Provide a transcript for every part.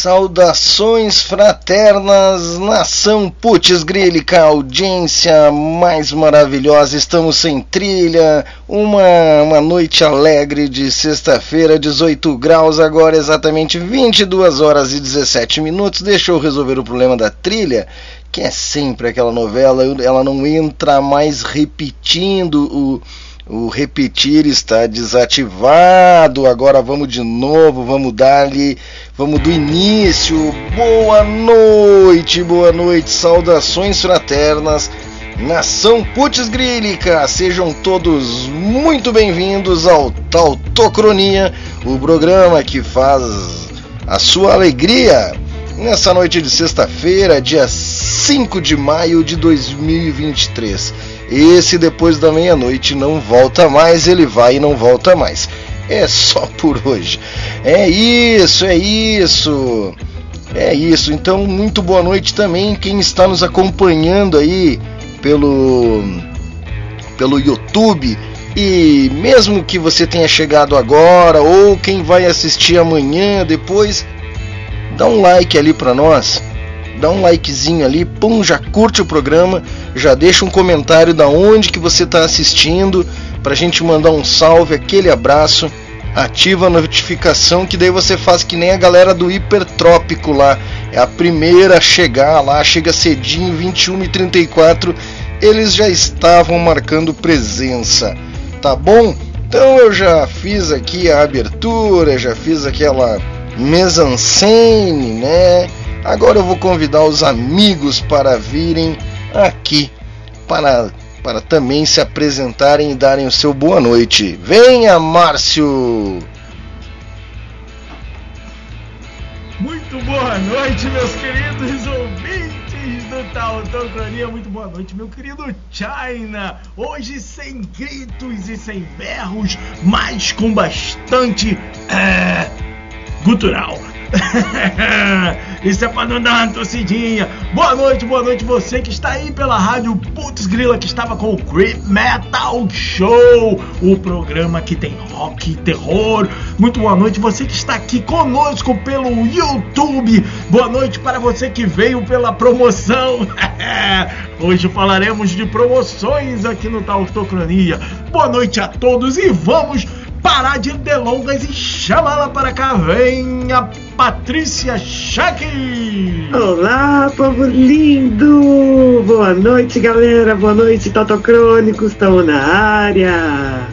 Saudações fraternas, nação Putz Grílica, audiência mais maravilhosa. Estamos sem trilha, uma, uma noite alegre de sexta-feira, 18 graus, agora exatamente 22 horas e 17 minutos. Deixa eu resolver o problema da trilha, que é sempre aquela novela, ela não entra mais repetindo o o repetir está desativado. Agora vamos de novo, vamos dar-lhe, vamos do início. Boa noite, boa noite, saudações fraternas. Nação Putz Grílica, sejam todos muito bem-vindos ao Tautocronia, o programa que faz a sua alegria nessa noite de sexta-feira, dia 5 de maio de 2023. Esse depois da meia-noite não volta mais, ele vai e não volta mais. É só por hoje. É isso, é isso. É isso. Então, muito boa noite também quem está nos acompanhando aí pelo pelo YouTube e mesmo que você tenha chegado agora ou quem vai assistir amanhã, depois dá um like ali para nós dá um likezinho ali, pum, já curte o programa, já deixa um comentário da onde que você está assistindo, para a gente mandar um salve, aquele abraço, ativa a notificação que daí você faz que nem a galera do Hipertrópico lá, é a primeira a chegar lá, chega cedinho, 21 e 34, eles já estavam marcando presença, tá bom? Então eu já fiz aqui a abertura, já fiz aquela mise-en-scène, né? Agora eu vou convidar os amigos para virem aqui para, para também se apresentarem e darem o seu boa noite. Venha, Márcio! Muito boa noite, meus queridos ouvintes do Tautocronia. Muito boa noite, meu querido China. Hoje sem gritos e sem berros, mas com bastante é, gutural. Isso é pra não dar uma tossidinha. Boa noite, boa noite você que está aí pela rádio Putz Grila, que estava com o Creep Metal Show, o programa que tem rock e terror. Muito boa noite você que está aqui conosco pelo YouTube. Boa noite para você que veio pela promoção. Hoje falaremos de promoções aqui no Tautocronia. Boa noite a todos e vamos parar de delongas e chamá-la para cá. Vem a Patrícia Cheque! Olá, povo lindo! Boa noite, galera! Boa noite, Totocrônicos, estão na área!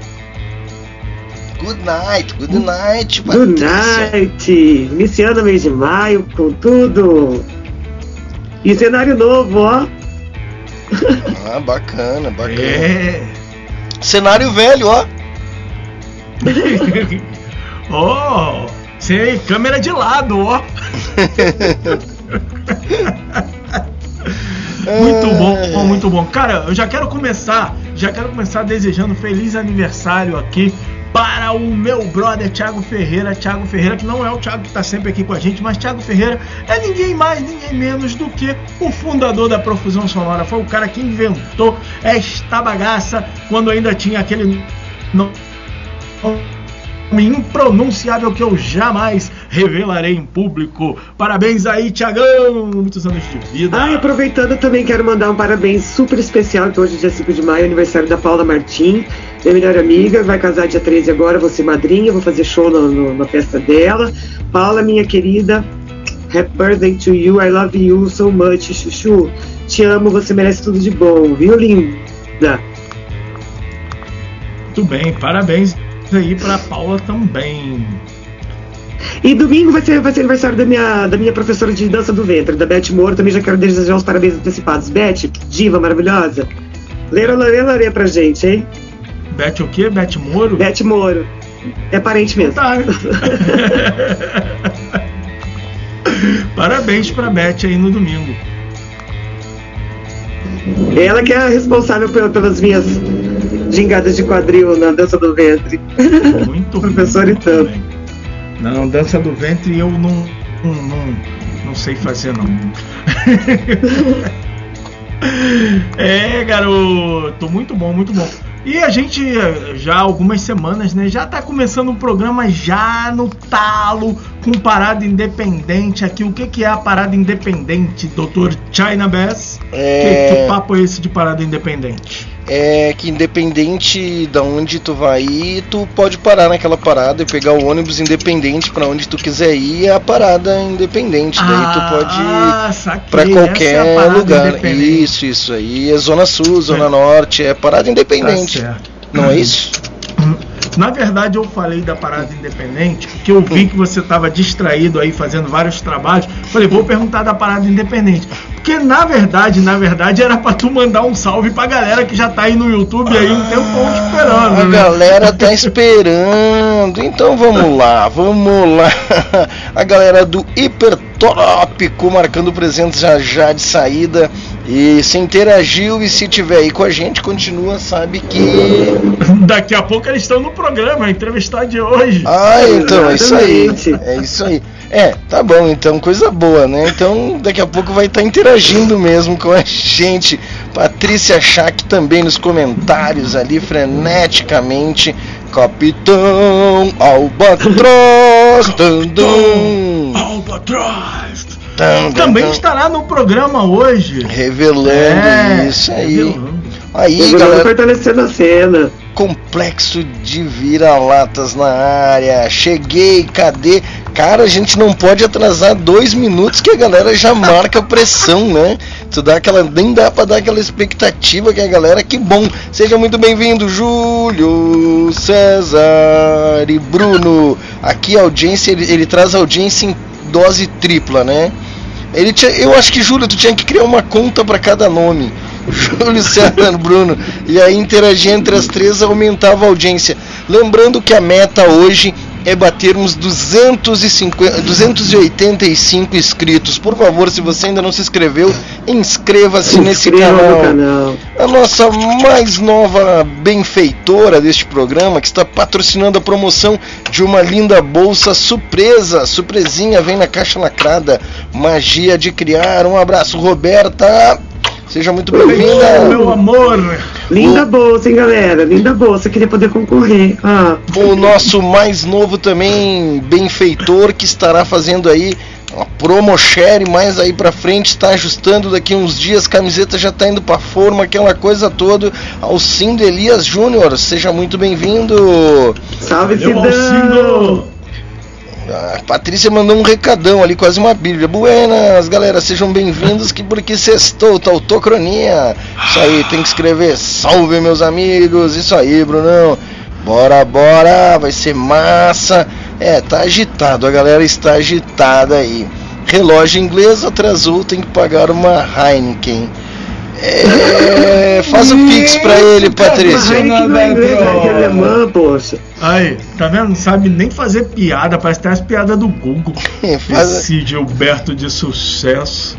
Good night, good night, Patrícia! Good night! Iniciando o mês de maio com tudo! E cenário novo, ó! Ah, bacana, bacana! É. Cenário velho, ó! Oh, sei, câmera de lado, ó. muito bom, muito bom. Cara, eu já quero começar, já quero começar desejando feliz aniversário aqui para o meu brother Thiago Ferreira. Thiago Ferreira, que não é o Thiago que está sempre aqui com a gente, mas Thiago Ferreira é ninguém mais, ninguém menos do que o fundador da Profusão Sonora. Foi o cara que inventou esta bagaça quando ainda tinha aquele impronunciável que eu jamais revelarei em público. Parabéns aí, Tiagão! Muitos anos de vida. Ah, aproveitando também quero mandar um parabéns super especial, que hoje é dia 5 de maio, aniversário da Paula Martim, minha melhor amiga, vai casar dia 13 agora, vou ser madrinha, vou fazer show no, no, na festa dela. Paula, minha querida, happy birthday to you, I love you so much, chuchu. Te amo, você merece tudo de bom, viu, linda? Muito bem, parabéns aí para Paula também. E domingo vai ser, vai ser aniversário da minha, da minha professora de dança do ventre, da Beth Moro. Também já quero desejar os parabéns antecipados. Beth, diva maravilhosa. Lê, lê, lê pra gente, hein? Beth o quê? Beth Moro? Beth Moro. É parente mesmo. Tá. parabéns pra Beth aí no domingo. Ela que é a responsável pelas minhas gingadas de quadril na dança do ventre. Muito Professor e tanto. Não, dança do ventre eu não, não, não, não sei fazer não. é, garoto, muito bom, muito bom. E a gente já há algumas semanas, né, já tá começando um programa já no talo com parada independente aqui. O que que é a parada independente, Dr. China Bass? É... Que, que papo é esse de parada independente? É que independente da onde tu vai ir, tu pode parar naquela parada e pegar o ônibus independente para onde tu quiser ir, é a parada independente. Daí tu Ah, pode para Essa qualquer é lugar. Isso, isso aí é zona sul, zona É. norte, é parada independente. Tá certo. Não é isso? Na verdade, eu falei da parada independente porque eu vi que você estava distraído aí fazendo vários trabalhos. Falei, vou perguntar da parada independente. Porque na verdade, na verdade, era pra tu mandar um salve pra galera que já tá aí no YouTube aí um tempão esperando. A né? galera tá esperando. Então vamos lá, vamos lá. A galera do Hipertópico marcando presença já já de saída. E se interagiu e se tiver aí com a gente, continua, sabe que. Daqui a pouco eles estão no programa, a entrevistar de hoje. Ah, então, é isso aí. É isso aí. É, tá bom, então, coisa boa, né? Então, daqui a pouco vai estar interagindo mesmo com a gente. Patrícia Schack também nos comentários ali, freneticamente. Capitão Albatroz. Dum. Albatroz. Também estará no programa hoje. Revelando É, isso aí. revelando. Aí, Segurando, galera. fortalecendo a cena. Complexo de vira-latas na área. Cheguei, cadê? Cara, a gente não pode atrasar dois minutos que a galera já marca pressão, né? Tu dá aquela, nem dá pra dar aquela expectativa que a galera, que bom. Seja muito bem-vindo, Júlio, César e Bruno. Aqui a audiência, ele, ele traz a audiência em dose tripla, né? Ele tinha, eu acho que Júlio, tu tinha que criar uma conta para cada nome. Júlio, César, Bruno. E aí interagir entre as três aumentava a audiência. Lembrando que a meta hoje é batermos 250, 285 inscritos. Por favor, se você ainda não se inscreveu, inscreva-se nesse canal. canal. A nossa mais nova benfeitora deste programa, que está patrocinando a promoção de uma linda bolsa surpresa. Surpresinha, vem na caixa lacrada. Magia de criar. Um abraço, Roberta. Seja muito bem-vinda. meu amor. Linda bolsa, hein, galera? Linda bolsa. Queria poder concorrer. Ah, O nosso mais novo também benfeitor que estará fazendo aí uma promo share mais aí pra frente, está ajustando daqui uns dias, camiseta já tá indo pra forma, aquela coisa toda. Alcindo Elias Júnior, seja muito bem-vindo. salve! Alcindo. A Patrícia mandou um recadão ali, quase uma bíblia. Buenas, galera, sejam bem-vindos, que porque sextou, tá autocronia. Isso aí, tem que escrever, salve meus amigos, isso aí, Brunão. Bora, bora, vai ser massa. É, tá agitado, a galera está agitada aí. Relógio inglês atrasou, tem que pagar uma Heineken. É, faz o pix pra ele, Patrícia. não é inglês, é alemã, poxa. Aí, tá vendo? Não sabe nem fazer piada, parece até as piadas do Google. Faz- Esse Gilberto de sucesso.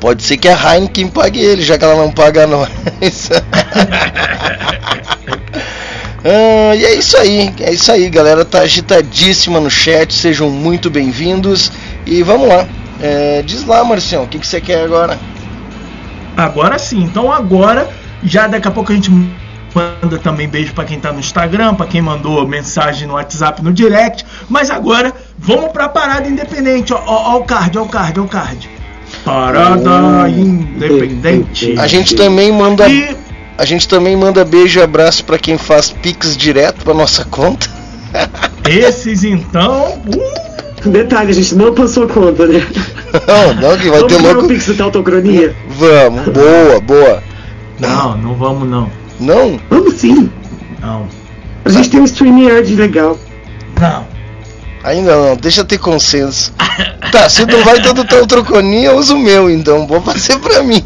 Pode ser que a Heineken pague ele, já que ela não paga nós. Ah, e é isso aí, é isso aí, galera. Tá agitadíssima no chat, sejam muito bem-vindos. E vamos lá. É, diz lá, Marcião, o que, que você quer agora? Agora sim, então agora, já daqui a pouco a gente manda também beijo pra quem tá no Instagram, pra quem mandou mensagem no WhatsApp, no direct. Mas agora, vamos pra parada independente. Ó, ó, ó o card, ó o card, ó o card. Parada Oh, independente. A gente também manda, E a gente também manda beijo e abraço pra quem faz pix direto pra nossa conta. esses então. uh, Detalhe, a gente não passou conta, né? Não, não, que vai Vamos ter tirar o louco. Pix da Autocronia? Vamos, boa, boa. não, não vamos não. Não? Vamos sim. Não. A gente tem um StreamYard legal. Não. Ainda não, deixa ter consenso. Tá, se não vai todo teu troconinho, eu uso o meu, então. Vou fazer pra mim.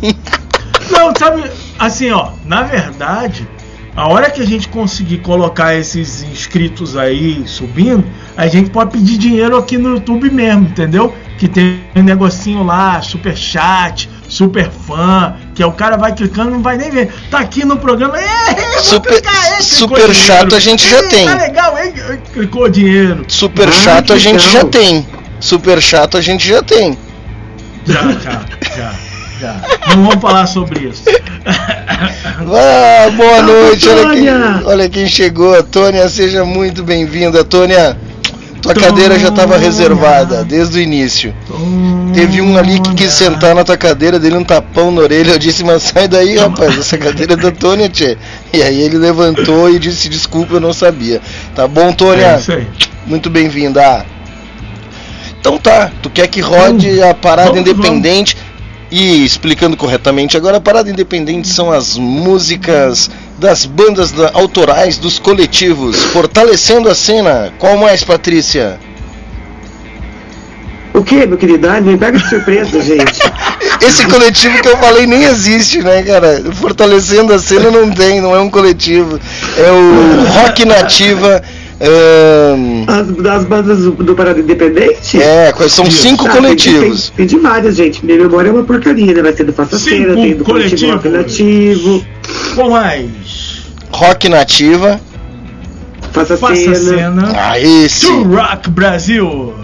Não, sabe, assim, ó, na verdade, a hora que a gente conseguir colocar esses inscritos aí subindo, a gente pode pedir dinheiro aqui no YouTube mesmo, entendeu? Que tem um negocinho lá, super chat, super fã, que é o cara vai clicando e não vai nem ver. Tá aqui no programa, é, Super- clicar, é, super dinheiro. chato a gente já tem. Tá legal, hein? Clicou dinheiro. Super Ah, chato a gente legal. já tem. Super chato a gente já tem. Já, já, já. Não vamos falar sobre isso. Ah, boa noite, olha quem, olha quem chegou, Tônia, seja muito bem-vinda, Tônia. Tua cadeira já estava reservada desde o início. Teve um ali que quis sentar na tua cadeira, dele um tapão na orelha. Eu disse, mas sai daí, rapaz, essa cadeira é da Tônia, tchê. E aí ele levantou e disse, desculpa, eu não sabia. Tá bom, Tônia? É muito bem-vinda. Então tá, tu quer que rode a parada independente? E explicando corretamente, agora a parada independente são as músicas das bandas da, autorais dos coletivos, fortalecendo a cena. Qual mais, Patrícia? O que, meu querido? Ah, me pega de surpresa, gente. Esse coletivo que eu falei nem existe, né, cara? Fortalecendo a cena não tem, não é um coletivo. É o Rock Nativa um... As, das bandas do, do Parada Independente? É, são cinco ah, coletivos. Tem, tem, tem, de várias, gente. Minha memória é uma porcaria, né? Vai ser do Faça Feira, tem do coletivo Rock Nativo. Qual mais? Rock Nativa. Faça, Faça Cena. cena. Ah, esse. To Rock Brasil.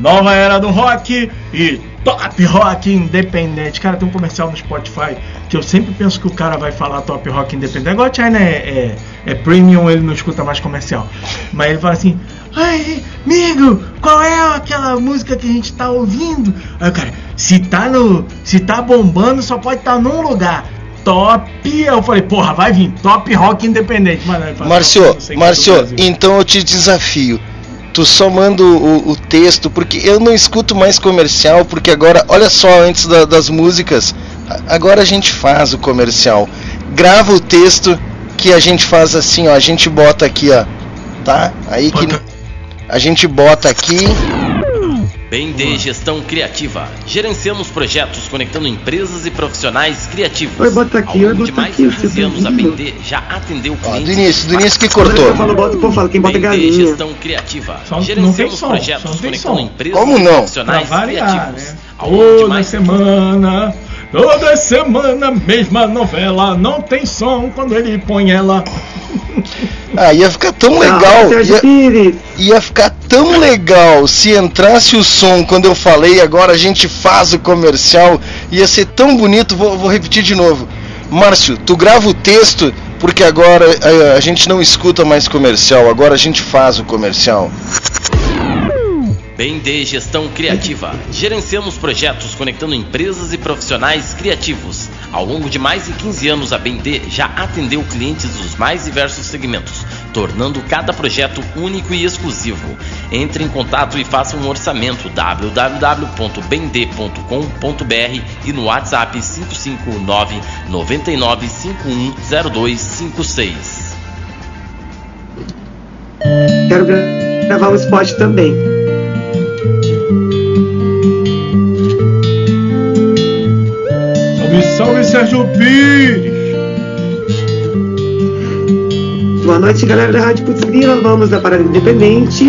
Nova era do rock e top rock independente. Cara, tem um comercial no Spotify que eu sempre penso que o cara vai falar top rock independente. Agora o China é, é, é, premium, ele não escuta mais comercial. Mas ele fala assim: Ai, amigo, qual é aquela música que a gente tá ouvindo? Aí o cara, se tá, no, se tá bombando, só pode estar tá num lugar. Top, eu falei, porra, vai vir, top rock independente. Márcio, Márcio, então eu te desafio tu só manda o, o, texto, porque eu não escuto mais comercial, porque agora, olha só, antes da, das músicas, agora a gente faz o comercial. Grava o texto que a gente faz assim, ó, a gente bota aqui, ó, tá? Aí que a gente bota aqui BND Gestão Criativa. Gerenciamos projetos conectando empresas e profissionais criativos. Oi, bota aqui, Ao longo de mais de 15 anos, a BND já atendeu clientes. do início, do início que cortou. Eu falo, bota, pô, fala, quem bota BND Gestão Criativa. Só, Gerenciamos projetos conectando empresas Como não? e profissionais variar, criativos. Né? Ao longo de mais semana. Toda semana, mesma novela, não tem som quando ele põe ela. Ah, ia ficar tão legal. Ia, ia, ficar tão legal se entrasse o som quando eu falei, agora a gente faz o comercial. Ia ser tão bonito, vou, vou repetir de novo. Márcio, tu grava o texto, porque agora a, a gente não escuta mais comercial, agora a gente faz o comercial. BND Gestão Criativa. Gerenciamos projetos conectando empresas e profissionais criativos. Ao longo de mais de 15 anos, a BND já atendeu clientes dos mais diversos segmentos, tornando cada projeto único e exclusivo. Entre em contato e faça um orçamento www.bnd.com.br e no WhatsApp 559 99510256. Quero gravar um spot também. Salve Sérgio Pires! Boa noite, galera da Rádio Putz Grila. Vamos da Parada Independente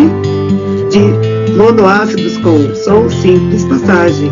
de monoácidos com som simples passagem.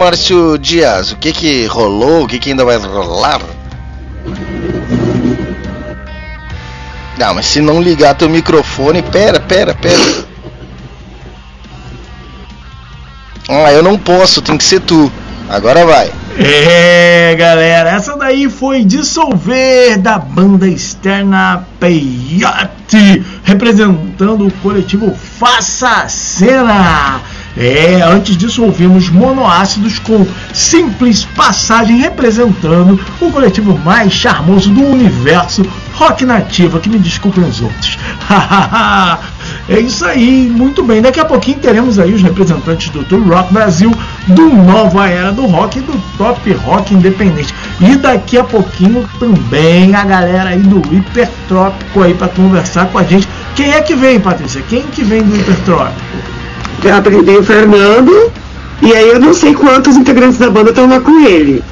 Márcio Dias, o que que rolou? O que que ainda vai rolar? Não, mas se não ligar teu microfone, pera, pera, pera. Ah, eu não posso, tem que ser tu. Agora vai. É, galera, essa daí foi Dissolver da banda externa Peyote, representando o coletivo Faça Cena. É, antes disso ouvimos Monoácidos com Simples Passagem representando o coletivo mais charmoso do universo rock nativa, que me desculpem os outros. é isso aí, muito bem. Daqui a pouquinho teremos aí os representantes do Tour Rock Brasil, do Nova Era do Rock e do Top Rock Independente. E daqui a pouquinho também a galera aí do Hipertrópico aí para conversar com a gente. Quem é que vem, Patrícia? Quem que vem do Hipertrópico? Aprendi o Fernando, e aí eu não sei quantos integrantes da banda estão lá com ele.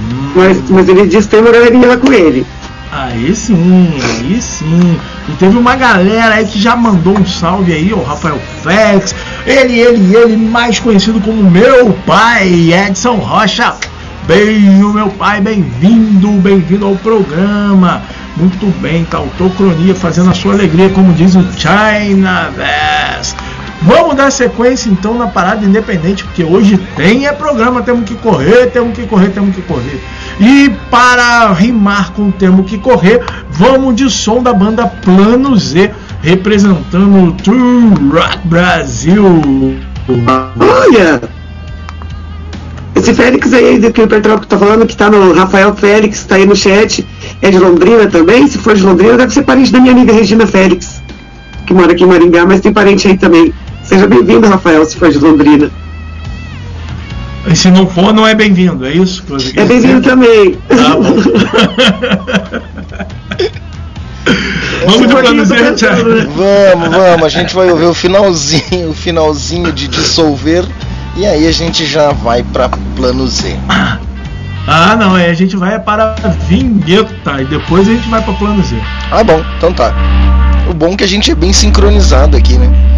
Hum. Mas, mas ele disse que tem uma galerinha lá com ele. Aí sim, aí sim. E teve uma galera aí que já mandou um salve aí, o Rafael Félix, ele, ele, ele, mais conhecido como meu pai, Edson Rocha. Bem, o meu pai, bem-vindo, bem-vindo ao programa. Muito bem, Tautocronia fazendo a sua alegria, como diz o China Vest. Vamos dar sequência então na parada independente, porque hoje tem é programa, temos que correr, temos que correr, temos que correr. E para rimar com o termo que correr, vamos de som da banda Plano Z, representando o Tour Rock Brasil. Olha! Esse Félix aí que o Petrópolis tá falando, que tá no Rafael Félix, tá aí no chat, é de Londrina também? Se for de Londrina, deve ser parente da minha amiga Regina Félix, que mora aqui em Maringá, mas tem parente aí também. Seja bem-vindo, Rafael, se for de Londrina. E se não for, não é bem-vindo, é isso? É bem-vindo também. Tá bom. vamos de planezer, Vamos, vamos. A gente vai ouvir o finalzinho, o finalzinho de dissolver. E aí a gente já vai para plano Z. Ah, não, aí a gente vai para a vinheta e depois a gente vai para plano Z. Ah, bom, então tá. O bom é que a gente é bem sincronizado aqui, né?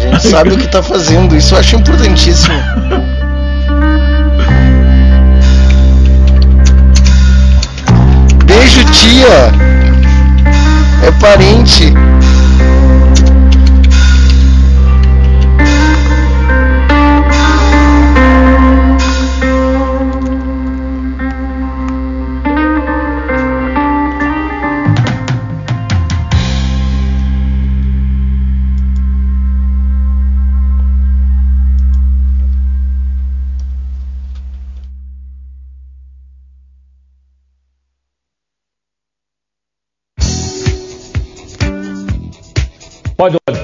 A gente sabe o que tá fazendo, isso eu acho importantíssimo. Beijo, tia! É parente.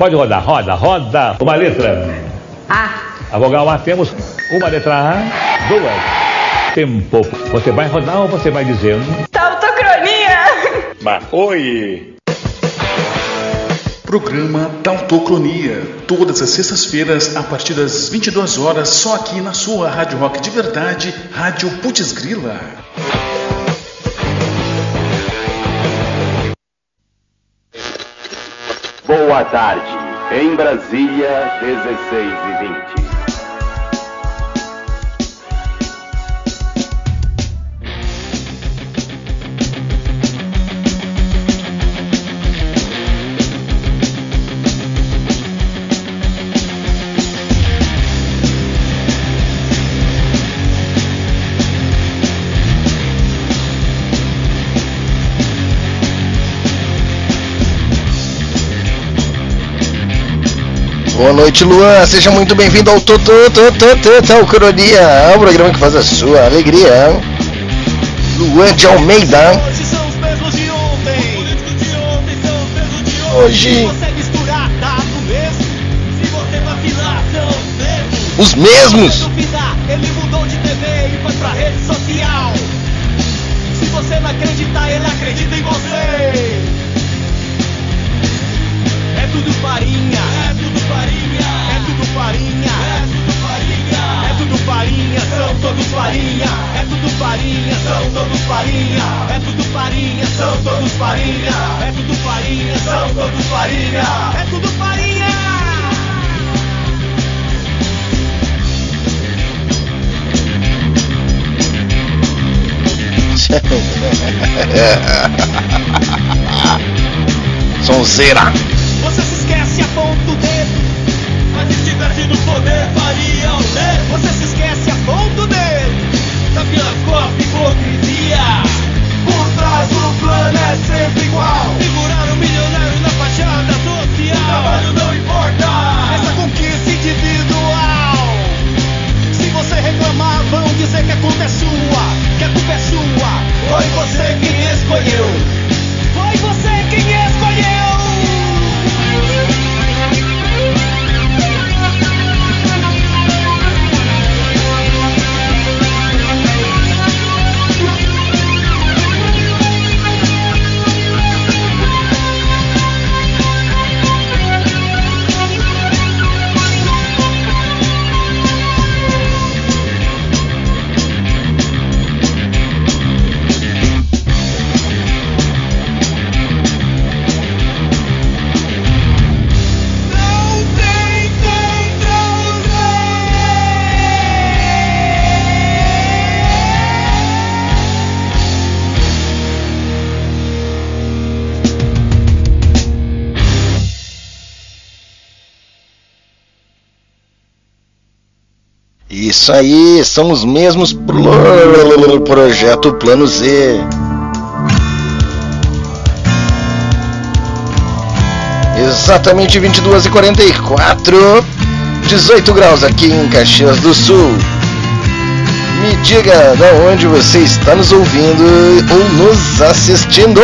Pode, rodar, roda, roda. Uma letra. A. A vogal A temos uma letra A, duas. Tempo. Você vai rodar ou você vai dizendo? Tautocronia! Mas, oi! Programa Tautocronia, todas as sextas-feiras a partir das 22 horas, só aqui na sua Rádio Rock de Verdade, Rádio Putz Grila. Boa tarde. Em Brasília, 16 e 20. Boa noite, Luan. Seja muito bem-vindo ao Total Cronia, o programa que faz a sua alegria. Luan de Almeida. Hoje. Os mesmos. Farinha, é tudo farinha, são todos farinha, é tudo farinha. Sonzeira. Você se esquece a ponto dedo. Mas se tivesse no poder, faria o dedo. Você se esquece a ponto dedo. Da filacópia hipocrisia. Plano é sempre igual. Figurar um milionário na fachada social. O trabalho não importa. Essa conquista individual. Se você reclamar, vão dizer que a culpa é sua. Que a culpa é sua. Foi você quem escolheu. Foi você quem escolheu. Isso aí, são os mesmos pro- projeto Plano Z. Exatamente 22 e 44 18 graus aqui em Caxias do Sul. Me diga da onde você está nos ouvindo ou nos assistindo.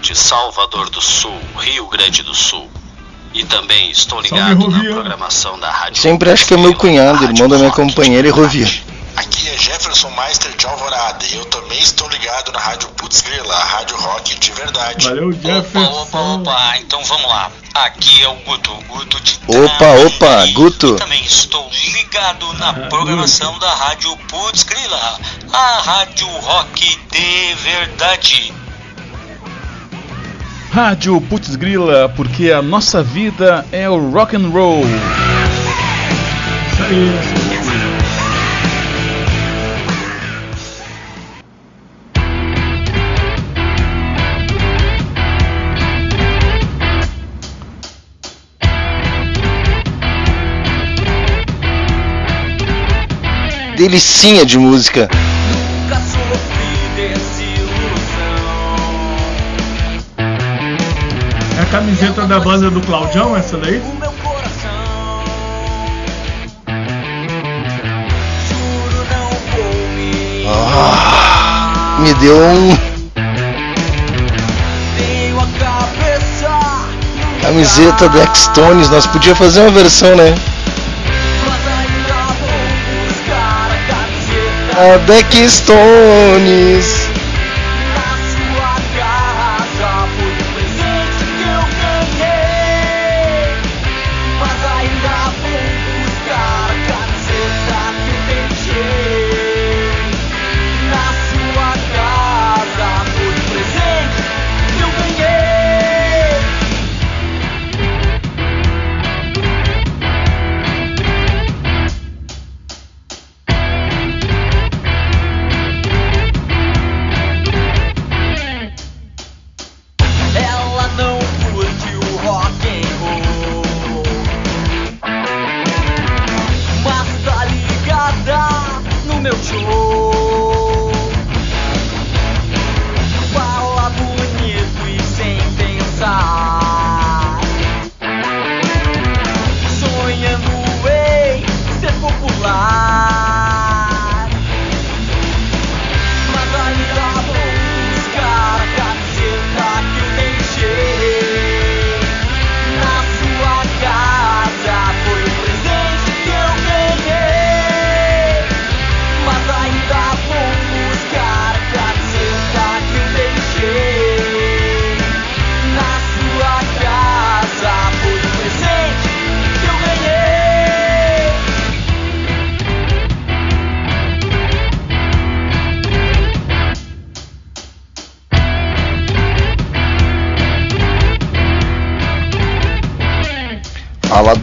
De Salvador do Sul, Rio Grande do Sul. E também estou ligado na programação da rádio. Sempre acho que é meu cunhado, irmão da minha companheira e Rovia. Aqui é Jefferson Meister de Alvorada e eu também estou ligado na rádio Putz Grila, a rádio rock de verdade. Valeu, Jefferson. Opa, opa, opa, então vamos lá. Aqui é o Guto, Guto de Opa, opa, Guto. E também estou ligado na programação da rádio Putz Grila, a rádio rock de verdade. Rádio Putz Grila, porque a nossa vida é o rock and roll. Delicinha de música. Camiseta da banda do Claudião, essa daí? Ah, me deu um. Camiseta do X-Tones, nós podíamos fazer uma versão, né? A Deck Stones.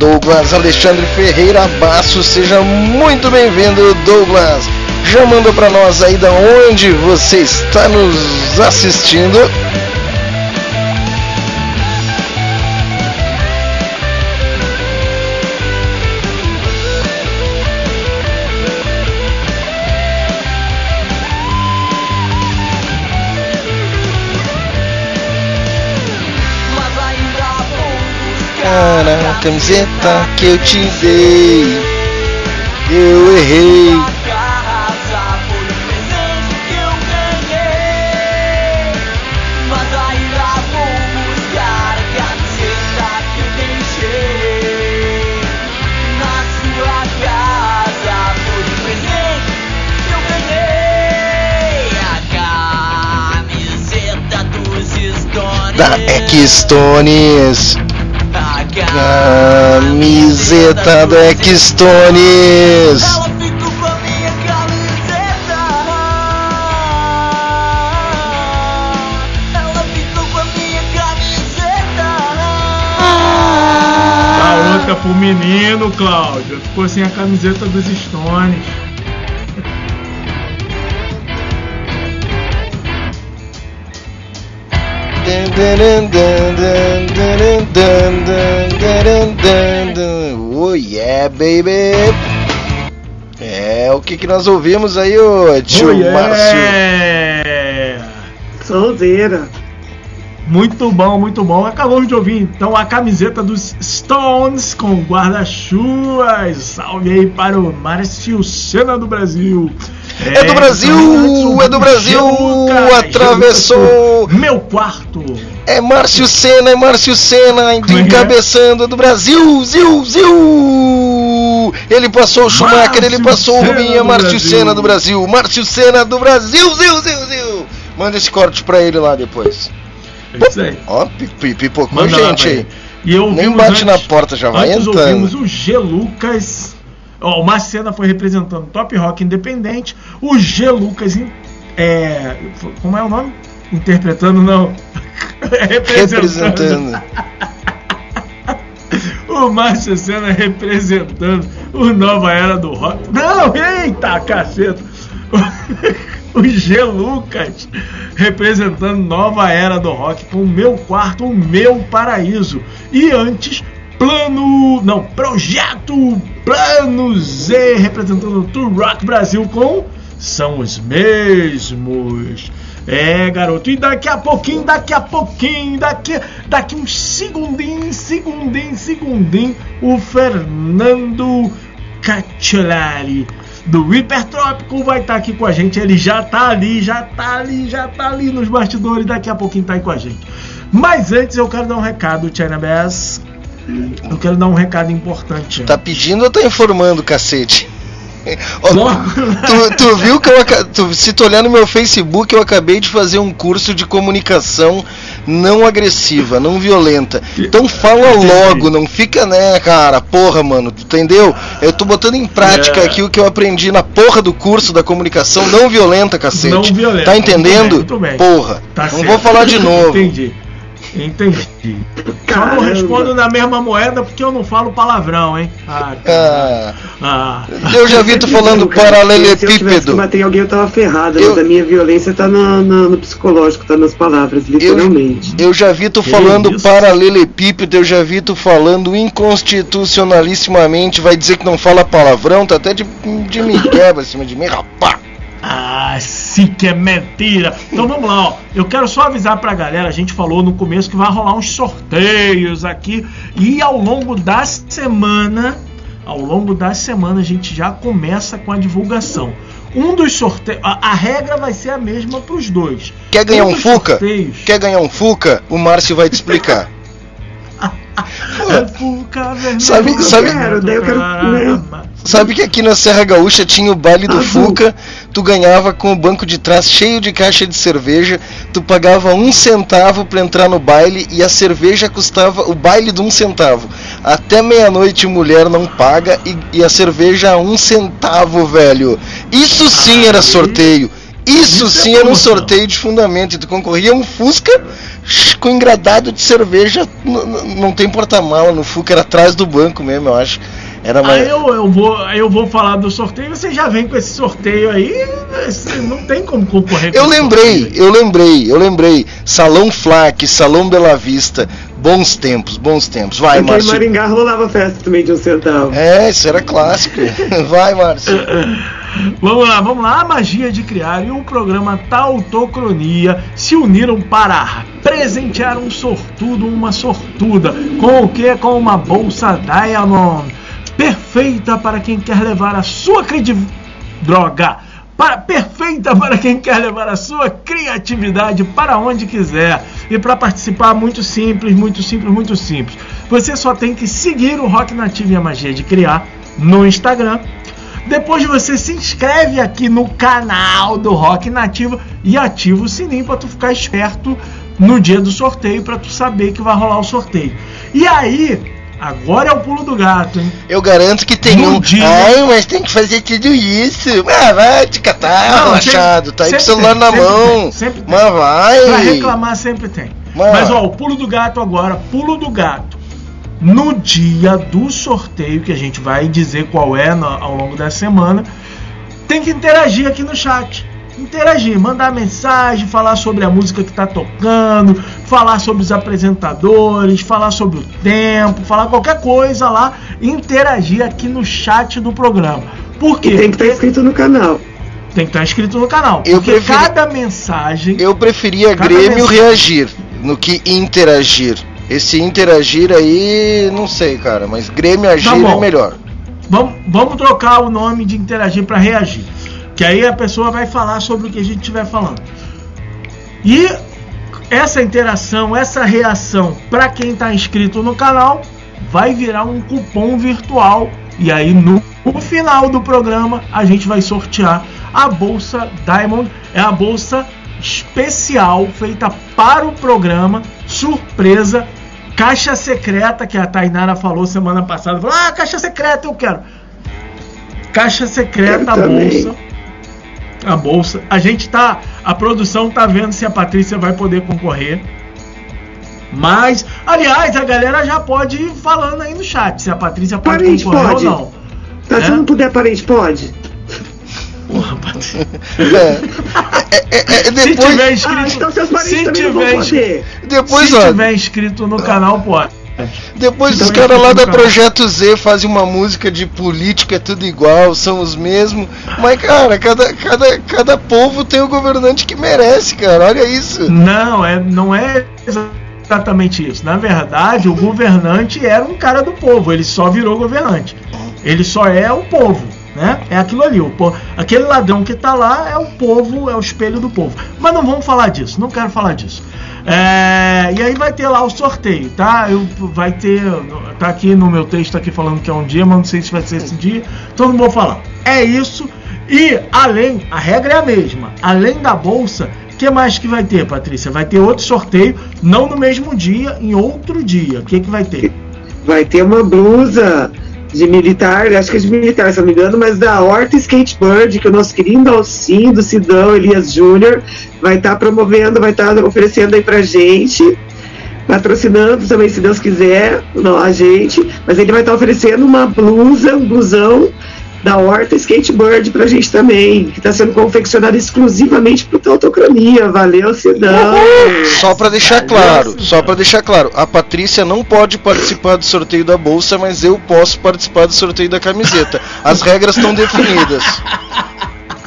Douglas Alexandre Ferreira Basso. Seja muito bem-vindo, Douglas. Já manda para nós aí da onde você está nos assistindo. Camiseta que eu te dei. Eu errei. da X-Stones Camiseta do X-Stones. A outra pro menino, Cláudio. Ficou sem a camiseta dos Stones. Oh yeah, baby! É, o que que nós ouvimos aí, ô tio oh, yeah. Márcio? Solteira. Muito bom, muito bom. Acabamos de ouvir então a camiseta dos Stones com guarda-chuvas. Salve aí para o Márcio Senna do Brasil. É do Brasil! É do Brasil! Atravessou! Meu quarto! É Márcio Senna, é Márcio Senna encabeçando é do Brasil! Ziu, ziu! Ele passou o Schumacher, ele passou o Rubinho, Márcio Senna do Brasil! Márcio Senna do Brasil! Ziu, ziu, ziu! Manda esse corte pra ele lá depois. É isso aí. Ó, pipocou gente aí. E eu Nem bate antes, na porta, já vai entrando. ouvimos o G. Lucas. Ó, o Macena foi representando Top Rock Independente. O G. Lucas. É, como é o nome? Interpretando, não. representando. o Márcio Senna representando o Nova Era do Rock. Não, eita, caceta. o G. Lucas representando Nova Era do Rock com o meu quarto, o meu paraíso. E antes, Plano. Não, Projeto Plano Z representando o Tour Rock Brasil com São os Mesmos. É, garoto. E daqui a pouquinho, daqui a pouquinho, daqui, daqui uns segundinho, segundinho, segundinho, o Fernando Cacciolari do Hipertrópico vai estar tá aqui com a gente. Ele já tá ali, já tá ali, já tá ali nos bastidores. Daqui a pouquinho tá aí com a gente. Mas antes eu quero dar um recado, China Bass. Eu quero dar um recado importante. Tá pedindo ou tá informando, cacete? tu, tu, viu que eu tu, se tu olhar no meu Facebook, eu acabei de fazer um curso de comunicação não agressiva, não violenta. Então fala logo, não fica, né, cara, porra, mano, entendeu? Eu tô botando em prática é. aqui o que eu aprendi na porra do curso da comunicação não violenta, cacete. Não violenta. Tá entendendo? Muito bem, muito bem. Porra. Tá não certo. vou falar de novo. Entendi. Entendi. Só não respondo na mesma moeda porque eu não falo palavrão, hein? Ah, ah, ah. Eu já vi tu falando paralelepípedo. Se eu matei alguém, eu tava ferrado. Eu... Mas a minha violência tá no, no, no, psicológico, tá nas palavras, literalmente. Eu, eu já vi tu falando isso? paralelepípedo, eu já vi tu falando inconstitucionalissimamente. Vai dizer que não fala palavrão, tá até de, de me quebra acima de mim, rapaz. Ah, sim que é mentira. Então vamos lá, ó. Eu quero só avisar pra galera, a gente falou no começo que vai rolar uns sorteios aqui e ao longo da semana, ao longo da semana a gente já começa com a divulgação. Um dos sorteios, a, a regra vai ser a mesma para os dois. Quer ganhar um, um Fuca? Sorteios... Quer ganhar um Fuca? O Márcio vai te explicar. sabe, sabe, sabe que aqui na Serra Gaúcha tinha o baile do Fuca, tu ganhava com o banco de trás cheio de caixa de cerveja, tu pagava um centavo para entrar no baile e a cerveja custava o baile de um centavo. Até meia-noite mulher não paga e, e a cerveja a um centavo, velho. Isso sim era sorteio. Isso, Isso sim é era um sorteio de fundamento. Tu concorria um Fusca com engradado de cerveja. Não tem porta-mala no Fusca, era atrás do banco mesmo, eu acho. Era mais... Aí eu, eu, vou, eu vou falar do sorteio, você já vem com esse sorteio aí, não tem como concorrer com Eu lembrei, eu lembrei, eu lembrei. Salão Flac, Salão Bela Vista, bons tempos, bons tempos. Vai, Porque Márcio. em Maringá rolava festa também de um centavo. É, isso era clássico. Vai, Márcio. Vamos lá, vamos lá. A magia de criar e o programa Tautocronia se uniram para presentear um sortudo, uma sortuda. Com o que? Com uma bolsa Diamond. Perfeita para quem quer levar a sua credibilidade. Droga! Para, perfeita para quem quer levar a sua criatividade para onde quiser. E para participar, muito simples, muito simples, muito simples. Você só tem que seguir o Rock Nativo e a Magia de Criar no Instagram depois você se inscreve aqui no canal do Rock Nativo e ativa o sininho para tu ficar esperto no dia do sorteio para tu saber que vai rolar o sorteio. E aí, agora é o pulo do gato, hein? Eu garanto que tem no um. Dia... Ai, mas tem que fazer tudo isso. Ah, vai te catar, relaxado. Tá aí com o celular tem, na mão. Tem, sempre tem. Mas vai. Pra reclamar sempre tem. Mas, mas ó, o pulo do gato agora, pulo do gato no dia do sorteio, que a gente vai dizer qual é no, ao longo da semana, tem que interagir aqui no chat. Interagir, mandar mensagem, falar sobre a música que está tocando, falar sobre os apresentadores, falar sobre o tempo, falar qualquer coisa lá, interagir aqui no chat do programa. Por quê? E tem que estar tá inscrito no canal. Tem que estar tá inscrito no canal. Eu porque preferi... cada mensagem. Eu preferia Grêmio mensagem... reagir no que interagir. Esse interagir aí, não sei, cara, mas Grêmio agir tá é melhor. Vamos, vamos trocar o nome de interagir para reagir. Que aí a pessoa vai falar sobre o que a gente estiver falando. E essa interação, essa reação para quem está inscrito no canal vai virar um cupom virtual e aí no, no final do programa a gente vai sortear a bolsa Diamond, é a bolsa especial feita para o programa, surpresa, caixa secreta que a Tainara falou semana passada, falou: "Ah, caixa secreta eu quero". Caixa secreta a bolsa. A bolsa. A gente tá, a produção tá vendo se a Patrícia vai poder concorrer. Mas, aliás, a galera já pode ir falando aí no chat se a Patrícia pode Parente concorrer pode. ou não. Tá, É? Se não puder, parente pode. Porra, Patrícia. É, é, é, Se depois, tiver inscrito, Ah, então seus parentes se também não vão tiver, poder. depois, se ó, tiver inscrito no canal, pode. depois Então os caras lá da fica- Projeto Z fazem uma música de política, é tudo igual, são os mesmos. Mas, cara, cada, cada, cada povo tem o governante que merece, cara. Olha isso. Não, é, não é exatamente isso. Na verdade, o governante era um cara do povo, ele só virou governante. Ele só é o povo, né? É aquilo ali. O Aquele ladrão que tá lá é o povo, é o espelho do povo. Mas não vamos falar disso, não quero falar disso. É, e aí vai ter lá o sorteio, tá? Eu, vai ter. Tá aqui no meu texto aqui falando que é um dia, mas não sei se vai ser esse dia. Então não vou falar. É isso. E além, a regra é a mesma. Além da bolsa, que mais que vai ter, Patrícia? Vai ter outro sorteio, não no mesmo dia, em outro dia. O que, que vai ter? Vai ter uma blusa de militar, acho que é de militar, se não me engano, mas da Horta Skateboard, que o nosso querido Alcim, do Sidão Elias Júnior, vai estar promovendo, vai estar oferecendo aí pra gente, patrocinando também, se Deus quiser, não a gente, mas ele vai estar oferecendo uma blusa, um blusão da Horta Skateboard pra gente também, que está sendo confeccionado exclusivamente pro Tautocronia. Valeu, Sidão! Só pra deixar claro, só para deixar claro, a Patrícia não pode participar do sorteio da bolsa, mas eu posso participar do sorteio da camiseta. As regras estão definidas.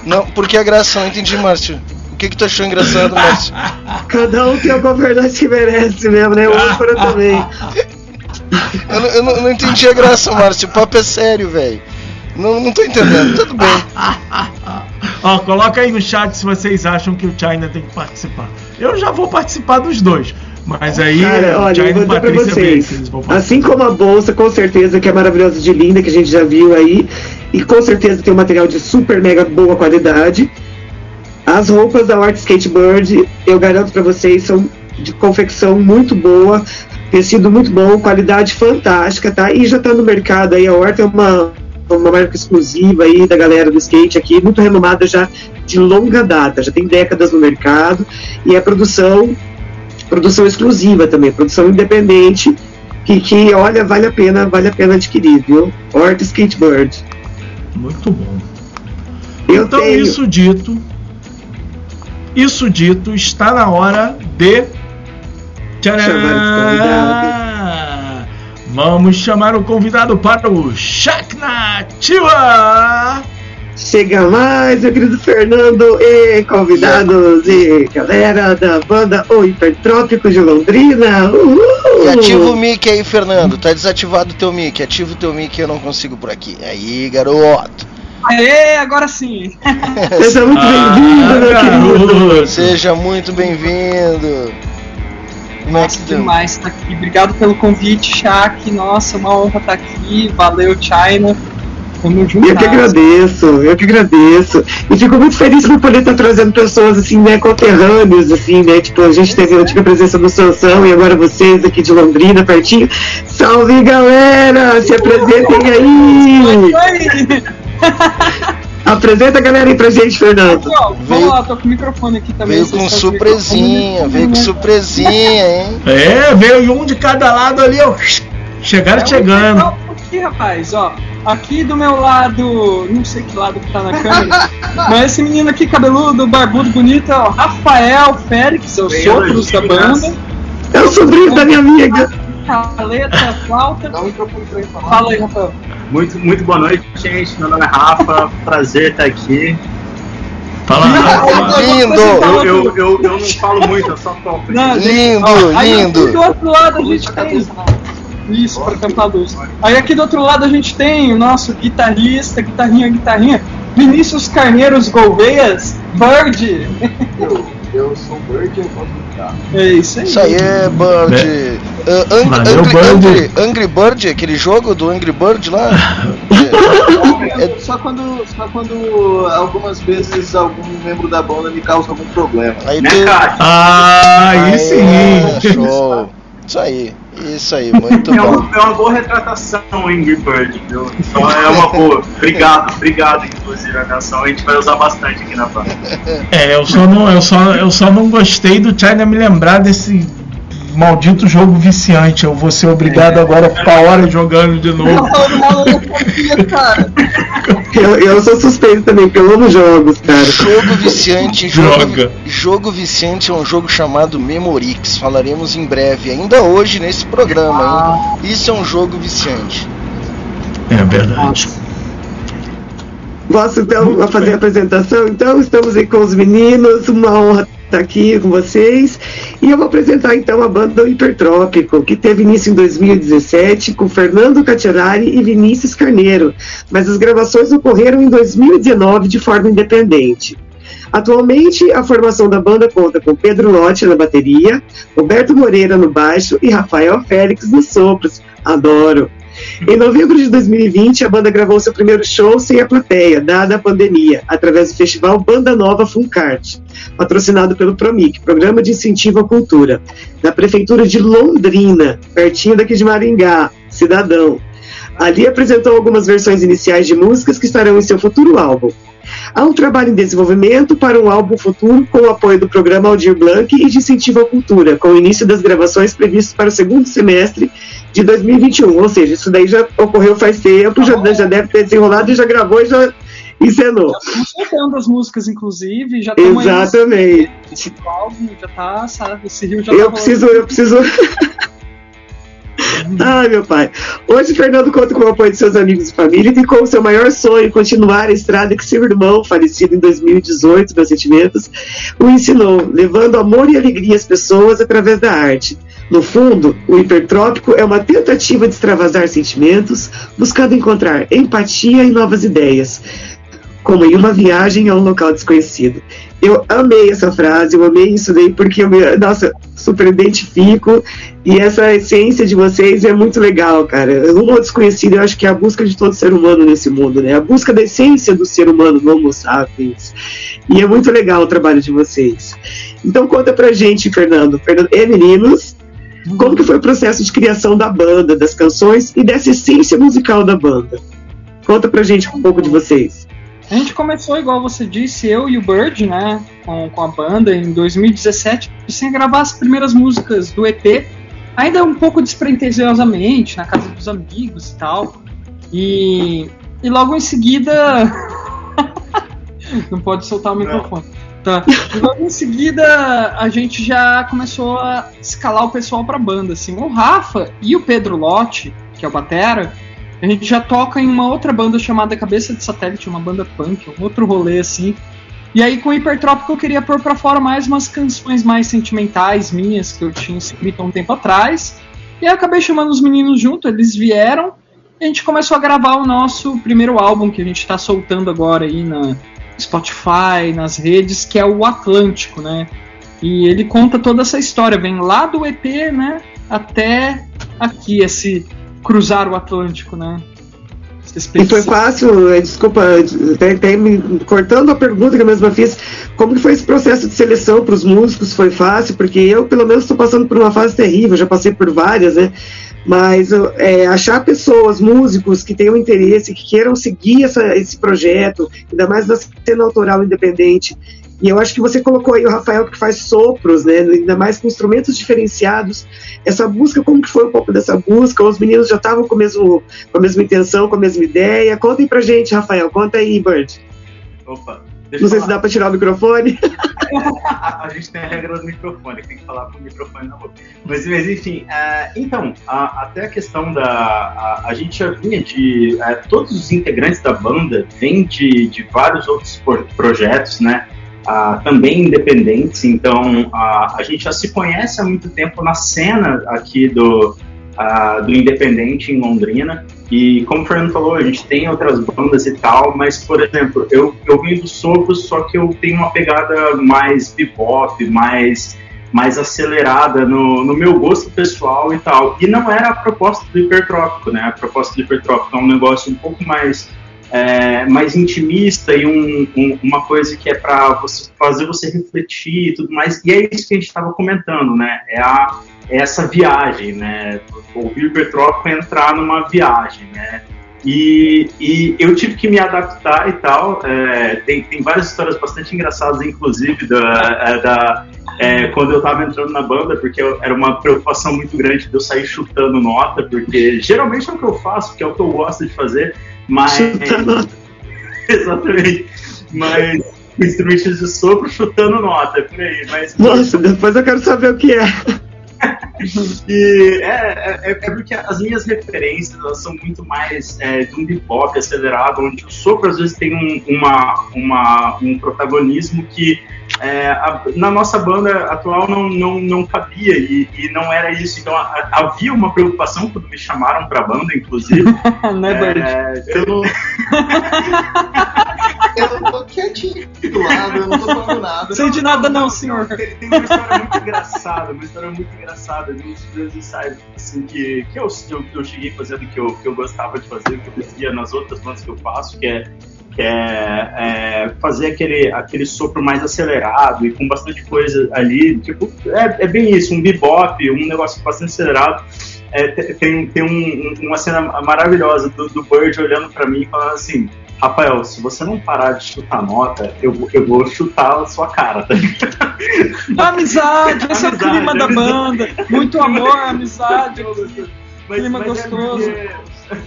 Não, porque a graça, não entendi, Márcio. O que que tu achou engraçado, Márcio? Cada um tem o governante que merece mesmo, né? O âncora também. Eu, não- eu não, eu não entendi a graça, Márcio. O papo é sério, velho. Não, não tô entendendo. Tudo bem. Ó, coloca aí no chat se vocês acham que o China tem que participar. Eu já vou participar dos dois. Mas aí, Cara, olha, eu vou dizer pra vocês. Assim como a bolsa, com certeza, que é maravilhosa de linda, que a gente já viu aí. E com certeza tem um material de super mega boa qualidade. As roupas da Art Skateboard, eu garanto pra vocês, são de confecção muito boa, tecido muito bom, qualidade fantástica, tá? E já tá no mercado aí, a Horta é uma, uma marca exclusiva aí da galera do skate aqui, muito renomada já de longa data, já tem décadas no mercado, e é produção, produção exclusiva também, produção independente, que, que olha, vale a pena, vale a pena adquirir, viu? Horta Skateboard. Muito bom. Eu então, tenho. isso dito, isso dito, está na hora de. Tcharam! Vamos chamar o convidado para o Shack Nativa! Chega mais, meu querido Fernando e convidados e galera da banda O Hipertrópico de Londrina. Uhul! E ativa o mic aí, Fernando. Tá desativado o teu mic. Ativa o teu mic, eu não consigo por aqui. Aí, garoto. Aê, agora sim! Seja muito bem-vindo, meu querido. Seja muito bem-vindo. Que Nossa, tu? demais estar aqui. Obrigado pelo convite, Shaq. Nossa, uma honra estar aqui. Valeu, China. Tamo junto. Eu que agradeço, eu que agradeço. E fico muito feliz por poder estar trazendo pessoas assim, né, conterrâneos, assim, né? Tipo, a gente teve, a presença do Sansão e agora vocês aqui de Londrina, pertinho. Salve galera! Se apresentem aí! Apresenta a galera aí pra gente, Fernando. Aqui, ó, vamos lá, tô com o microfone aqui também. Veio com surpresinha, o veio com surpresinha, hein? É, veio um de cada lado ali, ó. Chegaram É, chegando. ó, Aqui, rapaz, ó. Aqui do meu lado, não sei que lado que tá na câmera, mas esse menino aqui, cabeludo, barbudo, bonito, é o Rafael Félix, é os sopros da banda. É o sobrinho da minha amiga. Caleta, flauta. Ele falar. Fala aí, Rafael. Muito, muito boa noite, gente. Meu nome é Rafa, prazer estar aqui. Fala, Lindo! Eu, eu, eu, eu não falo muito, eu só toco. Não, Lindo, ó, aí lindo. Aqui do outro lado a gente tem. Isso, para tampar a luz. Aí aqui do outro lado a gente tem o nosso guitarrista, guitarrinha, guitarrinha, Vinícius Carneiros Gouveias, Bird. Eu, sou Bird e eu gosto de carro. É isso aí. Isso aí é Bird. Né? Uh, Ang- Valeu, Angry, Bird. Angry, Angry Bird, aquele jogo do Angry Bird lá. É, Só quando, só quando algumas vezes algum membro da banda me causa algum problema. Aí Né, cara? Ah, aí Aí, sim. Show. Isso aí. Isso aí, muito É, bom. uma, é uma boa retratação, Angry Bird, viu? Então é uma boa. Obrigado, obrigado, inclusive, a canção. A gente vai usar bastante aqui na banda. É, eu só não, eu só, eu só não gostei do China me lembrar desse maldito jogo viciante. Eu vou ser obrigado agora a ficar horas jogando de novo. cara. Eu, eu sou suspeito também, porque eu amo jogos, cara. Jogo viciante, jogo, Droga. jogo viciante é um jogo chamado Memorix. Falaremos em breve, ainda hoje nesse programa, hein? Isso é um jogo viciante. É verdade. Posso então a fazer a apresentação? Então, estamos aí com os meninos, uma honra estar aqui com vocês. E eu vou apresentar então a banda Hipertrópico, que teve início em 2017 com Fernando Catiarari e Vinícius Carneiro, mas as gravações ocorreram em 2019 de forma independente. Atualmente, a formação da banda conta com Pedro Lotti na bateria, Roberto Moreira no baixo e Rafael Félix nos sopros. Adoro! Em novembro de 2020, a banda gravou seu primeiro show sem a plateia, dada a pandemia, através do festival Banda Nova Funcart, patrocinado pelo Promic, Programa de Incentivo à Cultura, da Prefeitura de Londrina, pertinho daqui de Maringá, cidadão. Ali apresentou algumas versões iniciais de músicas que estarão em seu futuro álbum. Há um trabalho em desenvolvimento para um álbum futuro com o apoio do programa Aldir Blanc e de incentivo à cultura, com o início das gravações previstas para o segundo semestre de 2021. Ou seja, isso daí já ocorreu faz tempo, já, já deve ter desenrolado e já gravou e já encenou. Estamos soltando as músicas, inclusive, já estamos aí Exatamente. no álbum, já tá, sabe, esse rio já Eu tá preciso, eu preciso. Ai, meu pai. Hoje, Fernando conta com o apoio de seus amigos e família e com o seu maior sonho continuar a estrada que seu irmão, falecido em 2018, meus sentimentos, o ensinou, levando amor e alegria às pessoas através da arte. No fundo, o hipertrópico é uma tentativa de extravasar sentimentos, buscando encontrar empatia e novas ideias, como em uma viagem a um local desconhecido. Eu amei essa frase, eu amei isso daí, porque eu me, nossa, super identifico, e essa essência de vocês é muito legal, cara. Rumo ao desconhecido, eu acho que é a busca de todo ser humano nesse mundo, né? A busca da essência do ser humano, do Homo sapiens. E é muito legal o trabalho de vocês. Então conta pra gente, Fernando, Fernando e meninos, como que foi o processo de criação da banda, das canções e dessa essência musical da banda? Conta pra gente um pouco de vocês. A gente começou, igual você disse, eu e o Bird, né, com, com a banda em 2017, sem gravar as primeiras músicas do EP, ainda um pouco despretensiosamente, na casa dos amigos e tal. E, e logo em seguida. Não pode soltar o microfone. Tá. E logo em seguida a gente já começou a escalar o pessoal pra banda. Assim. O Rafa e o Pedro Lotti, que é o Batera, a gente já toca em uma outra banda chamada Cabeça de Satélite, uma banda punk, um outro rolê assim. E aí com o Hipertrópico eu queria pôr pra fora mais umas canções mais sentimentais minhas que eu tinha escrito há um tempo atrás. E aí eu acabei chamando os meninos junto, eles vieram e a gente começou a gravar o nosso primeiro álbum que a gente tá soltando agora aí na Spotify, nas redes, que é o Atlântico, né? E ele conta toda essa história, vem lá do EP, né, até aqui, esse cruzar o Atlântico, né? E foi fácil, eh, desculpa, até, até me cortando a pergunta que eu mesma fiz, como que foi esse processo de seleção para os músicos? Foi fácil? Porque eu, pelo menos, estou passando por uma fase terrível, já passei por várias, né? Mas é, achar pessoas, músicos que tenham interesse, que queiram seguir essa, esse projeto, ainda mais na cena autoral independente. E eu acho que você colocou aí o Rafael que faz sopros, né? Ainda mais com instrumentos diferenciados. Essa busca, como que foi um pouco dessa busca? Os meninos já estavam com, mesmo, com a mesma intenção, com a mesma ideia? Contem pra gente, Rafael. Conta aí, Bird. Opa. Não sei se dá pra tirar o microfone. a gente tem a regra do microfone, tem que falar com o microfone na boca. Mas, mas enfim, é, então, a, até a questão da. A, a gente já vinha de. É, todos os integrantes da banda vêm de, de vários outros projetos, né? Uh, também independentes, então uh, a gente já se conhece há muito tempo na cena aqui do, ah, do independente em Londrina. E como o Fernando falou, a gente tem outras bandas e tal, mas, por exemplo, eu, eu vim do sopro, só que eu tenho uma pegada mais bebop, mais, mais acelerada no, no meu gosto pessoal e tal. E não era a proposta do hipertrópico, né? A proposta do hipertrópico é um negócio um pouco mais é, mais intimista e um, um, uma coisa que é para fazer você refletir e tudo mais. E é isso que a gente estava comentando, né? É, a, é essa viagem, né? Ouvir Petrópolis entrar numa viagem, né? E, e, eu tive que me adaptar e tal. É, tem, tem várias histórias bastante engraçadas, inclusive, da, é, da é, quando eu estava entrando na banda, porque eu, era uma preocupação muito grande de eu sair chutando nota, porque geralmente é o que eu faço, que é o que eu gosto de fazer. Mas. Exatamente. Mas instrumentos de sopro chutando nota, por aí. Mas, Nossa, depois eu quero saber o que é. e é, é, é, porque as minhas referências elas são muito mais é, de um bebop acelerado, onde o sopro às vezes tem um, uma, uma, um protagonismo que é, a, na nossa banda atual não, não, não cabia e, e não era isso. Então a, havia uma preocupação quando me chamaram para a banda, inclusive. não é, é eu não. eu não tô quietinho do lado, eu não tô falando nada. Sei de nada, não, senhor. Tem, tem uma história muito engraçada, uma história muito engraçada de uns meus ensaios assim, que, que eu, eu, eu cheguei fazendo que eu, que eu gostava de fazer, que eu fazia nas outras bandas que eu faço, que é que é, é, fazer aquele, aquele sopro mais acelerado e com bastante coisa ali. Tipo, é, é bem isso, um bebop, um negócio bastante acelerado. É, tem tem um, uma cena maravilhosa do, do Bird olhando para mim e falando assim: Rafael, se você não parar de chutar nota, eu, eu vou chutar a sua cara, tá Amizade, esse amizade, é o clima da banda. Muito amor, amizade. Mas, clima mas é gostoso. É,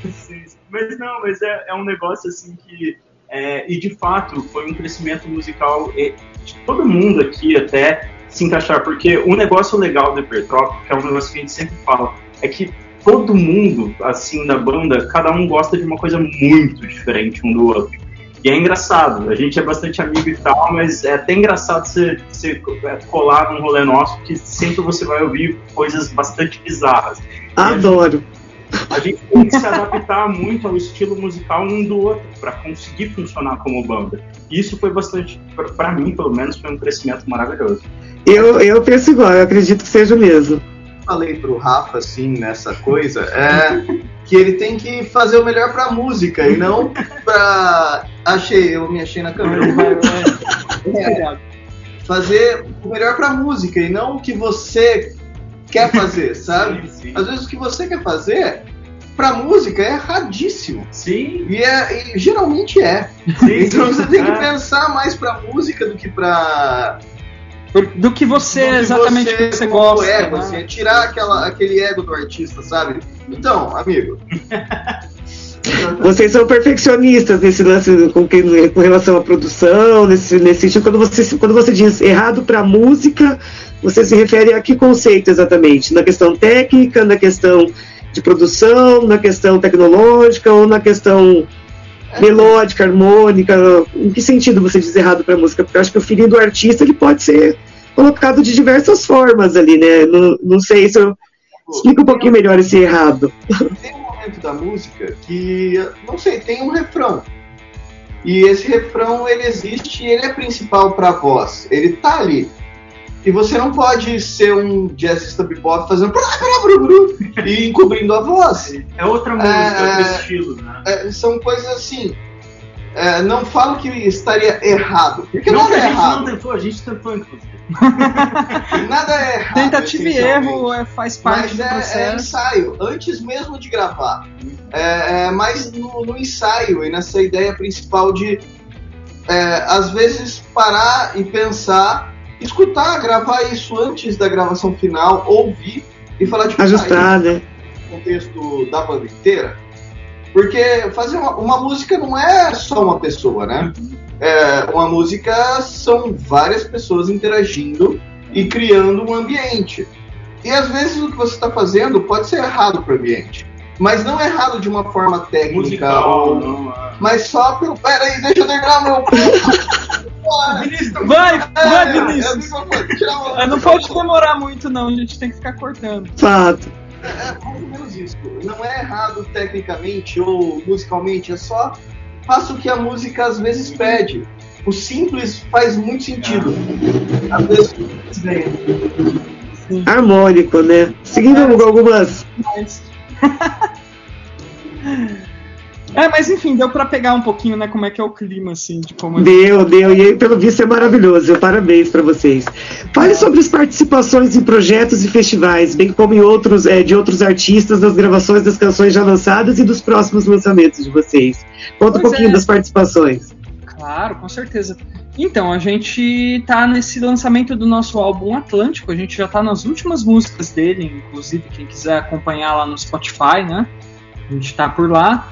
mas não, mas é, é um negócio assim que é, e de fato foi um crescimento musical de todo mundo aqui até se encaixar, porque o um negócio legal do Hipertrópico, que é um negócio que a gente sempre fala, é que todo mundo, assim, da banda, cada um gosta de uma coisa muito diferente um do outro. E é engraçado, a gente é bastante amigo e tal, mas é até engraçado você, você colar num rolê nosso, que sempre você vai ouvir coisas bastante bizarras. Adoro! A gente tem que se adaptar muito ao estilo musical um do outro para conseguir funcionar como banda. E isso foi bastante, para mim, pelo menos, foi um crescimento maravilhoso. Eu, eu penso igual, eu acredito que seja mesmo. Falei pro Rafa, assim, nessa coisa, é que ele tem que fazer o melhor pra música e não pra. Achei, eu me achei na câmera. É, fazer o melhor pra música e não o que você quer fazer, sabe? Sim, sim. Às vezes o que você quer fazer pra música é erradíssimo. Sim. E, é, e geralmente é. Sim, então você tem que é. pensar mais pra música do que pra. Do que você do que exatamente você, que você gosta. Ego, né? assim, é tirar aquela, aquele ego do artista, sabe? Então, amigo. Vocês são perfeccionistas nesse lance com, com relação à produção, nesse, nesse sentido. Quando você, quando você diz errado para música, você se refere a que conceito exatamente? Na questão técnica, na questão de produção, na questão tecnológica ou na questão melódica, harmônica? Em que sentido você diz errado para música? Porque eu acho que o filho do artista ele pode ser colocado de diversas formas ali, né? Não, não sei se eu explica um pouquinho melhor esse errado. Momento da música que, não sei, tem um refrão. E esse refrão ele existe e ele é principal para a voz. Ele tá ali. E você não pode ser um jazzista bebop fazendo e encobrindo a voz. É outra música, é, outro estilo, né? É, são coisas assim. É, não falo que estaria errado. Porque não, é errado. Não tentou, a gente tentou, inclusive. nada é errado. Tentativa e erro é, faz parte mas do é, processo. É ensaio, antes mesmo de gravar. É, é mais no, no, ensaio e nessa ideia principal de, é, às vezes, parar e pensar escutar, gravar isso antes da gravação final, ouvir e falar de ajustar, né? contexto da banda inteira. Porque fazer uma, uma, música não é só uma pessoa, né? É, uma música são várias pessoas interagindo e criando um ambiente. E às vezes o que você está fazendo pode ser errado para o ambiente. Mas não errado de uma forma técnica. Musical, ou... não, é. Mas só pelo. Pera aí, deixa eu terminar meu. Vai, vai, é, Vinícius. É, não pode demorar muito, não. A gente tem que ficar cortando. Fato. É mais ou menos isso. Não é errado tecnicamente ou musicalmente, é só faça o que a música às vezes pede. O simples faz muito sentido. Às vezes ganha. Harmônico, né? Seguindo algumas. É, mas enfim, deu pra pegar um pouquinho, né, como é que é o clima, assim, de como... Deu, deu, e pelo visto é maravilhoso, parabéns para vocês. Fale sobre as participações em projetos e festivais, bem como em outros, é, de outros artistas, das gravações das canções já lançadas e dos próximos lançamentos de vocês. Conta pois um pouquinho é. das participações. Claro, com certeza. Então, a gente tá nesse lançamento do nosso álbum Atlântico, a gente já tá nas últimas músicas dele, inclusive quem quiser acompanhar lá no Spotify, né? A gente tá por lá.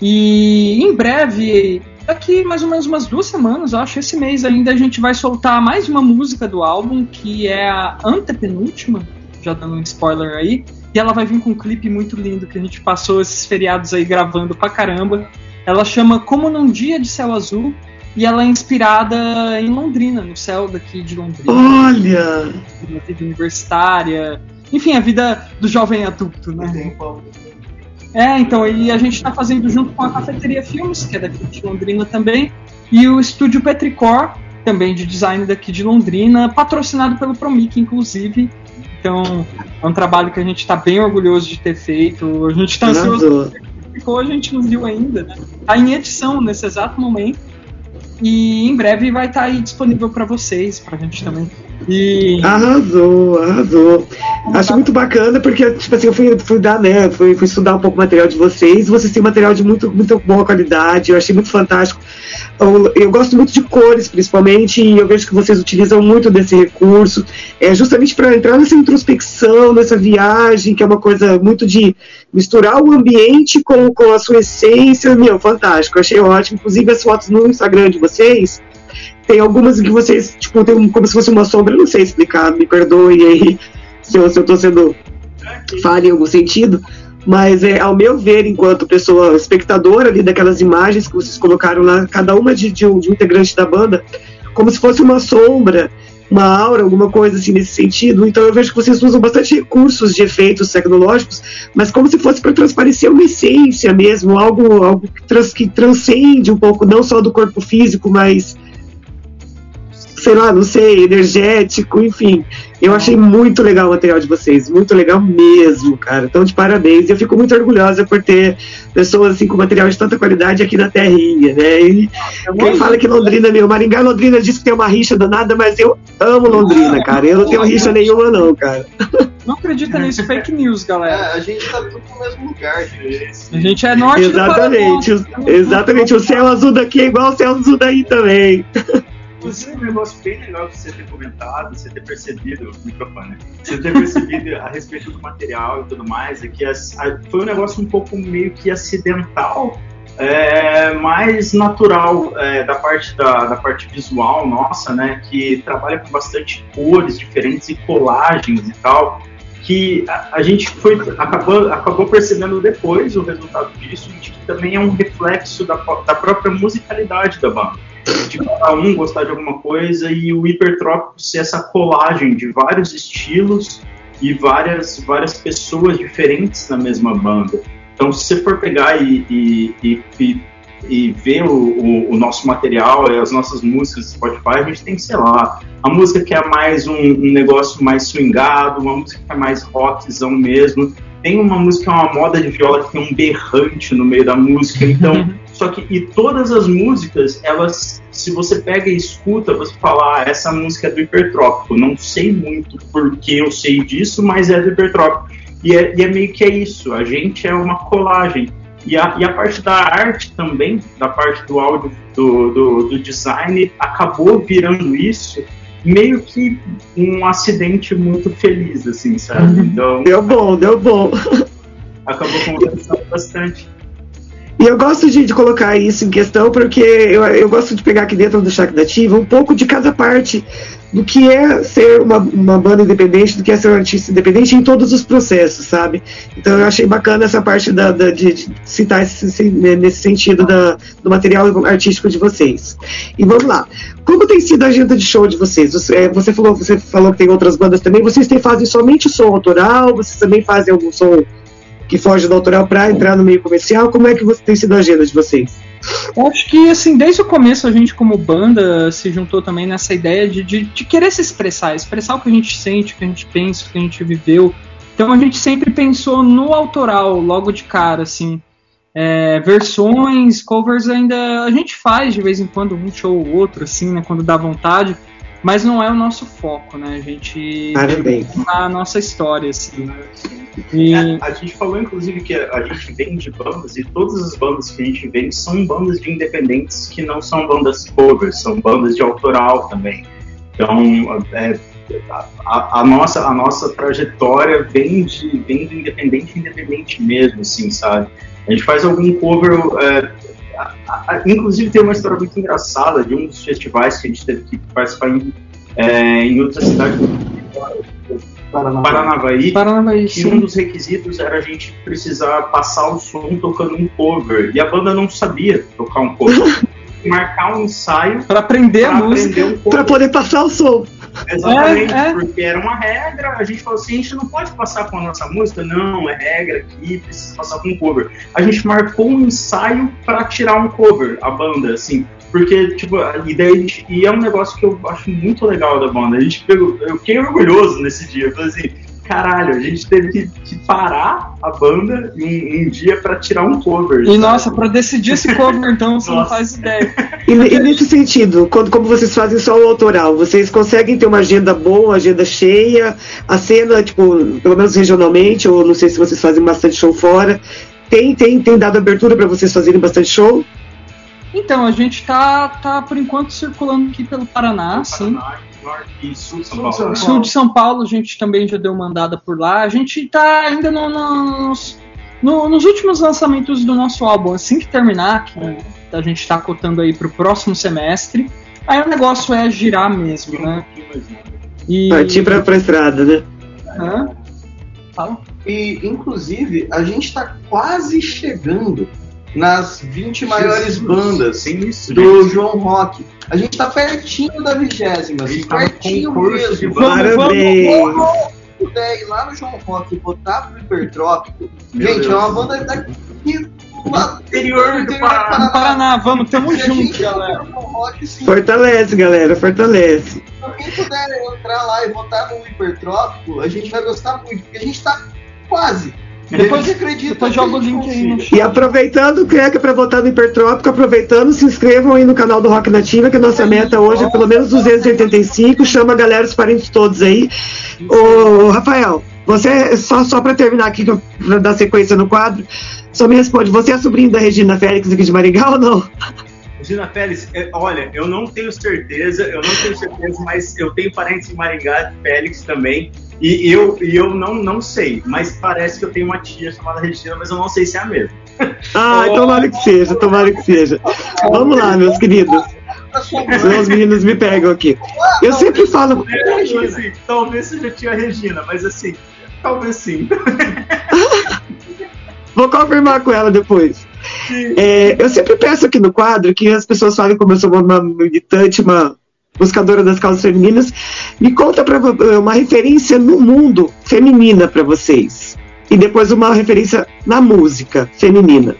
E em breve, daqui mais ou menos umas duas semanas, acho, esse mês ainda, a gente vai soltar mais uma música do álbum, que é a antepenúltima, já dando um spoiler aí. E ela vai vir com um clipe muito lindo que a gente passou esses feriados aí gravando pra caramba. Ela chama Como Num Dia de Céu Azul e ela é inspirada em Londrina, no céu daqui de Londrina. Olha! Na vida universitária. Enfim, a vida do jovem adulto, né? É, então, e a gente está fazendo junto com a Cafeteria Filmes, que é daqui de Londrina também, e o Estúdio Petricor, também de design daqui de Londrina, patrocinado pelo Promic, inclusive. Então, é um trabalho que a gente está bem orgulhoso de ter feito. A gente está ansioso. A gente não viu ainda, né? Tá em edição nesse exato momento. E em breve vai estar tá aí disponível para vocês, para a gente também. E... Arrasou, arrasou. Acho muito bacana porque, tipo assim, eu fui, fui dar, né? Fui, fui estudar um pouco o material de vocês. Vocês têm material de muito, muito boa qualidade, eu achei muito fantástico. Eu, eu, gosto muito de cores, principalmente, e eu vejo que vocês utilizam muito desse recurso, é justamente para entrar nessa introspecção, nessa viagem, que é uma coisa muito de misturar o ambiente com, com a sua essência. Meu, fantástico, achei ótimo. Inclusive, as fotos no Instagram de vocês tem algumas que vocês, tipo, tem como se fosse uma sombra, não sei explicar, me perdoe aí se eu, se eu tô sendo falha em algum sentido, mas é, ao meu ver, enquanto pessoa espectadora ali daquelas imagens que vocês colocaram lá, cada uma de, de, um, de um integrante da banda, como se fosse uma sombra, uma aura, alguma coisa assim nesse sentido. Então eu vejo que vocês usam bastante recursos de efeitos tecnológicos, mas como se fosse para transparecer uma essência mesmo, algo, algo que, trans, que transcende um pouco, não só do corpo físico, mas sei lá, não sei, energético, enfim. Eu achei muito legal o material de vocês, muito legal mesmo, cara. Então, de parabéns. Eu fico muito orgulhosa por ter pessoas assim com material de tanta qualidade aqui na terrinha, né? E quem fala que Londrina, meu, Maringá, Londrina diz que tem uma rixa danada, mas eu amo Londrina, cara. Eu não tenho rixa nenhuma, não, cara. Não acredita nisso, fake news, galera. É, a gente tá tudo no mesmo lugar, gente. A gente é norte Exatamente, o, exatamente. O céu azul daqui é igual o céu azul daí também. Inclusive, um negócio bem legal que você ter comentado, você ter percebido, microfone, né? você ter percebido a respeito do material e tudo mais, é que as, a, foi um negócio um pouco meio que acidental, é, mais natural é, da parte da, da parte visual nossa, né, que trabalha com bastante cores diferentes e colagens e tal, que a, a gente foi acabou, acabou percebendo depois o resultado disso, de que também é um reflexo da, da própria musicalidade da banda de cada um gostar de alguma coisa e o hipertrópico ser essa colagem de vários estilos e várias, várias pessoas diferentes na mesma banda. Então, se você for pegar e, e, e, e ver o, o, o, nosso material e as nossas músicas do Spotify, a gente tem, sei lá, a música que é mais um, um negócio mais swingado, uma música que é mais rockzão mesmo. Tem uma música que é uma moda de viola que tem um berrante no meio da música, então Só que e todas as músicas, elas, se você pega e escuta, você fala, ah, essa música é do hipertrópico. Não sei muito porque eu sei disso, mas é do hipertrópico. E é, e é meio que é isso. A gente é uma colagem. E a, e a parte da arte também, da parte do áudio, do, do, do design, acabou virando isso meio que um acidente muito feliz, assim, sabe? Então, deu bom, deu bom. Acabou conversando bastante. E eu gosto de, de, colocar isso em questão porque eu, eu gosto de pegar aqui dentro do Chac Nativa um pouco de cada parte do que é ser uma, uma banda independente, do que é ser um artista independente em todos os processos, sabe? Então eu achei bacana essa parte da, da de, de, citar esse, nesse sentido da, do material artístico de vocês. E vamos lá. Como tem sido a agenda de show de vocês? Você, é, você, falou, você falou que tem outras bandas também. Vocês têm, fazem somente som autoral? Vocês também fazem algum som que foge do autoral para entrar no meio comercial? Como é que você, tem sido a agenda de vocês? Acho que, assim, desde o começo a gente, como banda, se juntou também nessa ideia de, de, de, querer se expressar, expressar o que a gente sente, o que a gente pensa, o que a gente viveu. Então a gente sempre pensou no autoral, logo de cara, assim. É, versões, covers ainda a gente faz de vez em quando, um show ou outro, assim, né, quando dá vontade mas não é o nosso foco, né? A gente Parabéns. a nossa história, assim. E... É, a gente falou, inclusive, que a gente vende bandas e todas as bandas que a gente vende são bandas de independentes que não são bandas covers, são bandas de autoral também. Então, é, a, a, nossa, a nossa trajetória vem, de, vem do independente independente mesmo, assim, sabe? A gente faz algum cover. É, inclusive tem uma história muito engraçada de um dos festivais que a gente teve que participar em, é, em outra cidade Paranavaí, Paranavaí e um dos requisitos era a gente precisar passar o som tocando um cover. E a banda não sabia tocar um cover. Marcar um ensaio para aprender a música, um para poder passar o som. Exatamente, é, é. porque era uma regra. A gente falou assim: a gente não pode passar com a nossa música, não, é regra aqui, precisa passar com um cover. A gente marcou um ensaio para tirar um cover, a banda, assim. Porque, tipo, e daí e é um negócio que eu acho muito legal da banda. A gente pegou, eu fiquei orgulhoso nesse dia. Eu falei assim, caralho, a gente teve que, que parar a banda um, um dia para tirar um cover. E sabe? nossa, para decidir esse cover, então, você não faz ideia. E, e, nesse sentido, quando, como vocês fazem só o autoral, vocês conseguem ter uma agenda boa, uma agenda cheia, a cena, tipo, pelo menos regionalmente, ou não sei se vocês fazem bastante show fora, tem, tem, tem dado abertura para vocês fazerem bastante show? Então, a gente tá, tá por enquanto circulando aqui pelo Paraná, sim. Norte e sul de São Paulo. Sul de São Paulo, a gente também já deu mandada por lá. A gente tá ainda no, nos, no, nos últimos lançamentos do nosso álbum. Assim que terminar, que a gente tá cotando aí pro próximo semestre, aí o negócio é girar mesmo, né? E... Partir pra, pra estrada, né? Hã? Fala. E, inclusive, a gente tá quase chegando nas 20 maiores bandas do gente. João Rock. A gente tá pertinho da vigésima, assim, tá pertinho mesmo. Parabéns! Se puder ir lá no João Rock e botar pro Hipertrópico, gente, Deus. é uma banda daqui lá interior do Paraná. Paraná. Vamos, tamo junto, galera. Rock, fortalece, galera, fortalece. Se quem puder entrar lá e botar no Hipertrópico, a gente vai gostar muito, porque a gente tá quase depois, acredita, depois joga o link aí no E aproveitando, que é para votar no Hipertrópico, aproveitando, se inscrevam aí no canal do Rock Nativa, que a nossa meta hoje é pelo menos 285. Chama a galera, os parentes todos aí. Ô, Rafael, você, só, só para terminar aqui, para dar sequência no quadro, só me responde: você é sobrinho da Regina Félix aqui de Maringá ou não? Regina Félix, é, olha, eu não tenho certeza, eu não tenho certeza, mas eu tenho parentes em Maringá, Félix também. E eu, e eu não, não sei, mas parece que eu tenho uma tia chamada Regina, mas eu não sei se é a mesma. Ah, tomara que seja, tomara que seja. Vamos lá, meus queridos. Senão os meninos me pegam aqui. Eu sempre falo. É, assim, talvez seja tia Regina, mas assim, talvez sim. Vou confirmar com ela depois. É, eu sempre peço aqui no quadro que as pessoas falem como eu sou uma militante, uma buscadora das causas femininas. Me conta pra, uma referência no mundo feminina para vocês. E depois uma referência na música feminina.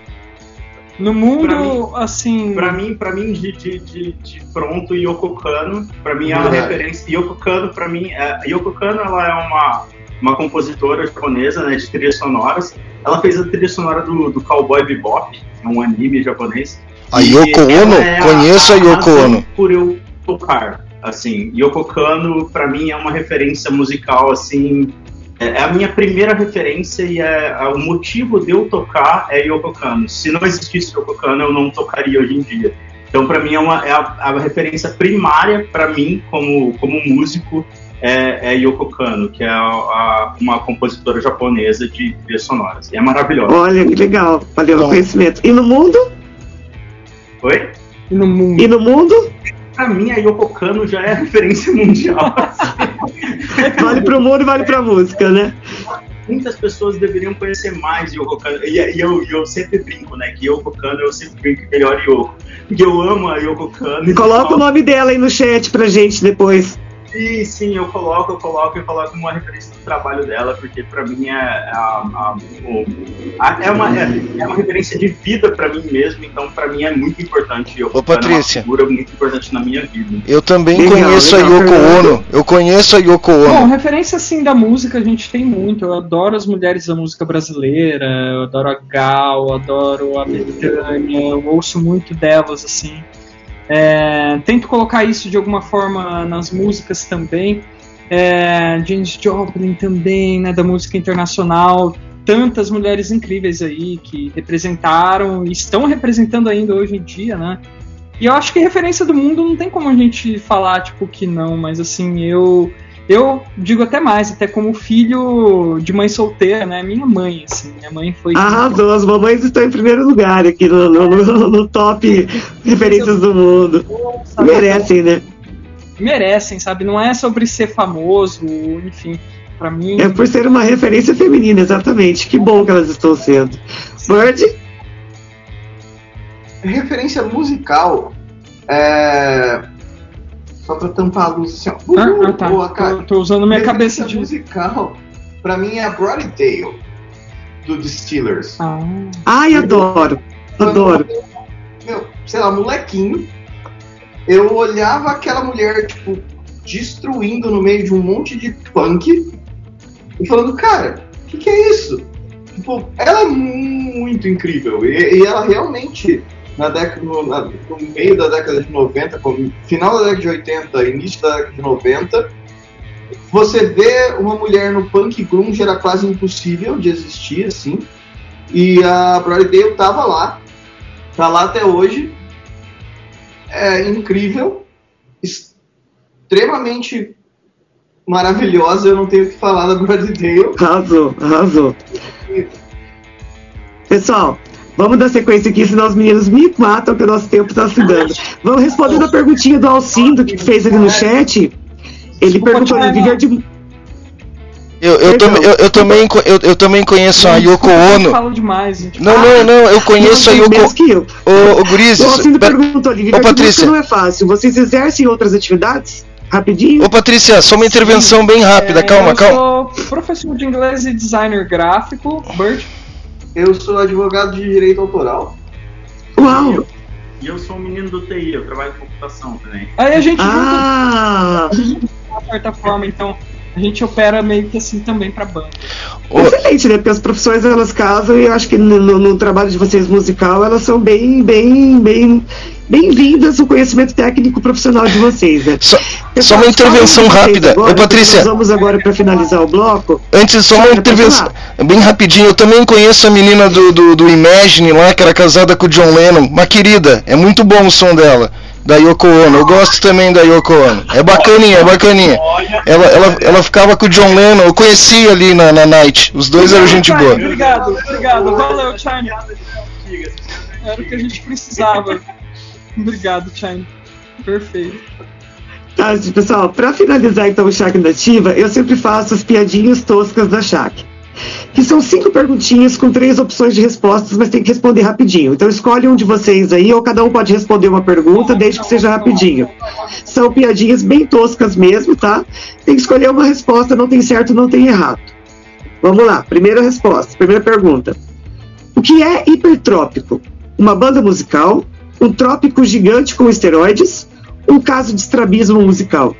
No mundo, pra mim, assim. Pra mim, pra mim de, de, de, de pronto, Yoko Kano, pra mim é uma referência. Yoko Kano, pra mim, é, Yoko Kano ela é uma, uma compositora japonesa né, de trilhas sonoras. Ela fez a trilha sonora do, do Cowboy Bebop, é um anime japonês. A Yoko Ono? É Conheço a, a Yoko Ono. Por eu tocar. Assim, Yoko Kano para mim é uma referência musical assim, é, é a minha primeira referência e é, é, o motivo de eu tocar é Yoko Kano. Se não existisse Yoko Kano, eu não tocaria hoje em dia. Então, para mim é, uma, é a, a referência primária para mim como como músico é, é Yoko Kano, que é a, a, uma compositora japonesa de trilhas sonoras. E é maravilhosa. Olha, que legal. Valeu o conhecimento. E no mundo? Oi? E no mundo? E no mundo? Pra mim, a Yoko Kano já é referência mundial. vale pro mundo e vale pra música, né? muitas pessoas deveriam conhecer mais Yoko Kano. E, e eu, eu, sempre brinco, né? Que Yoko Kano eu sempre brinco que melhor Yoko. Porque eu amo a Yoko Kano. Coloca o nome dela aí no chat pra gente depois. Sim, sim, eu coloco, eu coloco e coloco uma referência do trabalho dela, porque para mim é, a, a, a, é, uma, é, é, uma referência de vida para mim mesmo, então para mim é muito importante. Eu Ô, Patrícia. É uma figura muito importante na minha vida. Eu também legal, conheço legal, a Yoko Ono. Eu conheço a Yoko Ono. Bom, referência assim da música a gente tem muito. Eu adoro as mulheres da música brasileira, eu adoro a Gal, eu adoro a Mediterrânea, eu ouço muito delas assim. É, tento colocar isso de alguma forma nas músicas também. É, James Joplin também, né, da música internacional. Tantas mulheres incríveis aí que representaram e estão representando ainda hoje em dia, né? E eu acho que referência do mundo não tem como a gente falar, tipo, que não, mas assim, eu eu digo até mais, até como filho de mãe solteira, né? Minha mãe, assim, minha mãe foi. Arrasou, as mamães estão em primeiro lugar aqui no, no, no, no top referências do mundo. Merecem, né? Merecem, sabe? Não é sobre ser famoso, enfim. Pra mim. É por ser uma referência feminina, exatamente. Que bom que elas estão sendo. Bird? Referência musical. É só pra tampar a luz assim, ó. Uh, ah, ah, tá. Boa, cara. Tô, tô usando minha cabeça de. musical. Pra mim é a Brody Dale, do Distillers. Ah. Ai, adoro. Adoro. Meu, sei lá, molequinho. Eu olhava aquela mulher, tipo, destruindo no meio de um monte de punk e falando, cara, o que, que é isso? Tipo, ela é muito incrível. E, e ela realmente na década, no, na, no, meio da década de 90, final da década de 80, início da década de 90, você vê uma mulher no punk grunge era quase impossível de existir, assim. E a Dale tava lá, tá lá até hoje. É incrível, extremamente maravilhosa, eu não tenho o que falar da Dale. Arrasou, arrasou. Pessoal, Vamos dar sequência aqui, senão os meninos me matam que o nosso tempo está se dando. Vamos respondendo a perguntinha do Alcindo que fez ali no chat. Ele perguntou, viver de... Eu, eu, tam, eu, eu, também, eu, eu também conheço a Yoko Ono. Demais, gente. Não, não, não, eu conheço não, a Yoko Ono. O, o Gurizes. O Alcindo perguntou ali, viver Ô, Patrícia. não é fácil. Vocês exercem outras atividades? Rapidinho. Ô, Patrícia, só uma intervenção Sim. bem rápida, é, calma, eu calma. Eu sou professor de inglês e designer gráfico, Bert. Eu sou advogado de direito autoral. Uau! E eu sou um menino do TI, eu trabalho com computação também. Aí a gente ah. junta, a gente uma certa forma, então a gente opera meio que assim também para banda. Excelente, né? Porque as profissões elas casam e eu acho que no, no, trabalho de vocês musical elas são bem, bem, bem bem-vindas o conhecimento técnico profissional de vocês. Né? Só, só uma intervenção rápida. Agora, Ô, Patrícia. Nós vamos agora para finalizar o bloco. Antes, só uma intervenção bem rapidinho. Eu também conheço a menina do, do, do Imagine lá, que era casada com o John Lennon. Uma querida. É muito bom o som dela da Yoko Ono. Eu gosto também da Yoko Ono. É bacaninha, é bacaninha. Ela, ela, ela ficava com o John Lennon, eu conheci ali na, na Night. Os dois eram gente boa. Obrigado, obrigado. Valeu, China. Era o que a gente precisava. Obrigado, China. Perfeito. Tá, pessoal, para finalizar então o Shaq Nativa, eu sempre faço as piadinhas toscas da Shaq que são cinco perguntinhas com três opções de respostas, mas tem que responder rapidinho. Então escolhe um de vocês aí, ou cada um pode responder uma pergunta, desde que seja rapidinho. São piadinhas bem toscas mesmo, tá? Tem que escolher uma resposta, não tem certo, não tem errado. Vamos lá, primeira resposta, primeira pergunta. O que é hipertrópico? Uma banda musical, um trópico gigante com esteroides, um caso de estrabismo musical?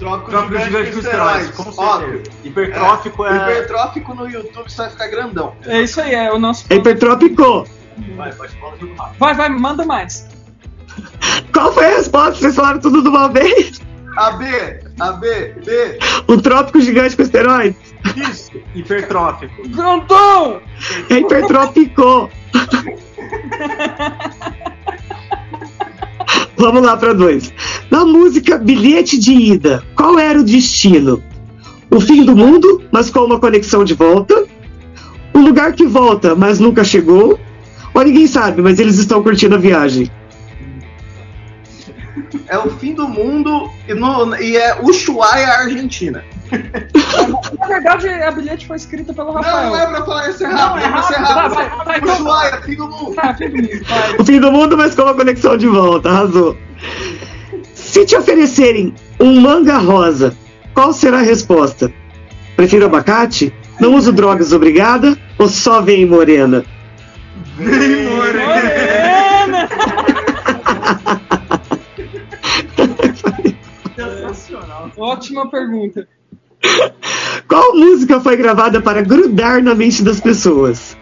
O trópico, trópico gigante, gigante com esteroides, com certeza. Hipertrófico é, é... Hipertrófico no YouTube você vai ficar grandão. É isso aí, é o nosso... É hipertrópico! Vai, vai, vai, manda mais. Qual foi a resposta? Vocês falaram tudo de uma vez? A B, a B, B. O trópico gigante com esteroides? Isso, hipertrófico. Grandão! É hipertrópico. Vamos lá para dois. Na música Bilhete de Ida, qual era o destino? O fim do mundo, mas com uma conexão de volta? O lugar que volta, mas nunca chegou? Ou ninguém sabe, mas eles estão curtindo a viagem? É o fim do mundo e, no, e é Ushuaia, Argentina. Na verdade, a bilhete foi escrita pelo Rafael. Não, não é pra falar isso errado. Não, é é pra ser errado. Vai, rápido. vai, vai, vai, Ushuaia, fim do mundo. Tá, fim do mundo. vai. O fim do mundo, mas com uma conexão de volta, arrasou. Se te oferecerem um manga rosa, qual será a resposta? Prefiro abacate? Não uso drogas, obrigada? Ou só vem morena? Morena! Sensacional. Ótima pergunta. Qual música foi gravada para grudar na mente das pessoas?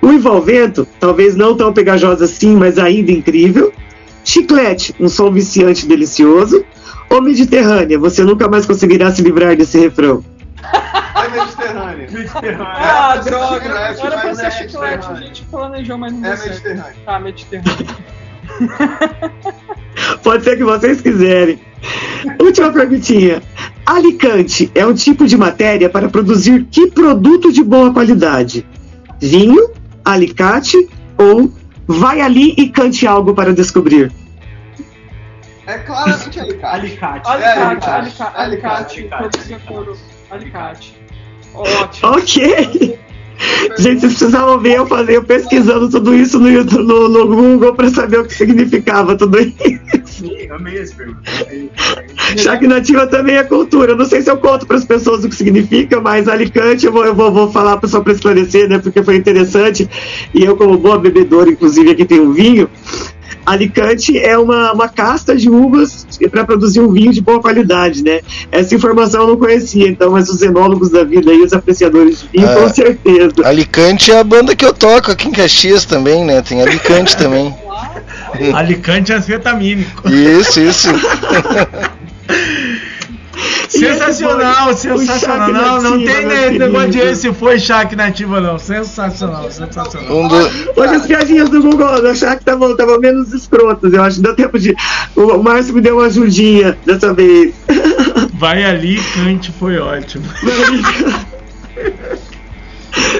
O Envolvento, talvez não tão pegajosa assim, mas ainda incrível. Chiclete, um som viciante e delicioso. Ou Mediterrânea, você nunca mais conseguirá se livrar desse refrão. É Mediterrânea. Ah, droga. chiclete, Era pra mas ser é chiclete. A gente planejou, mas não É deu certo. Mediterrâneo. Tá, Mediterrâneo. Pode ser que vocês quiserem. Última perguntinha. Alicante é um tipo de matéria para produzir que produto de boa qualidade? Vinho, alicate ou vai ali e cante algo para descobrir? É claramente alicate. Alicate. É, Alicate, alicate. alicate, alicate. Alicate. Produzia couro. Alicate. Ótimo. Ok. Gente, vocês precisavam ver eu fazer, eu pesquisando tudo isso no, YouTube- no, no Google para saber o que significava tudo isso. Amei esse nativa também é cultura. Não sei se eu conto para as pessoas o que significa, mas Alicante eu vou, eu vou, vou falar só para esclarecer, né? Porque foi interessante. E eu, como boa bebedora, inclusive aqui tem um vinho. Alicante é uma, uma casta de uvas para produzir um vinho de boa qualidade, né? Essa informação eu não conhecia, então, mas os enólogos da vida e os apreciadores de vinho, Ah. com certeza. Alicante é a banda que eu toco aqui em Caxias também, né? Tem Alicante também. Alicante anfetamínico. Isso, isso. Sensacional, sensacional. Não, não tem ne- negócio de esse foi chaque nativa, não. Sensacional, sensacional. Um do... Hoje as piadinhas do Google achava que estavam estavam menos escrotas. Eu acho que deu tempo de. O Márcio me deu uma ajudinha dessa vez. Vai ali, cante, foi ótimo.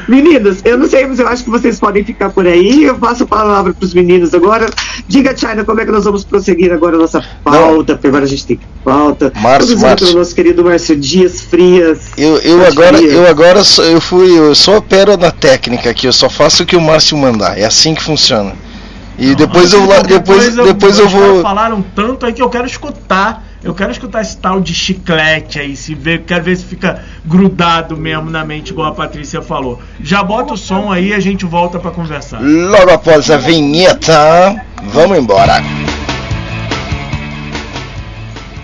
Meninos, eu não sei, mas eu acho que vocês podem ficar por aí. Eu passo a palavra para os meninos agora. Diga, China, como é que nós vamos prosseguir agora a nossa pauta? Porque agora a gente tem pauta. Márcio, Márcio. nosso querido Márcio Dias Frias. Eu, eu agora, ir. eu agora só, eu fui, eu só opero na técnica aqui, eu só faço o que o Márcio mandar. É assim que funciona. E depois eu la- depois depois eu vou falaram tanto aí que eu quero escutar. Eu quero escutar esse tal de chiclete aí, se ver, quero ver se fica grudado mesmo na mente, igual a Patrícia falou. Já bota o som aí e a gente volta pra conversar. logo após a vinheta, vamos embora.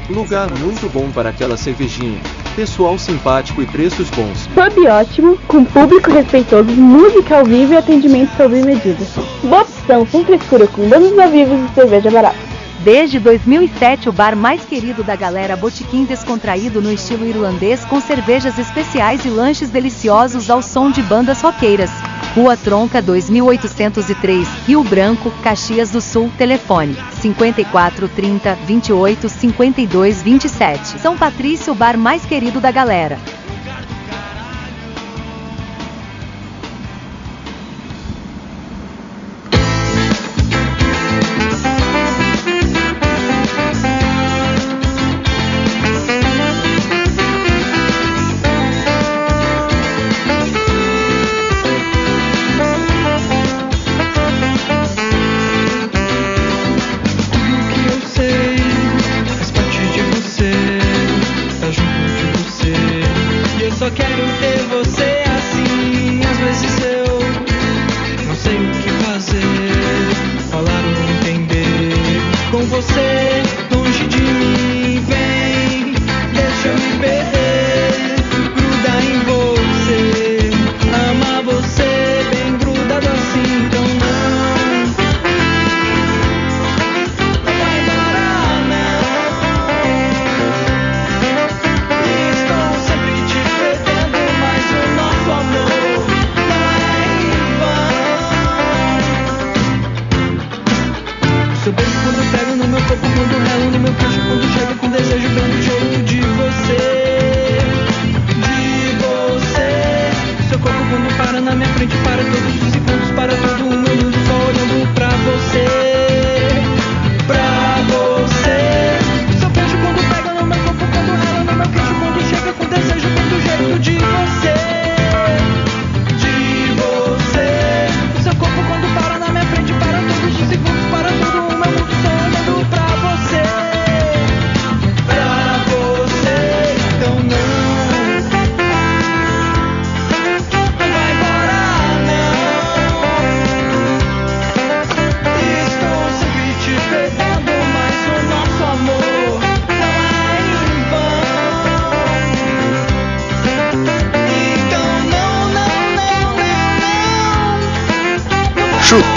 Lugar muito bom para aquela cervejinha. Pessoal simpático e preços bons. Pub ótimo, com público respeitoso, música ao vivo e atendimento sob medida. Boa opção, sem frescura, com bandas ao vivo e cerveja barata. Desde 2007, o bar mais querido da galera Botequim descontraído no estilo irlandês com cervejas especiais e lanches deliciosos ao som de bandas roqueiras. Rua Tronca 2803, Rio Branco, Caxias do Sul, telefone 54 30 28 52 27. São Patrício, o bar mais querido da galera.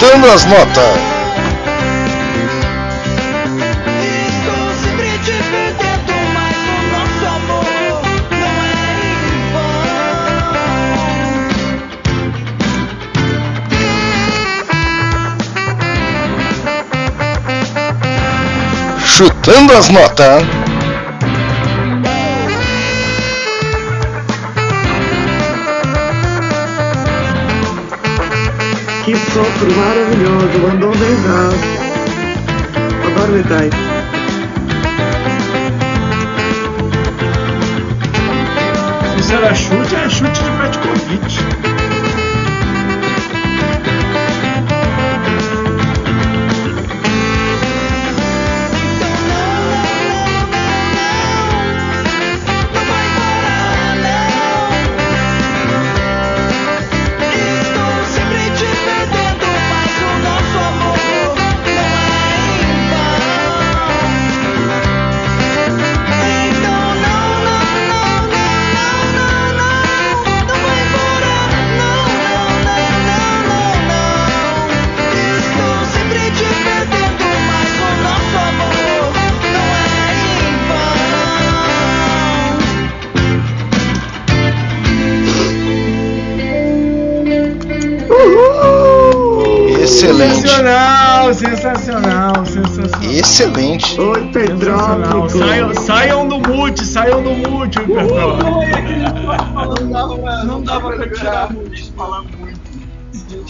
Não é em Chutando as notas. Sopro maravilhoso, mandou um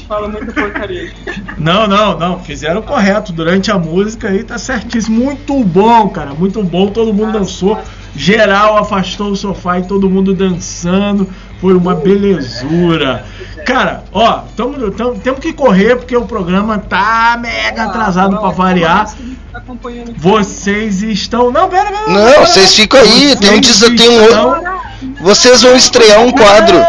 fala muita porcaria. Não, não, não. Fizeram correto. Durante a música aí tá certíssimo. Muito bom, cara. Muito bom. Todo mundo dançou. Geral afastou o sofá e todo mundo dançando. Foi uma belezura. Cara, ó, tamo, tamo- temos que correr porque o programa tá mega atrasado pra variar. Acompanhando Vocês estão. Não, pera, pera. Não, pera, vocês ficam aí. Tem um, tem um estão- outro. Vocês vão estrear um quadro. Não,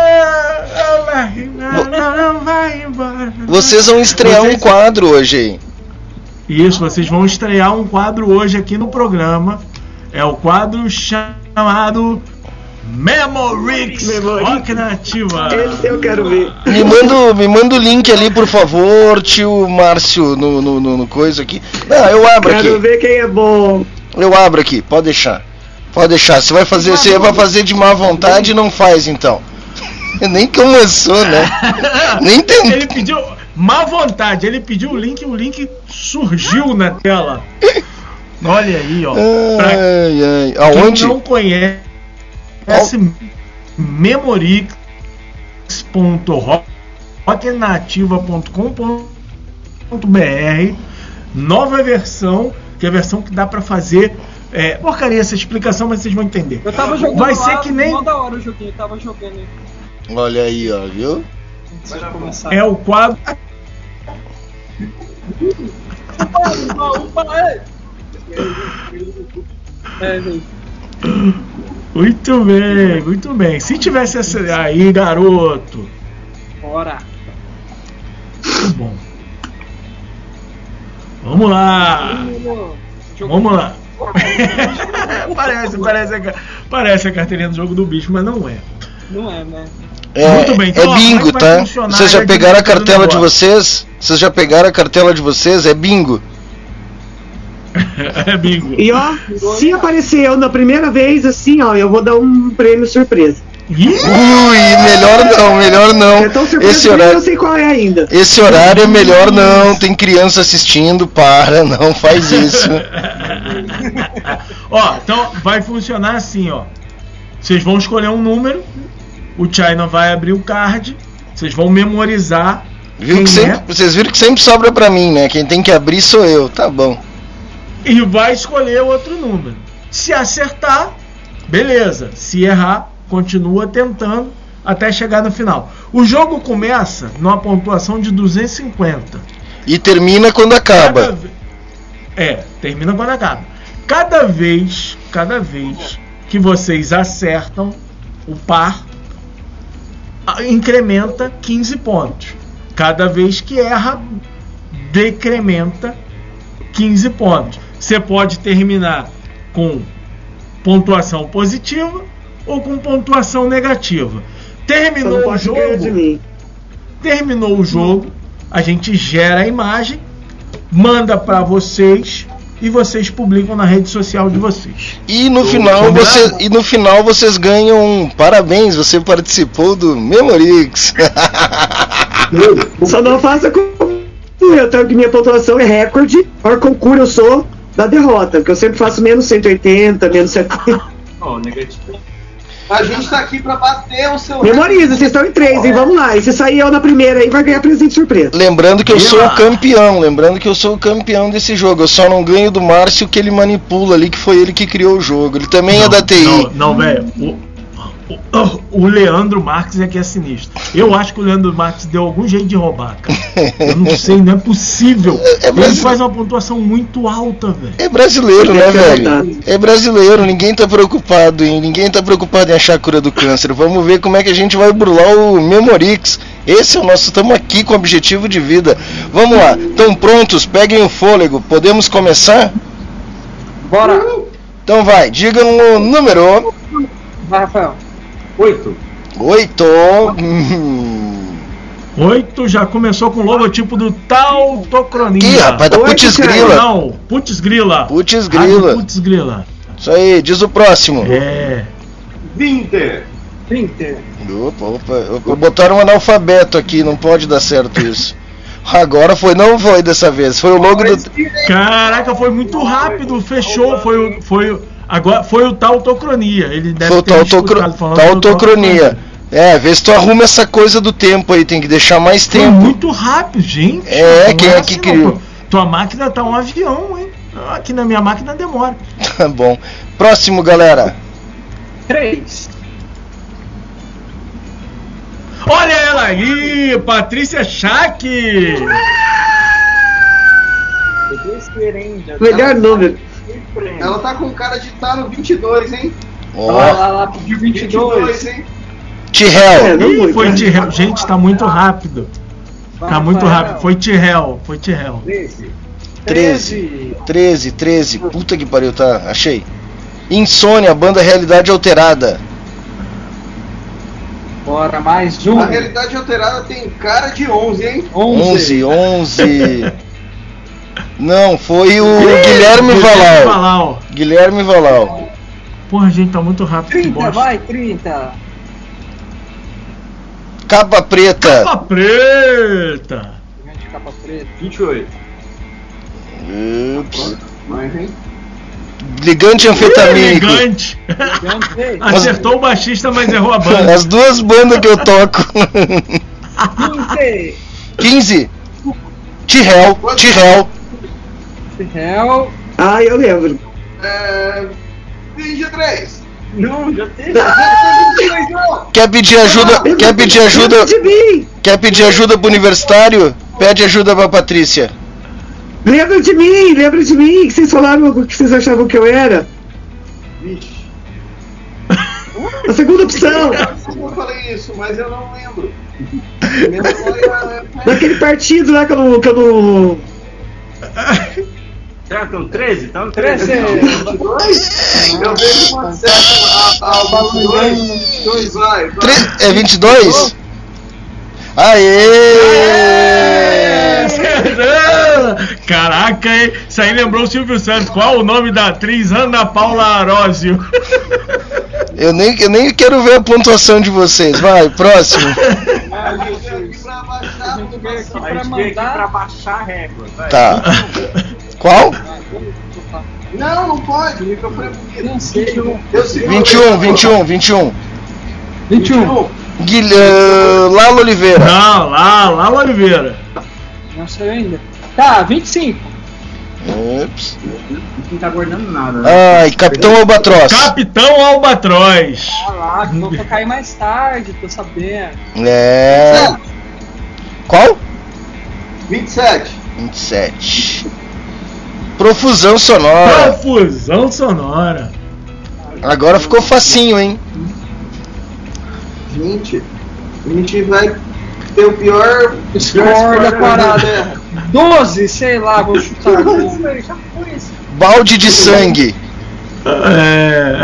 Vocês vão estrear um Vocês- quadro hoje aí. Isso, vocês vão estrear um quadro hoje aqui no programa. É o quadro chamado Memorix Rock Nativa. Esse eu quero ver. Me manda, me manda o link ali, por favor, tio Márcio, no, no, no, no coisa aqui. Não, eu abro Quero aqui. ver quem é bom. Eu abro aqui, pode deixar. Pode deixar. Você vai fazer, você vai fazer de má vontade, não faz então. Nem começou, né? Nem tentou. Ele pediu má vontade, ele pediu o link e o link surgiu na tela. Olha aí, ó. Pra Ai, ai. Aonde? Quem não conhece memorix.rocknativa.com.br Nova versão, que é a versão que dá pra fazer. É, porcaria essa explicação, mas vocês vão entender. Eu tava jogando Vai lá, ser que nem. da hora o joguinho, eu tava jogando Olha aí, ó, viu? É o quadro. Upa, upa, ei! É. Muito bem, muito bem. Se tivesse essa. Aí, garoto. Bora. Muito bom. Vamos lá. Vamos lá. parece, parece, a, parece a carteirinha do jogo do bicho, mas não é. Não é, né? É, Muito bem, então, é como é bingo, tá? Vocês já pegaram a cartela de vocês? Vocês já pegaram a cartela de vocês? É bingo. é bingo. E ó, se aparecer eu na primeira vez, assim, ó, eu vou dar um prêmio surpresa. Ui, melhor não, melhor não. Eu surpreso Esse eu horário, não sei qual é ainda. esse horário é melhor não. Tem criança assistindo, para, não faz isso. Ó, então vai funcionar assim, ó. Vocês vão escolher um número, o China vai abrir o card, vocês vão memorizar Viu que é sempre, vocês viram que sempre sobra pra mim, né? Quem tem que abrir sou eu, tá bom. e vai escolher outro número. Se acertar, beleza. Se errar, continua tentando até chegar no final. O jogo começa numa pontuação de 250. E termina quando acaba. Cada É, termina quando acaba. Cada vez, cada vez que vocês acertam o par, incrementa 15 pontos. Cada vez que erra, decrementa 15 pontos. Você pode terminar com pontuação positiva ou com pontuação negativa. Terminou o jogo, terminou o jogo, a gente gera a imagem, manda para vocês e vocês publicam na rede social de vocês. E no final você e no final vocês ganham um parabéns, você participou do Memorix. Só não faça com eu, tanto que minha pontuação é recorde. Por concurso eu sou da derrota, porque eu sempre faço menos 180, menos 70. Ó, negativo. A gente tá aqui pra bater o seu. Memoriza, vocês estão em três, hein? Vamos lá. E se sair eu na primeira aí, vai ganhar presente surpresa. Lembrando que eu sou o campeão, lembrando que eu sou o campeão desse jogo. Eu só não ganho do Márcio que ele manipula ali, que foi ele que criou o jogo. Ele também é da TI. Não, não velho. O, o, Leandro Marques é que é sinistro. Eu acho que o Leandro Marques deu algum jeito de roubar, cara. Eu não sei, não é possível. Ele faz uma pontuação muito alta, velho. É brasileiro, né, velho? É brasileiro, ninguém tá preocupado, hein? Ninguém tá preocupado em achar a cura do câncer. Vamos ver como é que a gente vai burlar o Memorix. Esse é o nosso, estamos aqui com objetivo de vida. Vamos lá, estão prontos? Peguem o fôlego. Podemos começar? Bora! Então vai, digam o número. Vai, Rafael. Oito. Oito. Hum. Oito já começou com o logotipo do Tautocronia. Ih, rapaz, da Oito, Putz. Grila. Não, Putz Grila. Putz Rádio Grila. Putz Grila. Isso aí, diz o próximo. É. 20. 30. Opa, opa, opa, botaram um analfabeto aqui, não pode dar certo isso. Agora foi, não foi dessa vez, foi o logo do. Caraca, foi muito rápido, fechou, foi o foi o- agora foi o Tautocronia. Ele deve Foi ter falando do tautocronia. É, vê se tu arruma essa coisa do tempo aí, tem que deixar mais Foi tempo. muito rápido, gente. É, Não quem é assim, que não, criou? pô. Tua máquina tá um avião, hein? Aqui na minha máquina demora. Tá bom. Próximo, galera. 3. Olha ela aí, Patrícia Schack. Melhor número. Ela tá com cara de estar no 22, hein? Ó, Lá, lá, lá, pediu 22. hein? Tirrell. Ih, foi Tirrell. Gente, tá muito rápido. Tá muito rápido. Foi Tirrell, foi Tirrell. 13. 13, 13. Puta que pariu, tá? Achei. Insônia, banda Realidade Alterada. Bora, mais um. A realidade alterada tem cara de 11, hein? 11, 11. Não, foi o Ih, Guilherme Guilherme Valau. Valau. Guilherme Valau. Porra, gente, tá muito rápido. que 30, bosta. vai, 30. Capa preta. Capa preta. Capa preta. 28. Ups. Mais, hein? Ligante anfetamínico. Grande. Acertou o baixista, mas errou a banda. As duas bandas que eu toco. 15. 15. Tirrell. Tirrell. Real. Ah, eu lembro. É. 23. Não, já teve. Quer pedir ajuda? Quer pedir ajuda? Lembra de mim! Quer pedir ajuda pro universitário? Pede ajuda pra Patrícia. Lembra de mim! Lembra de mim! Que vocês falaram o que vocês achavam que eu era? Vixe. A segunda opção! Eu falei isso, mas eu não lembro. Naquele partido lá que eu não. Que eu não... Será que estão 13? Estão 13. 13. Eu vejo uma certa. A 22. 22 vai. É 22? Aê! Caraca, hein? Isso aí lembrou o Silvio Santos. Qual o nome da atriz Ana Paula Arósio? Eu nem, eu nem quero ver a pontuação de vocês. Vai, próximo. Gente veio aqui pra A gente veio aqui pra mandar. baixar a régua. vai. Tá. Qual? Não, não pode. O microfone é bonito. Não sei. Eu seguro 21, 21, 21. 21. Guilherme Lalo Oliveira. Não, lá, lá Oliveira. Não sei ainda. Tá, 25. Ups. Não tá guardando nada. né? Ai, Capitão Albatroz. Capitão Albatroz. Ah lá, que vou tocar aí mais tarde, tô sabendo. É. Qual? 27. 27. Profusão sonora. Confusão sonora. Agora ficou facinho, hein? 20. A gente vai ter o pior Score da parada. Terra. 12, sei lá, vou chutar. Balde de sangue. É.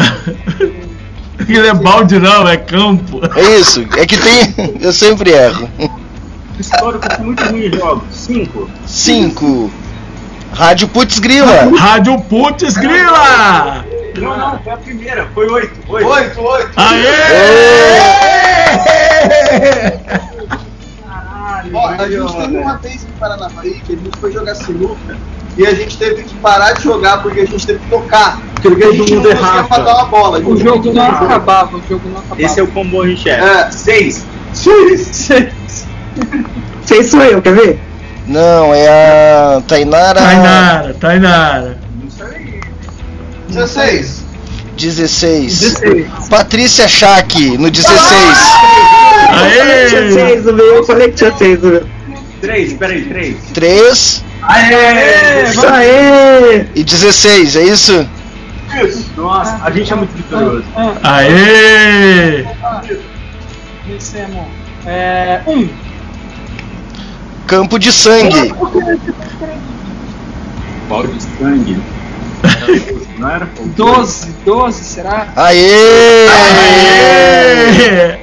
Ele é balde não, é campo. É isso. É que tem. Eu sempre erro. Histórico muito ruim em jogos. 5. 5. Rádio Putz Grila. Rádio Putz Grila. Não, não, foi a primeira. Foi 8. 8. 8, 8. Ó, a gente teve uma vez em Paranavaí que a gente foi jogar sinuca e a gente teve que parar de jogar porque a gente teve que tocar. Porque a gente não mundo conseguia matar uma bola. O jogo não acabava, o jogo não acabava. Esse é o combo chefe. É. 6. Seis sou eu, quer ver? Não, é a Tainara. Tainara, Tainara. 16. 16. Patrícia Schack no 16. Falei que tinha seis no meu, eu falei que tinha seis no meu. 3, peraí, 3. 3 Aê! Isso aí! e 16, é isso? Isso. Nossa, a gente é muito vitorioso. Aê! Vencemos. É. 1. Campo de sangue. Balde de sangue. Não era? 12, 12, será? Aê! Aê!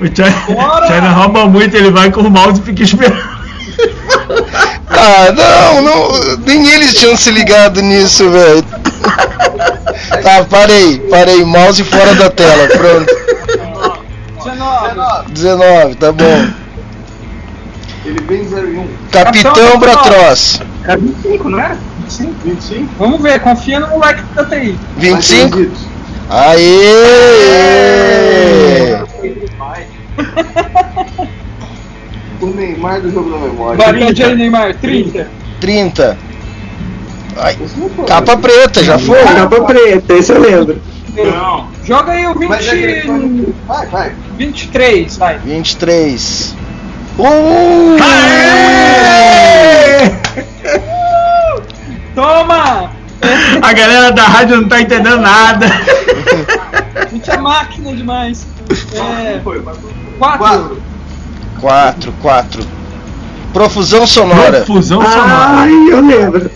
O China, China rouba muito, ele vai com o mouse e fica esperando. Ah, não, não, nem eles tinham se ligado nisso, velho. Tá, parei, parei, mouse fora da tela, pronto. 19. 19, tá bom. Ele vem 0 e 1. Capitão Bratroz. Era 25, não era? 25. 25? Vamos ver, confia no moleque da TI. 25? Aê! O Neymar do jogo da memória. Pede aí, Neymar. 30. 30. Ai, capa preta, já foi? Capa preta, isso eu lembro. Não. Joga aí o 20. Mas é que Vai, vai. 23, vai. 23. Uh! Toma! A galera da rádio não tá entendendo nada. Muita máquina demais. É. 4. 4, 4. Profusão sonora. Fusão sonora. Ai, eu lembro.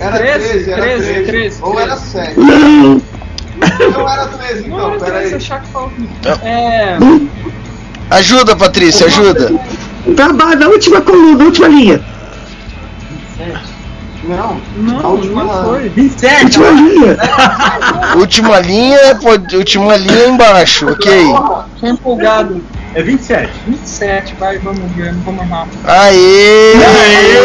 Era 13, 13, era 13, 13. 13, Ou era 13. 7. Não, Não era 13 Não, então, era 13, peraí. achar que falou. É. Ajuda, Patrícia, ajuda. tá ba- na última coluna, última linha. Não, Não, a última não foi. 27. Última linha. Última linha, pode- última linha embaixo, ok. Tô empolgado. É 27. 27, vai, vamos ver, vamos errar. Aê! Aê!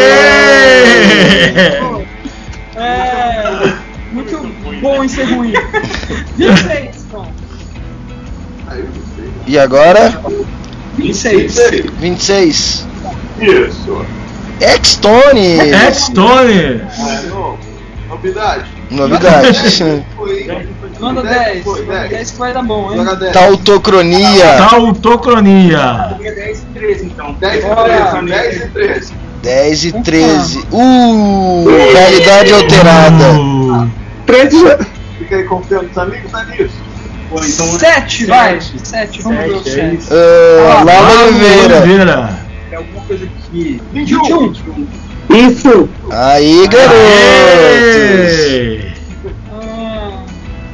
É. Muito bom em ser ruim. 26, então. E agora? 26. 26. 26. Isso. X-Tone! X-Tone! É, no- Novidade. Novidade. Foi. Manda 10, 10. foi, Manda 10. 10 que vai dar bom, hein? Joga 10. Tautocronia. Tautocronia. 10 e 13, então. 10 e Bora. 13. 10 e 13. 10 e 13. Uh! Realidade alterada. Uh, Preto já. Fica aí confiando nos amigos, tá nisso? Então 7, vai. 7, vamos ver o Sete, é 7. isso. Uh, Lala Oliveira. Oliveira. É alguma coisa que. 21. Isso. Aí! Ah,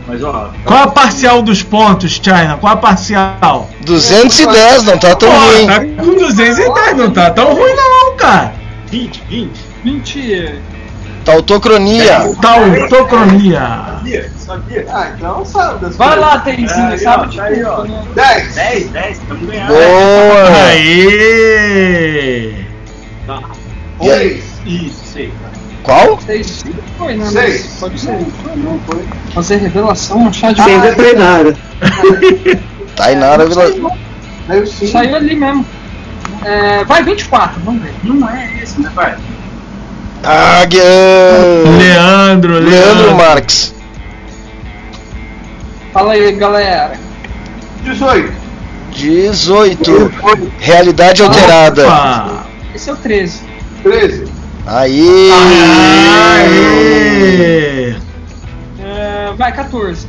Mas ó. Qual a parcial dos pontos, China? Qual a parcial? 210, não tá tão Pô, ruim. tá com 210, não tá tão ruim não, cara. 20, 20. 20. Tautocronia. Tautocronia. Sabia? Sabia? Ah, então sabe Vai coisas. lá, Terezinha, É, sabe de tá aí, tudo, ó. né? 10. 10, 10, estamos ganhando. Boa! Aê! Tá. E aí? Seis. Isso, sei. Qual? Seis. Foi, né? Seis. Mas Pode ser. Fazer revelação, achar de Sem Tainara. Tainara Vila. Saiu ali mesmo. É, vai 24, vamos ver. Não é esse, né, pai? Ah, Gue- Leandro, Leandro Leandro. Marques. Fala aí, galera. 18. 18. Realidade alterada. Opa. Esse é o 13. 13. Aí. Aê! É, vai 14.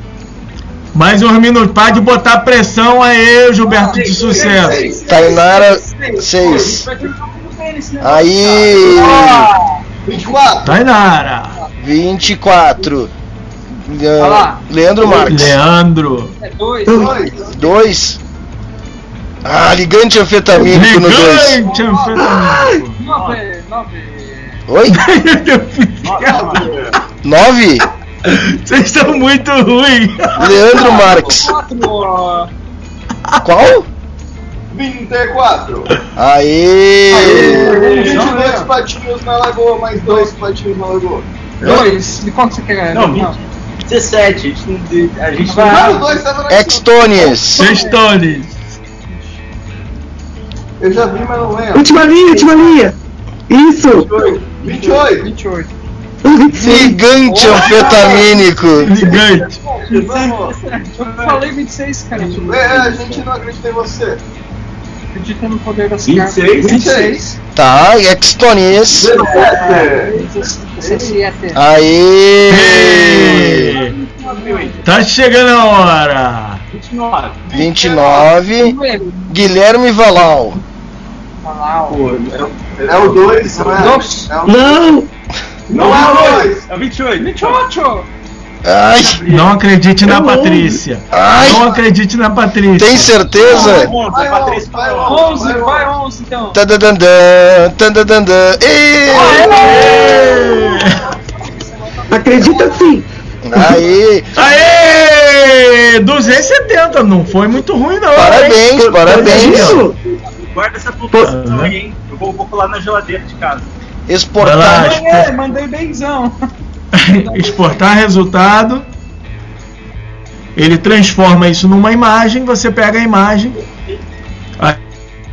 Mais uns minutos. Para de botar pressão aí, Gilberto de sucesso. Tainara 6. Vai ter um jogo do tênis, né? Aí. 24. Tainara. 24. Olha lá. Leandro Marques. Leandro. É 2. 2. 2. Ah, ligante anfetamínico no 2. Gigante anfetamínico. 9. 9. Oi? 9? Vocês estão muito ruins. Leandro Marques. 4. Qual? 24. Aê! 22 patinhos na lagoa, mais 2 patinhos na lagoa. 2. De qual que você quer? Não, 20. 17. A gente não. A gente Vai. O não. 2 tava na Extonies. Sextones. Eu já vi, mas não lembro. Última linha, última linha. Isso. 28. 28. Ligante anfetamínico. Gigante. Eu falei 26, cara. É, a gente não acredita em você. Acredita no poder das 26? cartas. 26. Tá, Extonies. 17. Aê! Tá chegando a hora. 29. 29. Guilherme Valal. Pô, É o 2, não é? Dois. É o Não. Não é o 2. É o 28. 28. Ai, Não acredite na Patrícia. Ai. Não acredite na Patrícia. tem certeza? 11, Vai, a Patrícia vai, vai vai. 11, vai 11 então. Tadadandã, tadadandã. Ê! Acredita sim. Aí, Aê! 270, não foi muito ruim não. parabéns, hein? parabéns. Guarda essa pontuação aí, hein? Eu vou, vou colar na geladeira de casa. Exportar. É, mandei benzão. Exportar resultado. Ele transforma isso numa imagem, você pega a imagem.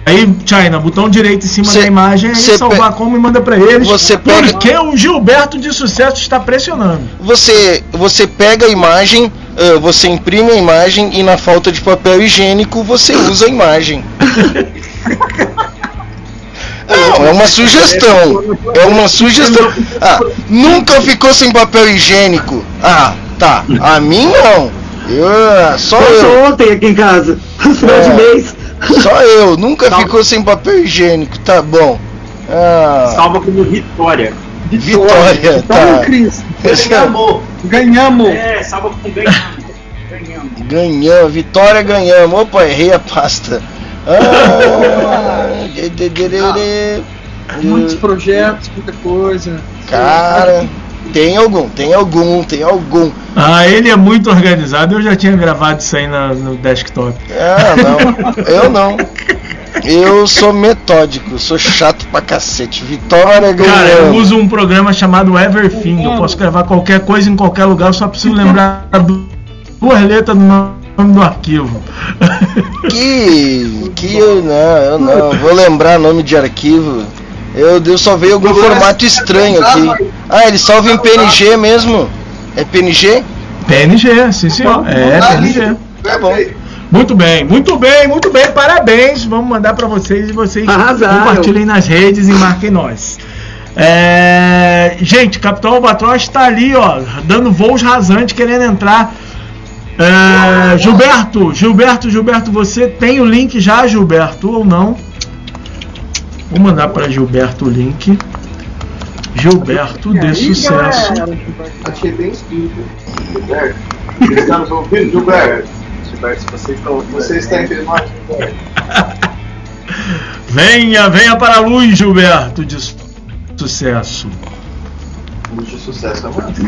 Aí, China, botão direito em cima Cê- da imagem, aí salvar como e manda pra eles. Você pega- Porque o Gilberto de sucesso está pressionando. Você, você pega a imagem, ah, você imprime a imagem e na falta de papel higiênico você usa a imagem. Não, é uma sugestão. É uma sugestão. Ah, nunca ficou sem papel higiênico. Ah, tá. A mim não. Eu, só eu. Passou ontem aqui em casa. Final de É. mês. Só eu. Nunca ficou sem papel higiênico. Tá bom. Ah, Salva como Vitória. Vitória. Então, Tá. Cris, Ganhamos. ganhamos. É, salva com ganhamos. Ganhamos. Ganhamos, vitória ganhamos. Opa, errei a pasta. Ah, Muitos projetos, muita coisa. Cara, tem algum, tem algum, tem algum. Ah, ele é muito organizado. Eu já tinha gravado isso aí na- no desktop. Ah, não, eu não. Eu sou metódico, sou chato pra cacete. Vitória Cara, eu uso um programa chamado Everthing. Eu posso gravar qualquer coisa em qualquer lugar, eu só preciso lembrar du- duas letras do nome do arquivo. Que, que eu não, eu não. Vou lembrar nome de arquivo. Eu, eu só veio algum formato estranho aqui. Ah, ele salva em PNG mesmo? É PNG? PNG, sim senhor. É, PNG. Tá bom. Muito bem, muito bem, muito bem, parabéns. Vamos mandar pra vocês e vocês Arrasaram. compartilhem nas redes e marquem nós. É, gente, Capitão Albatroz está ali, ó, dando voos rasantes, querendo entrar. É, Gilberto, Gilberto, Gilberto, você tem o link já, Gilberto, ou não? Vou mandar para Gilberto o link. Gilberto de sucesso. Achei bem escrito. Gilberto. Você está nos ouvindo, Gilberto? Gilberto, se você está ouvindo. Você está entre nós, Gilberto. Venha, venha para a luz, Gilberto de su- sucesso. De sucesso massa.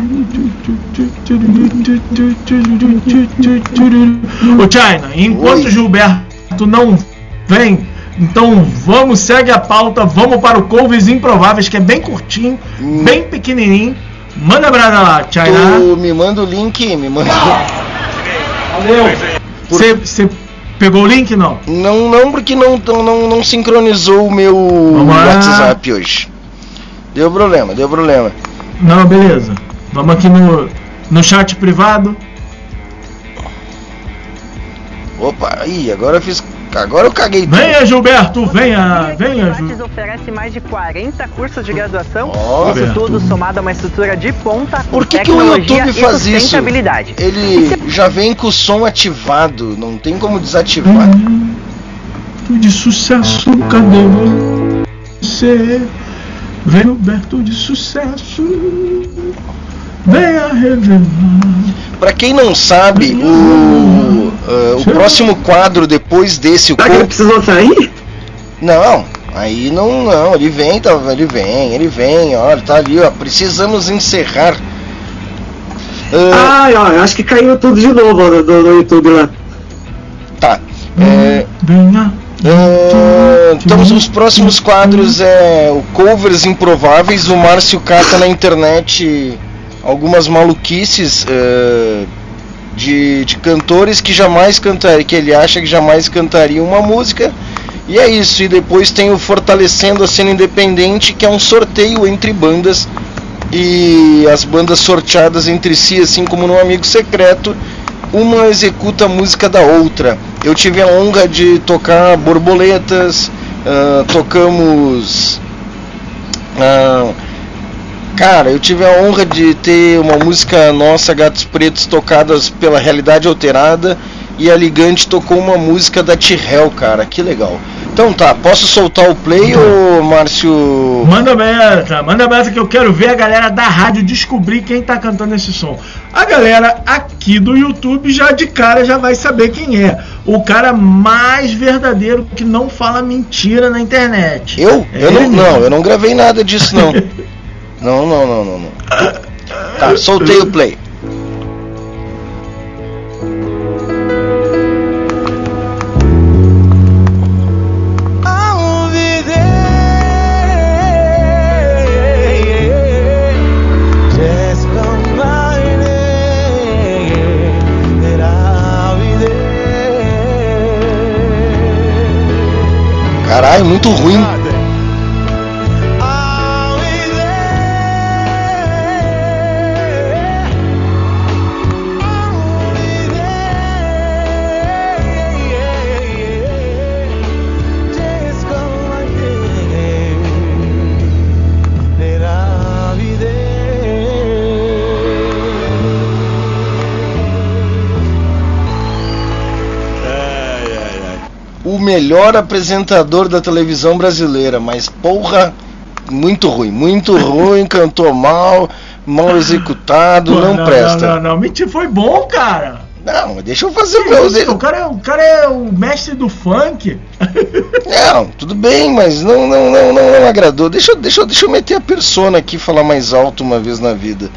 Ô China, enquanto o Gilberto não vem, então vamos, segue a pauta, vamos para o Couves Improváveis, que é bem curtinho, bem pequenininho. Manda brada lá, China. Tu me manda o link, me manda. Valeu. Você pegou o link não? Não, não, porque não, não, não, sincronizou o meu Vamos lá. WhatsApp hoje. Deu problema, deu problema. Não, beleza. Vamos aqui no, no chat privado. Opa, ih, agora eu fiz. Agora eu caguei tudo. Venha, Gilberto, venha, venha, Gil. Oferece mais de 40 cursos de graduação, Ó. isso tudo somado a uma estrutura de ponta Por que, que o YouTube faz isso? Ele já vem com o som ativado, não tem como desativar. de sucesso, cadê você? Vem, Gilberto de sucesso. Venha revelar. Pra quem não sabe, o, ah, o próximo quadro depois desse, o Será que ele precisou sair? Não, aí não, não, ele vem, tá, ele vem, ele vem, olha, tá ali, ó, precisamos encerrar. Ah, Ai, ó, eu acho que caiu tudo de novo ó, no, no- no YouTube lá. tá. É, Venha. Então os próximos quadros é o covers improváveis, o Márcio cata na internet algumas maluquices ah, de, de cantores que jamais cantariam, que ele acha que jamais cantariam uma música. E é isso, e depois tem o Fortalecendo a Cena Independente, que é um sorteio entre bandas e as bandas sorteadas entre si, assim como no Amigo Secreto, uma executa a música da outra. Eu tive a honra de tocar Borboletas, ah, tocamos. ah, cara, eu tive a honra de ter uma música nossa, Gatos Pretos, tocadas pela Realidade Alterada. E a Ligante tocou uma música da Tirrel, cara, que legal. Então tá, posso soltar o play ou Márcio. Manda meta, manda meta que eu quero ver a galera da rádio descobrir quem tá cantando esse som. A galera aqui do YouTube já de cara já vai saber quem é. O cara mais verdadeiro que não fala mentira na internet. Eu? É Eu não, não, eu não gravei nada disso não. não, não, não, não, não. Tá, soltei o play. Caralho, muito ruim. Melhor apresentador da televisão brasileira, mas porra, muito ruim, muito ruim, cantou mal, mal executado, Pô, não, presta. Não, não, não, mentira, foi bom, cara. Não, deixa eu fazer Que meu. isso, o, cara é, o cara é o mestre do funk. Não, tudo bem, mas não, não, não, não, não agradou. Deixa, eu- deixa, deixa eu meter a persona aqui e falar mais alto uma vez na vida.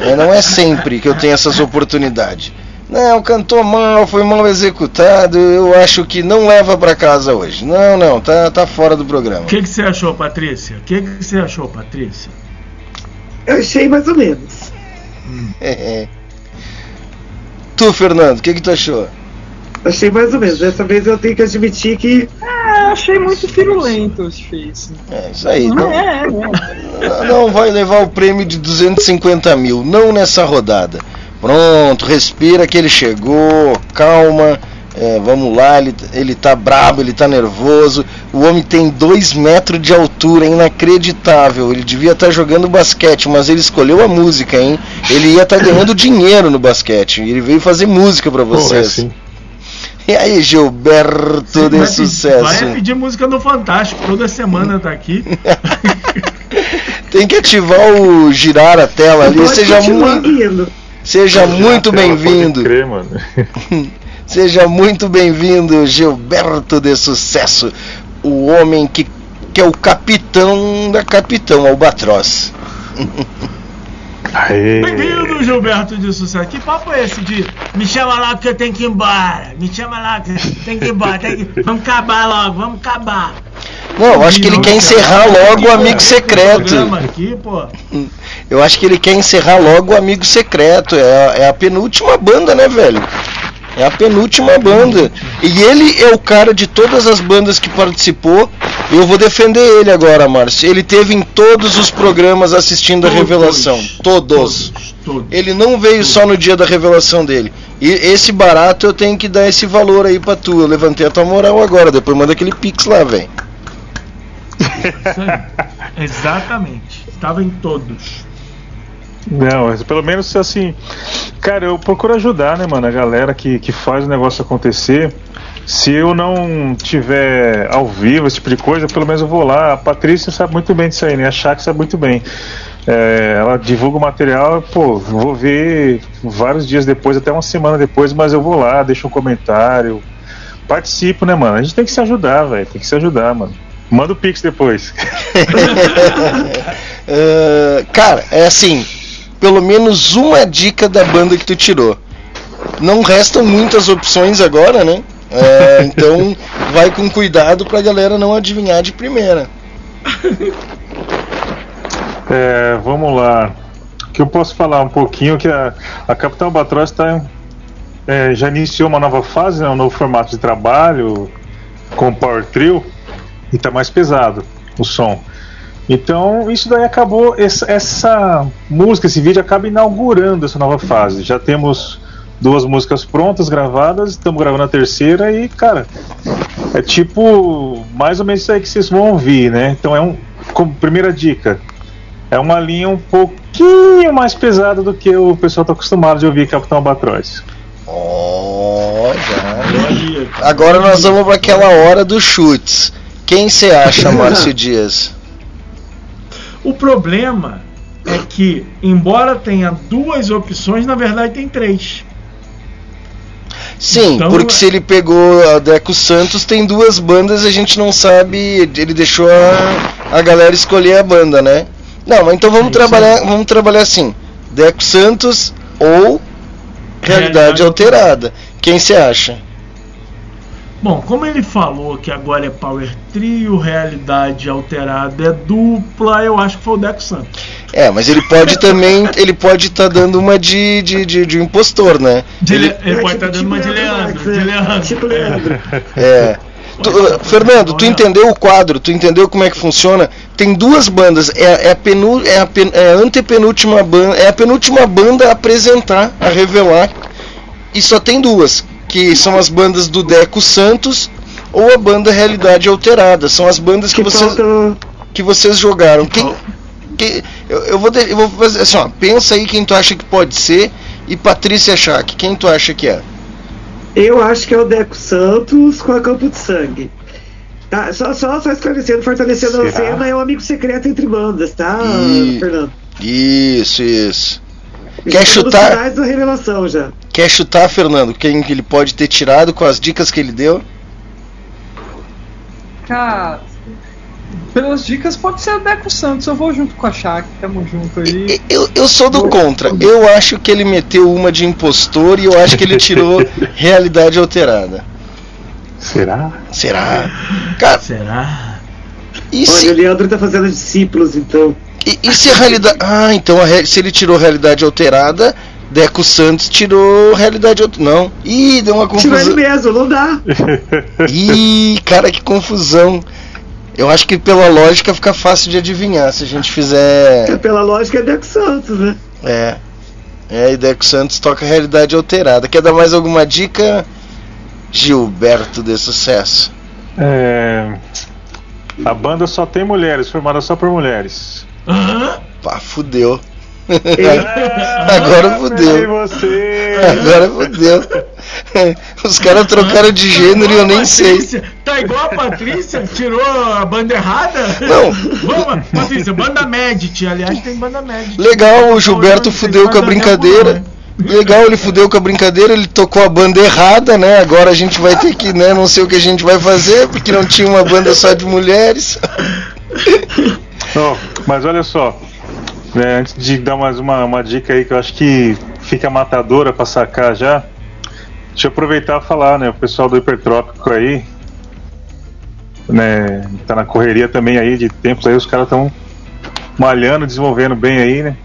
É, não é sempre que eu tenho essas oportunidades. Não, cantou mal, foi mal executado. Eu acho que não leva pra casa hoje. Não, não, tá, tá fora do programa. O que, que você achou, Patrícia? O que, que você achou, Patrícia? Eu achei mais ou menos. É. Tu, Fernando, o que, que tu achou? Achei mais ou menos. Dessa vez eu tenho que admitir que. É, achei muito firulento esse face. É isso aí. Não Não, é, é. não vai levar o prêmio de 250 mil, não nessa rodada. Pronto, respira que ele chegou, calma. é, vamos lá, ele, ele tá brabo, ele tá nervoso. O homem tem 2 metros de altura, é inacreditável. Ele devia estar jogando basquete, mas ele escolheu a música, hein? Ele ia estar ganhando dinheiro no basquete. Ele veio fazer música pra vocês. sim. E aí, Gilberto de Vai sucesso. Vai pedir música do Fantástico, toda semana tá aqui. Tem que ativar o girar a tela ali. Pode Seja muito. Seja muito bem-vindo. Crer, mano. Seja muito bem-vindo, Gilberto de Sucesso, o homem que, que é o capitão da capitão Albatroz. Bem-vindo, Gilberto de Sucesso. Que papo é esse de me chama lá que eu tenho que ir embora? Me chama lá que eu tenho que ir embora. tem que- Vamos acabar logo, vamos acabar. Não, eu acho que ele quer encerrar logo o amigo secreto. Aqui, pô. Eu acho que ele quer encerrar logo o amigo secreto. É, a- é a penúltima banda, né, velho? É a penúltima banda. E ele é o cara de todas as bandas que participou. Eu vou defender ele agora, Márcio. Ele teve em todos os programas assistindo a Todos. revelação. Todos. Ele não veio só no dia da revelação dele. E esse barato eu tenho que dar esse valor aí pra tu. Eu levantei a tua moral agora. Depois manda aquele pix lá, velho. Exatamente. Estava em todos. Não, pelo menos assim. Cara, eu procuro ajudar, né, mano? A galera que, que faz o negócio acontecer. Se eu não tiver ao vivo, esse tipo de coisa, pelo menos eu vou lá. A Patrícia sabe muito bem disso aí, né? A Chat sabe muito bem. É, ela divulga o material, pô, vou ver vários dias depois, até uma semana depois, mas eu vou lá, deixo um comentário. Participo, né, mano? A gente tem que se ajudar, velho. Tem que se ajudar, mano. Manda o Pix depois. Ah, cara, é assim, pelo menos uma dica da banda que tu tirou. Não restam muitas opções agora, né? É, então vai com cuidado pra galera não adivinhar de primeira. É, vamos lá. O que eu posso falar um pouquinho que a, a Capitão Albatroz tá, é, já iniciou uma nova fase, né, um novo formato de trabalho com Power Trio e tá mais pesado o som. Então isso daí acabou essa, essa música, esse vídeo acaba inaugurando essa nova fase. Já temos duas músicas prontas gravadas, estamos gravando a terceira e cara é tipo mais ou menos isso aí que vocês vão ouvir, né? Então é um como primeira dica é uma linha um pouquinho mais pesada do que o pessoal está acostumado de ouvir Capitão Albatroz. Já. Agora nós vamos para aquela hora dos chutes. Quem você acha, Márcio Dias? O problema é que, embora tenha duas opções, na verdade tem três. Sim, Então, porque se ele pegou a Deco Santos, tem duas bandas a gente não sabe. Ele deixou a, a galera escolher a banda, né? Não, mas então vamos trabalhar, vamos trabalhar assim: Deco Santos ou Realidade Alterada. Quem você acha? Bom, como ele falou que agora é Power Trio, realidade alterada é dupla, eu acho que foi o Deco Santos. É, mas ele pode também, ele pode estar dando uma de, de, de, de impostor, né? De Le- ele pode estar dando uma de Leandro. De Leandro. Tipo Leandro. É. Tu, uh, Fernando, tu entendeu o quadro? Tu entendeu como é que funciona? Tem duas bandas, é, é a, penu, é a, pen, é a antepenúltima banda, é a penúltima banda a apresentar, a revelar, e só tem duas, que são as bandas do Deco Santos ou a banda Realidade Alterada. São as bandas que, vocês que vocês jogaram. Quem, que, eu, eu vou de- eu vou fazer assim, ó, pensa aí quem tu acha que pode ser e Patrícia Schack, quem tu acha que é? Eu acho que é o Deco Santos com a Campo de Sangue. Tá, só, só, só esclarecendo, fortalecendo a Será? cena, é um amigo secreto entre bandas, tá, E- Fernando? Isso, isso. Quer nos chutar? revelação já. Quer chutar, Fernando? Quem que ele pode ter tirado com as dicas que ele deu? Cara, pelas dicas pode ser o Deco Santos. Eu vou junto com a Shaq, tamo junto aí. Eu, eu sou do contra. Eu acho que ele meteu uma de impostor e eu acho que ele tirou realidade alterada. Será? Será? Cara, Será? E Olha, se, o Leandro tá fazendo discípulos, então. e, e se a realidade. Ah, então a re- se ele tirou realidade alterada, Deco Santos tirou realidade alterada. Não. Ih, deu uma Tirou ele confusão. mesmo, não dá. Ih, cara, que confusão. Eu acho que pela lógica fica fácil de adivinhar se a gente fizer. Pela lógica é Deco Santos, né? É. É, e Deco Santos toca realidade alterada. Quer dar mais alguma dica? Gilberto de sucesso. É, a banda só tem mulheres, formada só por mulheres. Pá, fudeu. Agora fudeu. você. Agora fudeu. Os caras trocaram de gênero e eu nem sei. Patrícia, Tá igual a Patrícia, tirou a banda errada? Não. Vamos, Patrícia, banda Medit. Aliás, tem banda Medit. Legal, o Gilberto fudeu com a brincadeira. Legal, ele fudeu com a brincadeira, ele tocou a banda errada, né? Agora a gente vai ter que, né? Não sei o que a gente vai fazer, porque não tinha uma banda só de mulheres. Mas olha só. né, antes de dar mais uma, uma dica aí que eu acho que fica matadora pra sacar já, deixa eu aproveitar e falar, né? O pessoal do Hipertrópico aí, né? Tá na correria também aí de tempos aí, os caras estão malhando, desenvolvendo bem aí, né?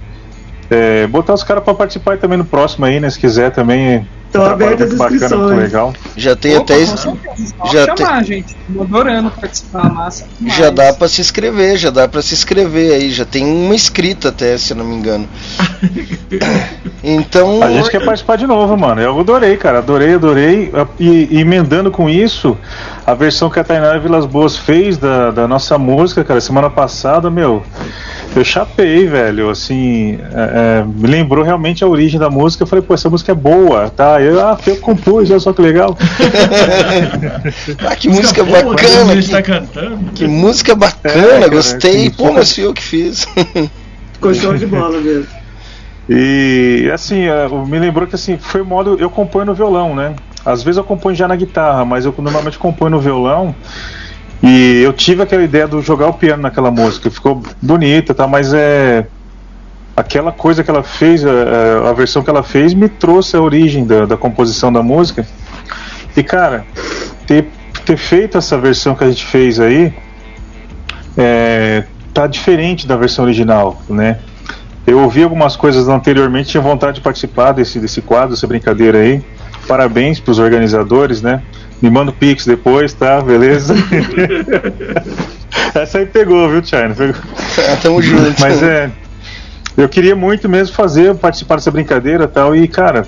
É, botar os caras pra participar também no próximo aí, né? Se quiser também. Estão abertas as bacana, inscrições. legal. Já tem Opa, até. Já, chamar, tem, gente. Tô adorando participar, massa. demais. já dá pra se inscrever, já dá pra se inscrever aí. Já tem uma inscrita até, se eu não me engano. Então. A gente quer participar de novo, mano. Eu adorei, cara. Adorei, adorei. E, e emendando com isso, a versão que a Tainara Vilas Boas fez da, da nossa música, cara, semana passada, meu. Eu chapei, velho. Assim, é, é, me lembrou realmente a origem da música. Eu falei, pô, essa música é boa, tá? Eu, ah, eu compus, olha só que legal. ah, que música boa, bacana. Que, tá cantando. que música bacana, É, cara, gostei. Pô, mas fui eu que fiz. Ficou show de bola mesmo. E assim, é, me lembrou que assim, foi o modo. Eu componho no violão, né? Às vezes eu componho já na guitarra, mas eu normalmente componho no violão. E eu tive aquela ideia de jogar o piano naquela música, ficou bonita, tá? Mas é. Aquela coisa que ela fez, a, a versão que ela fez, me trouxe a origem da, da composição da música. E cara, ter, ter feito essa versão que a gente fez aí, é, tá diferente da versão original, né? Eu ouvi algumas coisas anteriormente, tinha vontade de participar desse, desse quadro, dessa brincadeira aí. Parabéns pros organizadores, né? Me manda o Pix depois, tá? Beleza? Essa aí pegou, viu, China? Pegou. Tamo junto. Mas é. Eu queria muito mesmo fazer, participar dessa brincadeira e tal. E, cara,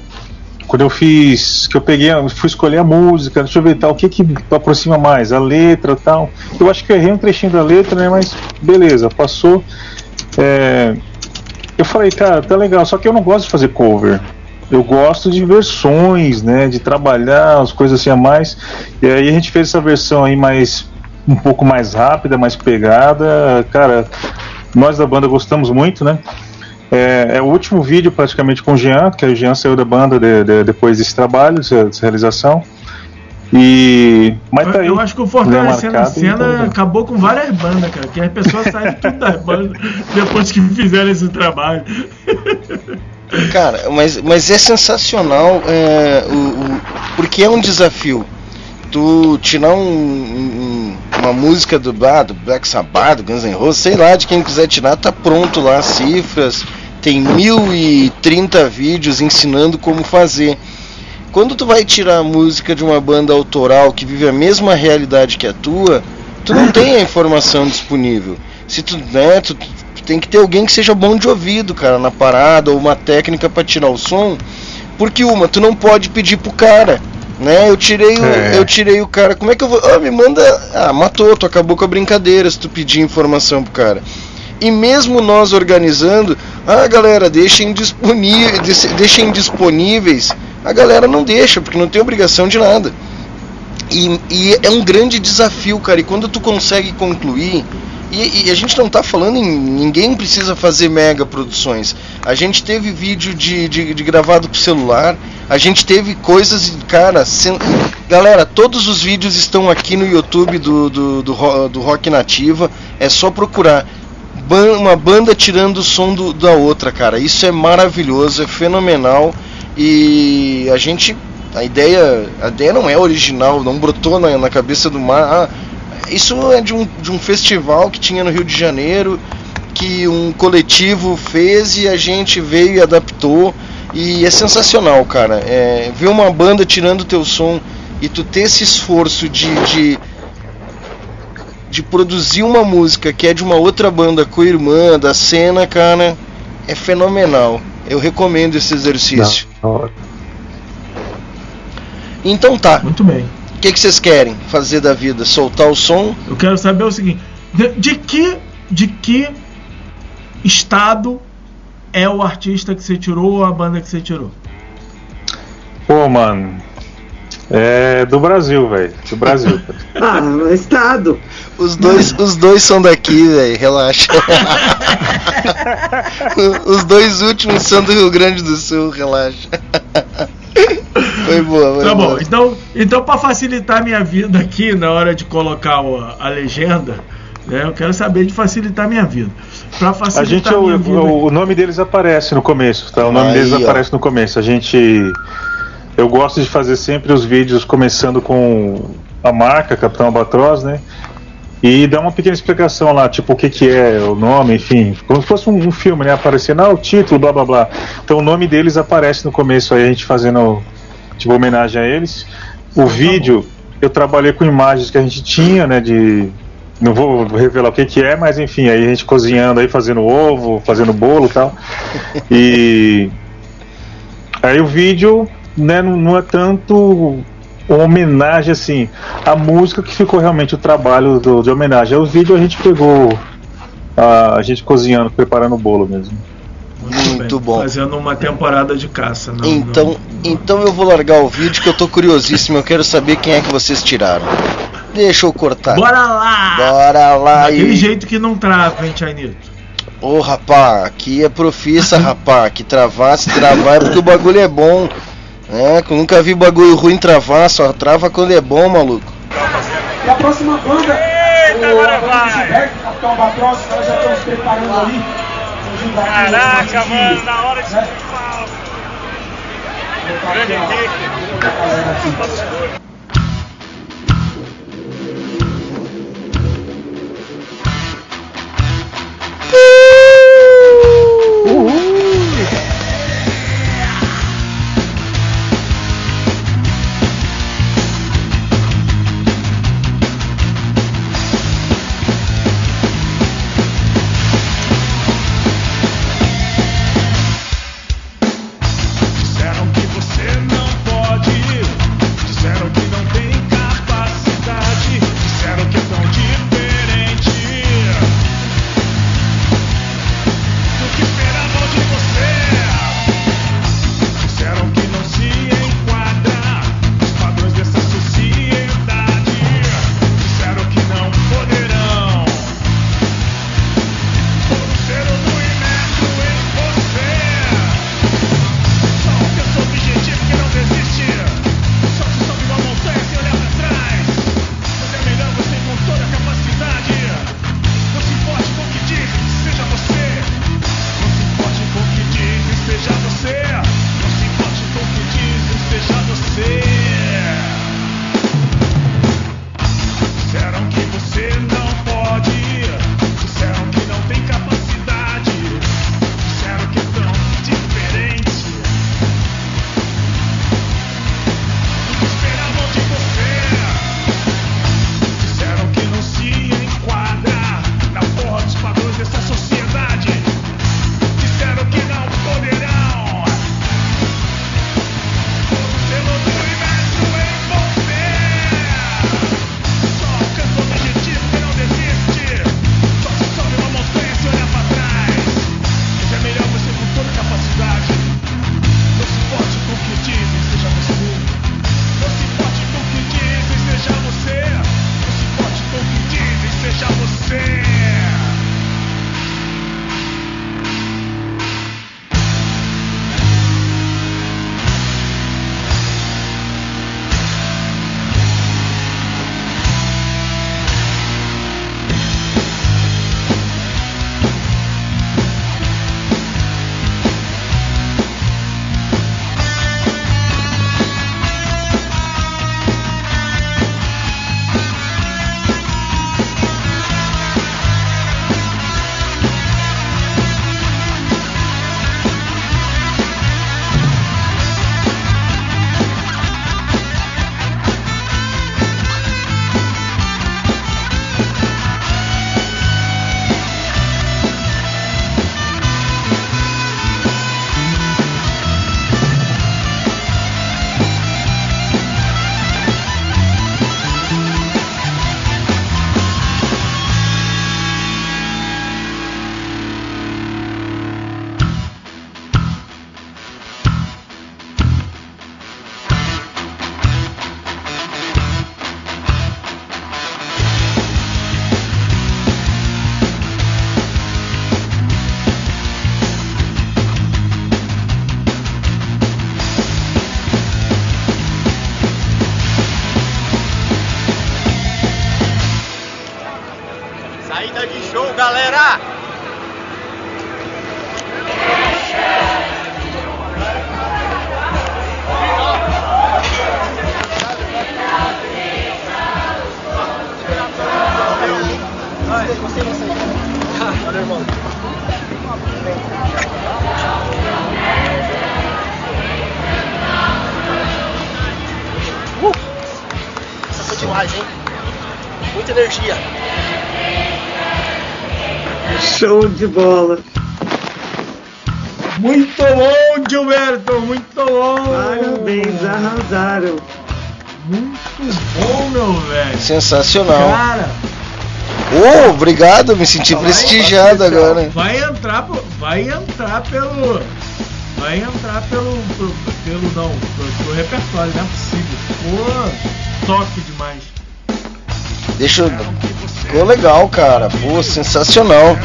quando eu fiz. Que eu peguei, fui escolher a música, deixa eu ver tal, o que que aproxima mais? A letra tal. Eu acho que eu errei um trechinho da letra, né? Mas beleza, passou. É, eu falei, cara, tá legal, só que eu não gosto de fazer cover. Eu gosto de versões, né? De trabalhar as coisas assim a mais. E aí a gente fez essa versão aí mais. um pouco mais rápida, mais pegada. Cara, nós da banda gostamos muito, né? É, é o último vídeo praticamente com o Jean, que o Jean saiu da banda de- de- depois desse trabalho, dessa, dessa realização. E. Mas tá aí. Eu acho que o né, Fortalecendo a Cena então, acabou com várias bandas, cara. Que as pessoas saem tudo das bandas depois que fizeram esse trabalho. Cara, mas, mas é sensacional, é, o, o- porque é um desafio. Tu tirar um- um- uma música do, ah, do Black Sabbath, do Guns N' Roses, sei lá, de quem quiser tirar, tá pronto lá, cifras, tem 1030 vídeos ensinando como fazer. Quando tu vai tirar a música de uma banda autoral que vive a mesma realidade que a tua, tu não tem a informação disponível. Se tu, né, tu, tu tem que ter alguém que seja bom de ouvido, cara, na parada, ou uma técnica pra tirar o som. Porque uma, tu não pode pedir pro cara, né? Eu tirei o, É. eu tirei o cara, como é que eu vou? Ah, me manda, ah, matou, tu acabou com a brincadeira se tu pedir informação pro cara. E mesmo nós organizando, ah, galera, deixem, disponí deixe- deixem disponíveis. A galera não deixa, porque não tem obrigação de nada. E, e é um grande desafio, cara. E quando tu consegue concluir, e, e a gente não tá falando em. Ninguém precisa fazer mega produções. A gente teve vídeo de, de, de gravado com celular. A gente teve coisas, cara. sen- Galera, todos os vídeos estão aqui no YouTube do, do, do, do Rock Nativa. É só procurar. Ban- uma banda tirando o som do- da outra, cara. Isso é maravilhoso, é fenomenal. E a gente. A ideia, a ideia não é original, não brotou na, na cabeça do mar. Ah, isso é de um, de um festival que tinha no Rio de Janeiro, que um coletivo fez e a gente veio e adaptou. E é sensacional, cara. É, ver uma banda tirando o teu som e tu ter esse esforço de, de, de produzir uma música que é de uma outra banda com irmã da cena, cara, é fenomenal. Eu recomendo esse exercício. Então tá. Muito bem. O que, que vocês querem fazer da vida? Soltar o som? Eu quero saber o seguinte: de, de que de que estado é o artista que você tirou ou a banda que você tirou? Pô, mano. É do Brasil, velho. Do Brasil. Ah, no estado. Os dois, os dois são daqui, velho. Relaxa. os dois últimos são do Rio Grande do Sul, relaxa. Foi boa, foi Tá boa. bom, então, então para facilitar minha vida aqui na hora de colocar o- a legenda, É, eu quero saber de facilitar a minha vida. Para A facilitar gente, a o, minha vida. o, o nome deles aparece no começo, tá? O nome Aí, deles ó. aparece no começo. A gente. Eu gosto de fazer sempre os vídeos começando com a marca, Capitão Albatroz, né? E dar uma pequena explicação lá, tipo o que, que é o nome, enfim, como se fosse um, um filme, né? Aparecendo, ah, o título, blá blá blá. Então o nome deles aparece no começo aí, a gente fazendo tipo homenagem a eles. O vídeo, eu trabalhei com imagens que a gente tinha, né? De. Não vou revelar o que, que é, mas enfim, aí a gente cozinhando aí, fazendo ovo, fazendo bolo e tal. E. Aí o vídeo, né, não, não é tanto homenagem assim. A música que ficou realmente o trabalho do, de homenagem. Aí o vídeo a gente pegou a, a gente cozinhando, preparando o bolo mesmo. Muito bom. Fazendo uma temporada de caça. Não, Então, então eu vou largar o vídeo que eu tô curiosíssimo. Eu quero saber quem é que vocês tiraram. Deixa eu cortar. Bora lá! Bora lá Daquele e. jeito que não trava, hein, Chainito? Ô rapá, aqui é profissa, rapá. Que travar, se travar é porque o bagulho é bom. É, que eu nunca vi bagulho ruim travar, só trava quando é bom, maluco. E a próxima banda, o a banda Gilberto, Capitão nós já estamos preparando ali. Caraca, mano, na hora de né? Grande de bola. Muito bom, Gilberto, muito bom. Parabéns, arrasaram. Muito bom, meu velho. Sensacional. Cara, Oh, obrigado, me senti prestigiado agora. vai entrar, vai entrar pelo, vai entrar pelo, pelo, pelo não, pelo, pelo repertório, não é possível. Pô, top demais. Deixa eu. Ficou legal, cara. Pô, sensacional.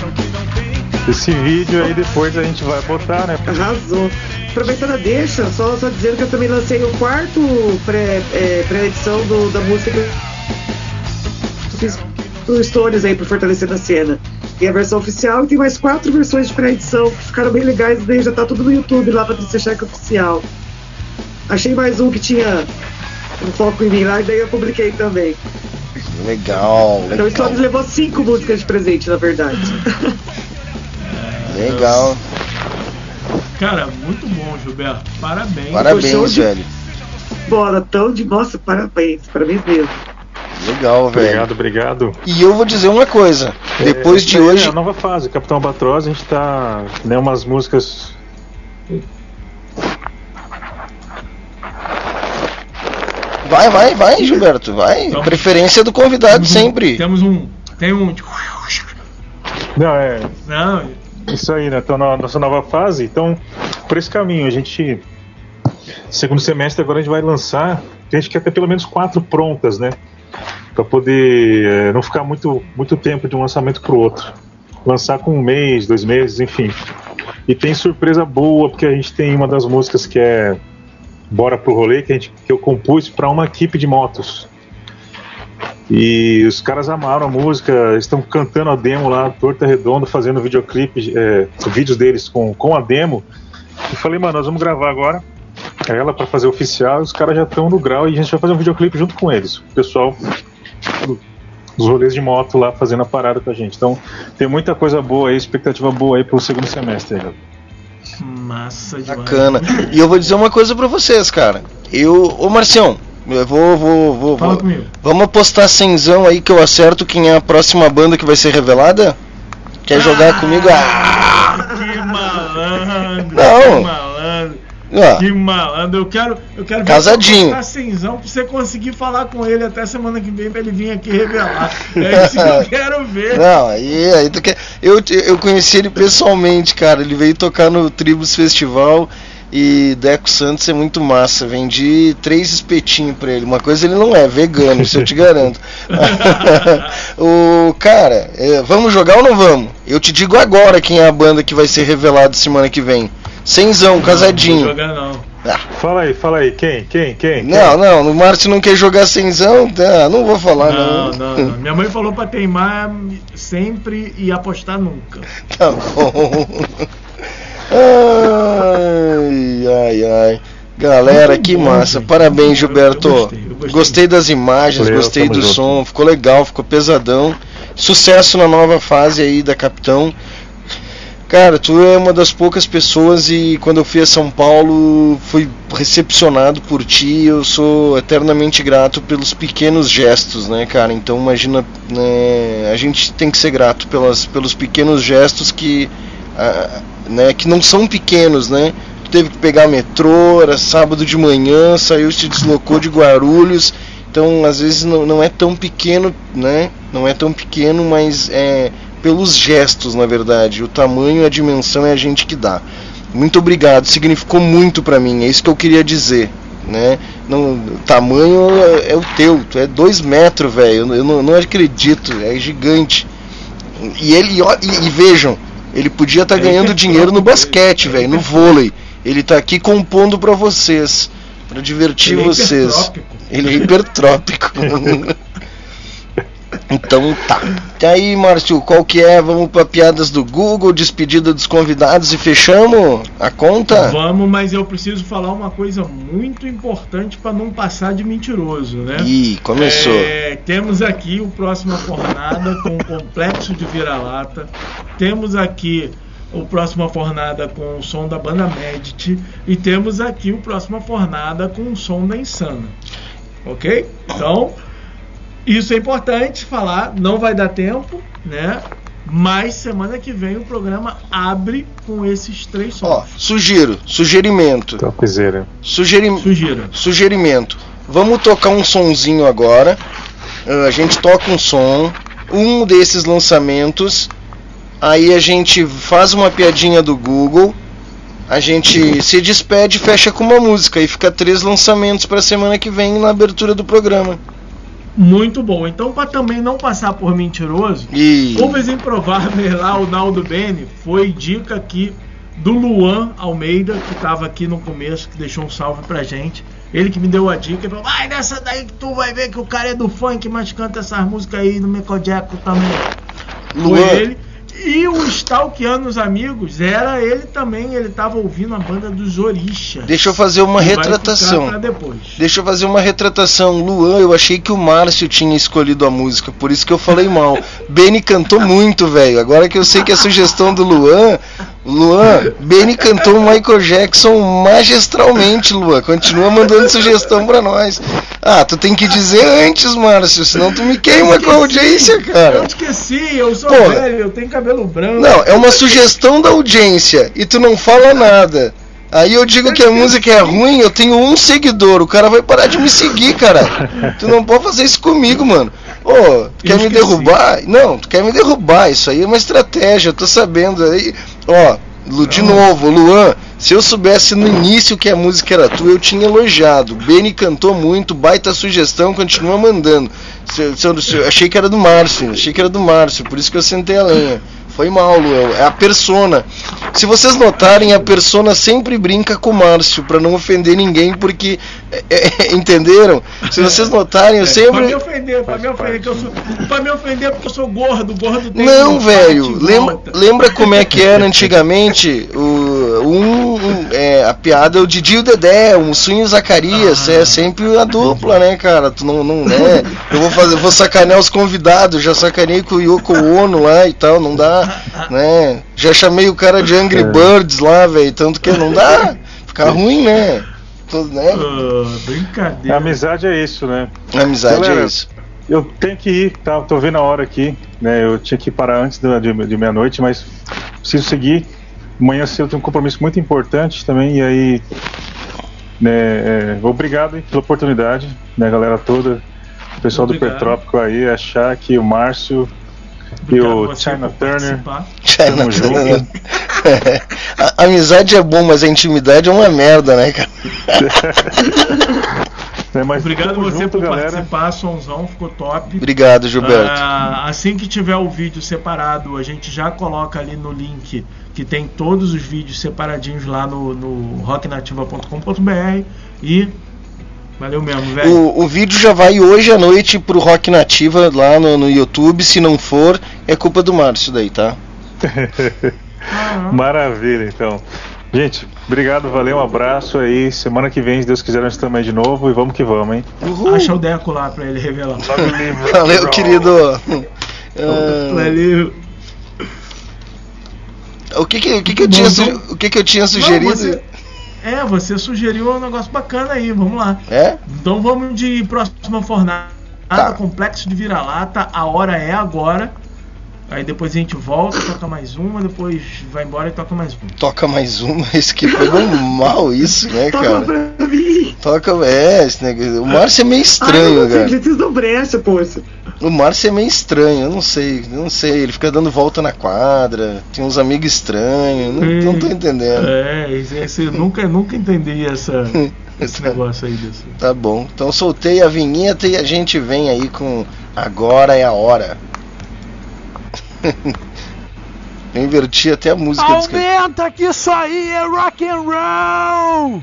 Esse vídeo aí depois a gente vai botar, né? Arrasou. Aproveitando a deixa, só, só dizendo que eu também lancei o quarto pré- é, pré-edição do- da música que eu fiz pro Stories aí, pro Fortalecendo a Cena. Tem a versão oficial e tem mais quatro versões de pré-edição que ficaram bem legais, daí já tá tudo no YouTube lá pra você Cheque Oficial. Achei mais um que tinha um foco em mim lá e daí eu publiquei também. Legal, Então o legal. Stories levou cinco músicas de presente, na verdade. Legal. Cara, muito bom, Gilberto. Parabéns. Parabéns, velho. Bola, tão de. Nossa, parabéns, parabéns mesmo. Legal, velho. Obrigado, obrigado. E eu vou dizer uma coisa. Depois É, de essa aí hoje. É a nova fase, Capitão Albatroz, a gente tá. Né, umas músicas. Vai, vai, vai, Gilberto, vai. Preferência do convidado sempre. Temos um. Tem um. Não, é. Não, Isso aí, né? Então na nossa nova fase, então, por esse caminho, a gente. Segundo semestre agora a gente vai lançar. A gente quer ter pelo menos quatro prontas, né? Pra poder eh, não ficar muito, muito tempo de um lançamento pro outro. Lançar com um mês, dois meses, enfim. E tem surpresa boa, porque a gente tem uma das músicas que é Bora pro Rolê, que, a gente, que eu compus para uma equipe de motos. E os caras amaram a música, estão cantando a demo lá, Torta Redonda, fazendo videoclipe, é, vídeos deles com, com a demo. E falei, mano, nós vamos gravar agora ela para fazer oficial. Os caras já estão no grau e a gente vai fazer um videoclipe junto com eles. O pessoal do- dos rolês de moto lá fazendo a parada com a gente. Então tem muita coisa boa aí, expectativa boa aí pro segundo semestre. Massa demais. Bacana. E eu vou dizer uma coisa pra vocês, cara. Eu. Ô Marcião, eu vou. vou, vou, Fala vou- comigo. Vamos apostar cenzão aí que eu acerto quem é a próxima banda que vai ser revelada? Quer jogar comigo? Ah! Que malandro. Não. Que malandro. Ah. Que malandro. Eu quero, eu quero ver Casadinho. Tá cenzão pra você conseguir falar com ele até semana que vem pra ele vir aqui revelar. É isso que eu quero ver. Não, aí, aí tu quer. Eu, eu conheci ele pessoalmente, cara. Ele veio tocar no Tribus Festival e Deco Santos é muito massa. Vendi três espetinhos pra ele. Uma coisa ele não é, vegano, isso eu te garanto. o cara, é, vamos jogar ou não vamos? Eu te digo agora quem é a banda que vai ser revelada semana que vem. Senzão, casadinho. Não vou jogar não. Fala aí, fala aí, quem? Quem? Quem? Não, não, o Márcio não quer jogar senzão, tá, não vou falar Não, não. não, não. Minha mãe falou pra teimar sempre e apostar nunca. Tá bom. Ai, ai, ai. Galera, que massa. Parabéns, Gilberto. Gostei das imagens, Valeu, gostei do junto. som. Ficou legal, ficou pesadão. Sucesso na nova fase aí da Capitão. Cara, tu é uma das poucas pessoas e quando eu fui a São Paulo fui recepcionado por ti. Eu sou eternamente grato pelos pequenos gestos, né, cara? Então imagina, né, a gente tem que ser grato pelas, pelos pequenos gestos que, ah, né, que não são pequenos, né? Tu teve que pegar metrô, era sábado de manhã, saiu, se deslocou de Guarulhos. Então, às vezes não, não é tão pequeno, né? Não é tão pequeno, mas é pelos gestos, na verdade. O tamanho, a dimensão é a gente que dá. Muito obrigado, significou muito pra mim. É isso que eu queria dizer, né? Não, tamanho é, é o teu. Tu é dois metros, velho. Eu, eu não, não acredito. É gigante. E ele, e, e vejam, ele podia estar ganhando dinheiro no basquete, velho, no vôlei. Ele tá aqui compondo pra vocês, pra divertir Ele é vocês. Ele é hipertrópico. então tá. E aí, Márcio, qual que é? Vamos pra piadas do Google, despedida dos convidados e fechamos a conta? Vamos, mas eu preciso falar uma coisa muito importante para não passar de mentiroso, né? Ih, começou. É, temos aqui o próxima fornada com o complexo de vira-lata. Temos aqui o próxima fornada com o som da banda Medit e temos aqui o próxima fornada com o som da Insana. Ok? Então, Isso é importante falar, não vai dar tempo, né? Mas semana que vem o programa abre com esses três sons. Ó, sugiro, sugerimento. Topzera. Sugeri... Sugira. Sugerimento. Vamos tocar um sonzinho agora. Ah, a gente toca um som, um desses lançamentos. Aí a gente faz uma piadinha do Google. A gente se despede e fecha com uma música. E fica três lançamentos pra semana que vem na abertura do programa. Muito bom. Então, para também não passar por mentiroso, E- Covers Improváveis lá, o Naldo Bene, foi dica aqui do Luan Almeida, que estava aqui no começo, que deixou um salve pra gente. Ele que me deu a dica, ele falou, vai nessa daí que tu vai ver que o cara é do funk, mas canta essas músicas aí do Jackson também. Luan. Foi ele. E o Stalkeando os Amigos, era ele também, ele tava ouvindo a banda dos Orixas. Deixa eu fazer uma retratação. Deixa eu fazer uma retratação. Luan, eu achei que o Márcio tinha escolhido a música, por isso que eu falei mal. Beni cantou muito, velho. Agora que eu sei que é sugestão do Luan. Luan, Beni cantou Michael Jackson magistralmente, Luan. Continua mandando sugestão pra nós. Ah, tu tem que dizer antes, Márcio, senão tu me queima com a audiência, Eu cara. esqueci, eu sou Porra. velho, eu tenho cabelo branco. Não, é uma sugestão da audiência e tu não fala nada. Aí eu digo que a música é ruim, eu tenho um seguidor, o cara vai parar de me seguir, cara. Tu não pode fazer isso comigo, mano. Ô, tu quer me derrubar? Não, tu quer me derrubar, isso aí é uma estratégia, eu tô sabendo aí. Ó, Lu, de novo, Luan, se eu soubesse no início que a música era tua, eu tinha elogiado. Beni cantou muito, baita sugestão, continua mandando. Se se se achei que era do Márcio, achei que era do Márcio, por isso que eu sentei a lenha. Foi mal, Luan. É a persona. Se vocês notarem, a persona sempre brinca com o Márcio, pra não ofender ninguém, porque. é, é, entenderam? Se vocês notarem, eu Pra sempre. me ofender, pra me ofender, que eu sou. Pra me ofender porque eu sou gordo, gordo tem Não, velho. Lembra, lembra como é que era antigamente? O, um, um, é, a piada é o Didi e o Dedé, o Mussunho e o Zacarias. É sempre a dupla, né, cara? Tu não, não né? Eu vou fazer, vou sacanear os convidados. Já sacanei com o Yoko Ono lá e tal. Não dá, né? Já chamei o cara de Angry Birds lá, velho. Tanto que não dá. Fica ruim, né? Tudo, né? Ah, brincadeira. Amizade é isso, né? Amizade Galera, é isso. Eu tenho que ir, tá? Tô vendo a hora aqui, né? Eu tinha que parar antes da- de, de meia-noite, mas preciso seguir. Amanhã cedo eu tenho um compromisso muito importante também, e aí. Né, é, obrigado hein, pela oportunidade, né, galera toda. O pessoal do Obrigado. Pertrópico aí, a Shaq, o Márcio e Obrigado o você China Turner. participar. Tamo junto. a, amizade é bom, mas a intimidade é uma merda, né, cara? É, mas Obrigado você junto, por galera. participar, Sonzão, ficou top. Obrigado, Gilberto. Ah, assim que tiver o vídeo separado, a gente já coloca ali no link que tem todos os vídeos separadinhos lá no, no rocknativa.com.br e valeu mesmo, velho. O, o vídeo já vai hoje à noite pro Rock Nativa lá no, no YouTube. Se não for, é culpa do Márcio daí, tá? Maravilha, então. Gente, obrigado, valeu, um abraço aí. Semana que vem, se Deus quiser, nós estamos aí de novo e vamos que vamos, hein? Acha o Deco lá pra ele revelar. Valeu, querido. Ah, Valeu. o que que, o que, que eu tinha, o que que eu tinha sugerido? Não, você- é, você sugeriu um negócio bacana aí, vamos lá. É? Então vamos de próxima fornada, Tá. complexo de vira-lata, a hora é agora. Aí depois a gente volta, toca mais uma, depois vai embora e toca mais uma. Toca mais uma, esse que pegou mal isso, né, Toca cara? pra mim. Toca, é, esse negócio. O Márcio é meio estranho, Ai, cara. Vocês dão brecha, poxa. O Márcio é meio estranho, eu não sei, eu não sei. Ele fica dando volta na quadra, tem uns amigos estranhos, não, não tô entendendo. É, esse, eu nunca, nunca entendi essa, esse negócio aí desse. Tá bom, então soltei a vinheta e a gente vem aí com Agora é a Hora. Eu inverti até a música. Aumenta que isso aí é rock and roll!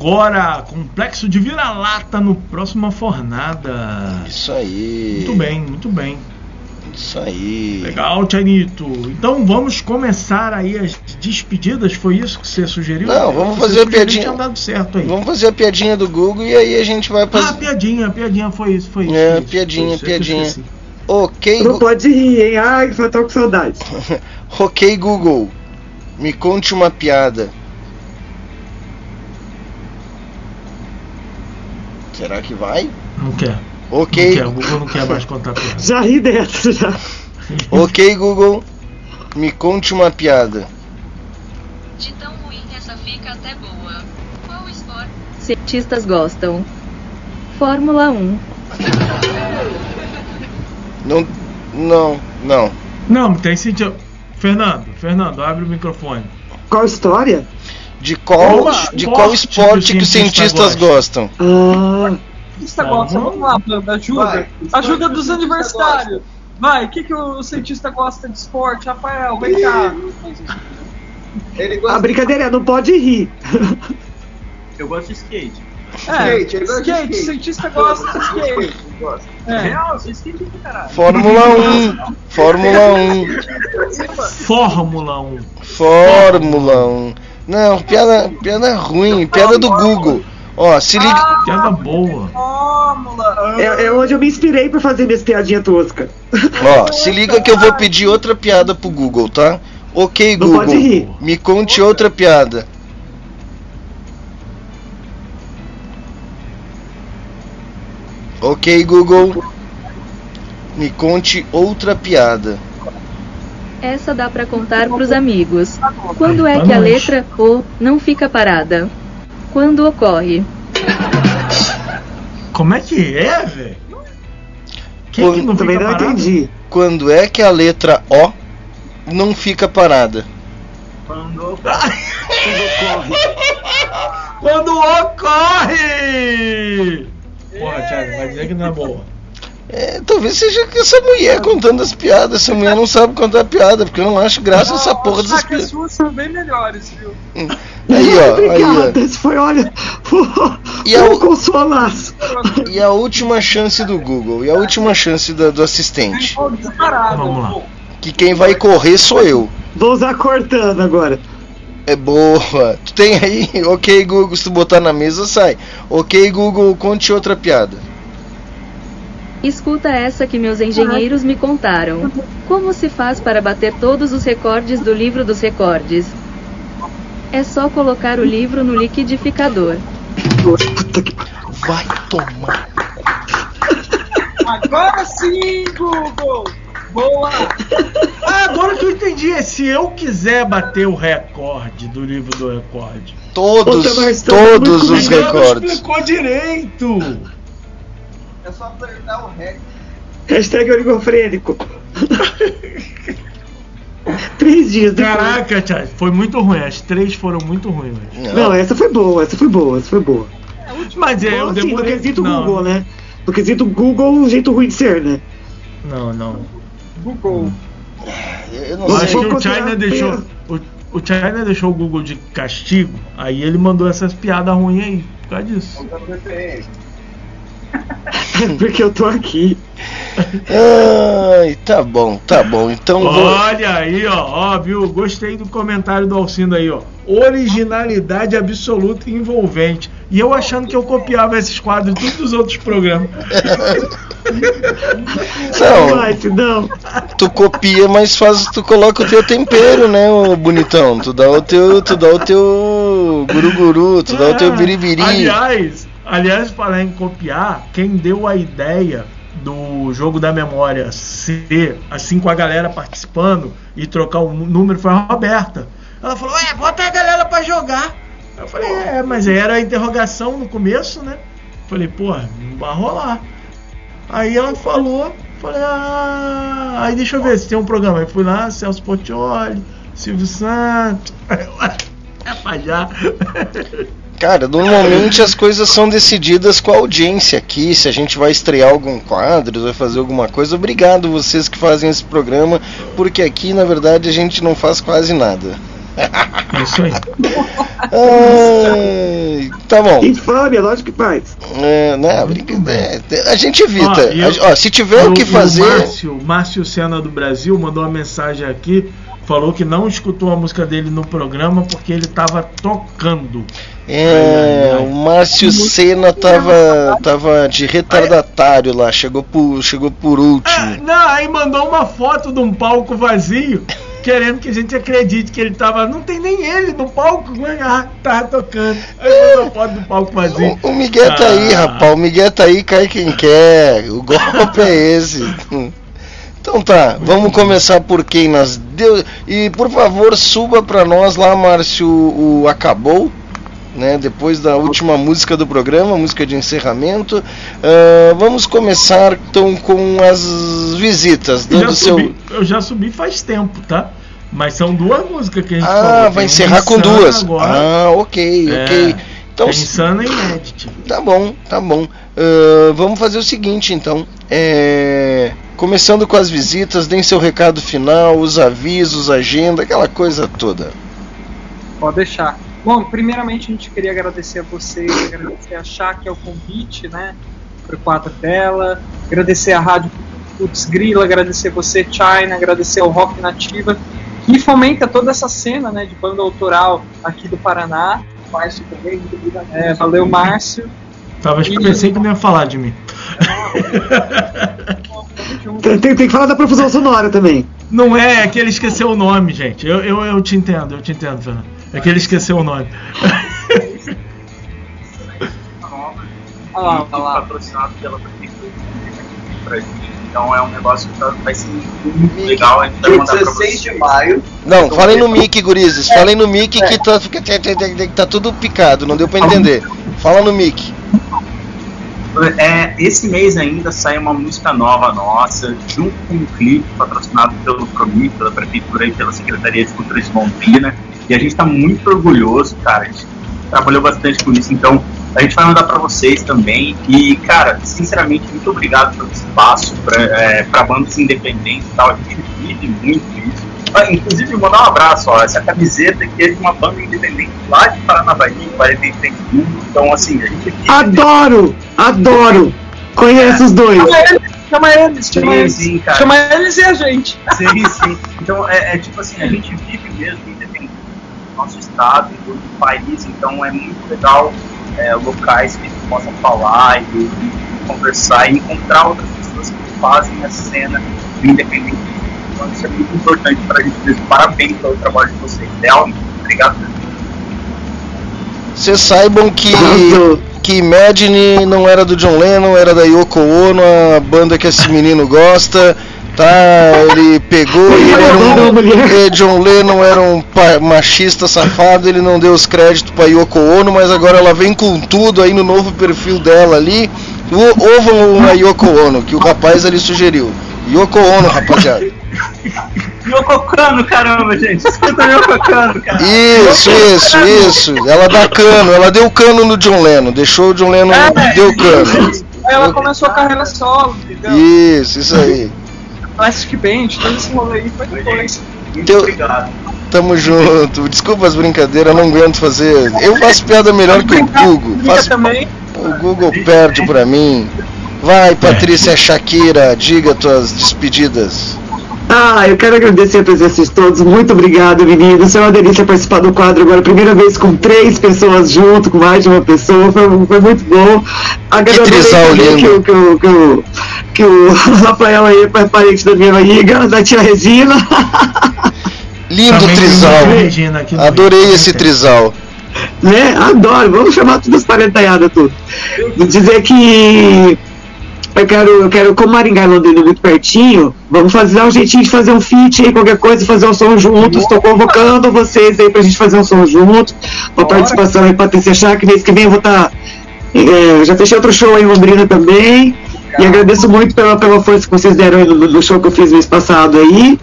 agora Complexo de Vira-Lata no Próxima Fornada. Isso aí. Muito bem, muito bem. Isso aí. Legal, Tianito. Então vamos começar aí as despedidas. Foi isso que você sugeriu? Não, vamos fazer a piadinha. dado certo aí. Vamos fazer a piadinha do Google e aí a gente vai ah, fazer. Ah, piadinha, piadinha, foi isso, foi isso. É, isso, piadinha, isso, piadinha. Ok. Não pode rir, hein? Ai, só tô com saudade. ok, Google. Me conte uma piada. Será que vai? Não quer. Ok. Não quer, o Google não quer mais contar piada. Já ri dessa, já. Ok, Google. Me conte uma piada. De tão ruim essa fica até boa. Qual esporte? Cientistas gostam. Fórmula 1. Não, não, não. Não, tem sentido. Fernando, Fernando, abre o microfone. Qual história? De qual, Qual de qual esporte esporte que os cientistas gostam? Ah, Cientista gosta, vamos lá, Banda, ajuda. Vai. Ajuda dos Cientista universitários. Vai, o que, que o cientista gosta de esporte? Rafael, vem cá. Ele a brincadeira é, não pode rir. Eu gosto de skate. É, Skate, ele gosta de skate, cientista gosta de skate. É. Real, você skate do caralho. Fórmula 1. Fórmula 1. Fórmula 1. Fórmula 1. Não, piada, piada ruim, piada do Google. Ó, se liga. Piada boa. Fórmula. É, é onde eu me inspirei pra fazer minhas piadinhas toscas. Ó, se liga que eu vou pedir outra piada pro Google, tá? Ok, Não Google. pode rir. Me conte outra piada. Ok, Google. Me conte outra piada. Essa dá pra contar pros amigos. Quando é que a letra O não fica parada? Quando ocorre. Como é que é, velho? Quem que não Também fica não entendi. Quando é que a letra O não fica parada? Quando Quando ocorre! Porra, Thiago, vai dizer que não é boa. É, talvez seja que essa mulher contando as piadas. Essa mulher não sabe contar piada, porque eu não acho graça essa porra dessas Ah, que as piadas. suas são bem melhores, viu? Aí, ó, aí, Obrigada, ó. esse foi, olha, E a, consolaço. e a última chance do Google, e a última chance da- do assistente. Vamos lá. Que quem vai correr sou eu. Vou usar cortando agora. É boa. Tu tem aí? Ok, Google, se tu botar na mesa, sai. Ok, Google, conte outra piada. Escuta essa que meus engenheiros me contaram. Como se faz para bater todos os recordes do livro dos recordes? É só colocar o livro no liquidificador. Vai tomar. Agora sim, Google! Boa! Ah, agora que eu entendi. É se eu quiser bater o recorde do livro do recorde. Todos, Ô, tá todos muito os Ainda não recordes. explicou direito. É só apertar o REC. Hashtag oligofrênico. Três dias depois. Caraca, Thiago, foi muito ruim. As três foram muito ruins. velho. Não, essa foi boa, essa foi boa, essa foi boa. Mas é, eu Bom, assim, no demorei. quesito não, Google, né? No quesito Google, um jeito ruim de ser, né? Não, não. Google. Eu não Não Acho que o China deixou. O, o China deixou o Google de castigo, aí ele mandou essas piadas ruins aí, por causa disso. Porque eu tô aqui. Ai, tá bom, tá bom. Então vou. Olha aí, ó, ó, viu? Gostei do comentário do Alcindo aí, ó. Originalidade absoluta e envolvente. E eu achando que eu copiava esses quadros de todos os outros programas. Não, não. tu copia, mas faz, tu coloca o teu tempero, né, ô bonitão? Tu dá o teu, tu dá o teu guru-guru, tu dá o teu biribiri. Aliás, aliás, falar em copiar, quem deu a ideia do jogo da memória ser assim com a galera participando e trocar o nú- número foi a Roberta. Ela falou, é, bota a galera pra jogar. Eu falei, é, mas era a interrogação no começo, né? Falei, porra, não vai rolar. Aí ela falou, falei, ah, aí deixa eu ver se tem um programa. Aí fui lá, Celso Portioli, Silvio Santos. É pra já. Cara, normalmente as coisas são decididas com a audiência aqui. Se a gente vai estrear algum quadro, vai fazer alguma coisa. Obrigado vocês que fazem esse programa, porque aqui na verdade a gente não faz quase nada. É isso aí. Ai, tá bom. Infâmia, lógico que faz. É, né, brincadeira. A gente evita. Ó, eu- A- ó, se tiver o que fazer. Márcio, Márcio Sena do Brasil mandou uma mensagem aqui falou que não escutou a música dele no programa porque ele tava tocando. É, o Márcio Senna tava, tava de retardatário lá, chegou por, chegou por último. Não, aí mandou uma foto de um palco vazio, querendo que a gente acredite que ele tava. Não tem nem ele no palco, né? Ah, tava tocando. Aí mandou foto do palco vazio. O Miguel tá aí, Ah. rapaz. O Miguel tá aí, cai quem quer. O golpe é esse. Então tá, vamos começar por quem nós deu. E por favor, suba pra nós lá, Márcio, o Acabou. Né, depois da última música do programa, música de encerramento. Ah, vamos começar então com as visitas, Eu já, dando seu. subi, eu já subi faz tempo, tá? Mas são duas músicas que a gente Ah, falou. vai encerrar com duas. agora. Ah, ok, É, ok. Então, tem Insana e Inédit. Tá bom, tá bom. Ah, vamos fazer o seguinte então. É, Começando com as visitas, deem seu recado final, os avisos, agenda, aquela coisa toda. Pode deixar. Bom, primeiramente a gente queria agradecer a vocês, agradecer a Shaq ao convite, né? Pro quadro dela, agradecer a Rádio Putz Grila, agradecer você, China, agradecer ao Rock Nativa, que fomenta toda essa cena, né, de banda autoral aqui do Paraná. Márcio também, muito obrigado. É, valeu, Márcio. Tava, eu pensei que não ia falar de mim. Tem, tem- tem que falar da profusão sonora também. Não é, é que ele esqueceu o nome, gente. Eu, eu, eu te entendo, eu te entendo, Fernando. É que ele esqueceu o nome. Olha lá, olha lá. patrocinado pela prefeitura. Então é um negócio que tá- vai ser muito legal. A gente vai Dia mandar pra 16 vocês. de maio. Não, Então, falem no é- mic, gurizes. Falem no mic que tá, que tá- que tá- que tá tudo picado, não deu pra entender. Fala no mic. É, esse mês ainda sai uma música nova nossa, junto com um clipe patrocinado pelo Promi, pela Prefeitura e pela Secretaria de Cultura de Londrina. E a gente está muito orgulhoso, cara. A gente trabalhou bastante com isso, então a gente vai mandar para vocês também. E, cara, sinceramente, muito obrigado pelo espaço para bandas independentes e tal. A gente vive muito isso. Ah, inclusive, mandar um abraço, ó, essa camiseta aqui é de uma banda independente lá de Paranavaí, 43 Mundo. Então, assim, a gente vive Adoro! Adoro! Conheço os dois. Chama eles, chama eles, chama Sim, eles. sim, cara. Chama eles e a gente. Sim, sim. Então é, é tipo assim, a gente vive mesmo independente nosso estado, do país, então é muito legal é, locais que a gente possa falar e, e conversar e encontrar outras pessoas que fazem a cena do independente. Então isso é muito importante para a gente. Parabéns pelo trabalho de vocês. Realmente, obrigado. Vocês saibam que, que Imagine não era do John Lennon, era da Yoko Ono, a banda que esse menino gosta. Tá, ele pegou e ele era um. eh, John Lennon era um machista safado, ele não deu os créditos pra Yoko Ono, mas agora ela vem com tudo aí no novo perfil dela ali. Ouvam a Yoko Ono, que o rapaz ali sugeriu. Yoko Ono, rapaziada. Yoko Kano, caramba, gente. Escuta Yoko Kano, cara. Isso, isso, isso. Ela dá cano, ela deu cano no John Lennon, deixou o John Lennon, deu cano. Aí ela começou a carreira solo, entendeu? Isso, isso aí. Plastic Band, todo esse rolê aí foi depois. Teu- Tamo junto. Desculpa as brincadeiras, não aguento fazer. Eu faço piada melhor que o Google. Faço... também. O Google perde pra mim. Vai, Patrícia Shakira, diga tuas despedidas. Ah, eu quero agradecer a presença de todos. Muito obrigado, meninos. Foi uma delícia participar do quadro agora. Primeira vez com três pessoas junto, com mais de uma pessoa. Foi, foi muito bom. Agradecer que, que, o- que, o- que o Rafael aí é parente da minha amiga, da tia Regina. Lindo Também trisal. Regina Adorei Rio. esse trisal. né? Adoro, vamos chamar todas as parentaiadas tudo. Vou dizer que eu quero, eu quero, como Maringá e Londrina é muito pertinho, vamos fazer um jeitinho de fazer um feat aí, qualquer coisa, fazer um som juntos. Estou convocando vocês aí pra gente fazer um som junto. Uma participação aí, Patrícia Chá, que mês que vem eu vou estar. já fechei outro show aí em Londrina também. E agradeço muito pela, pela força que vocês deram no, no show que eu fiz mês passado aí.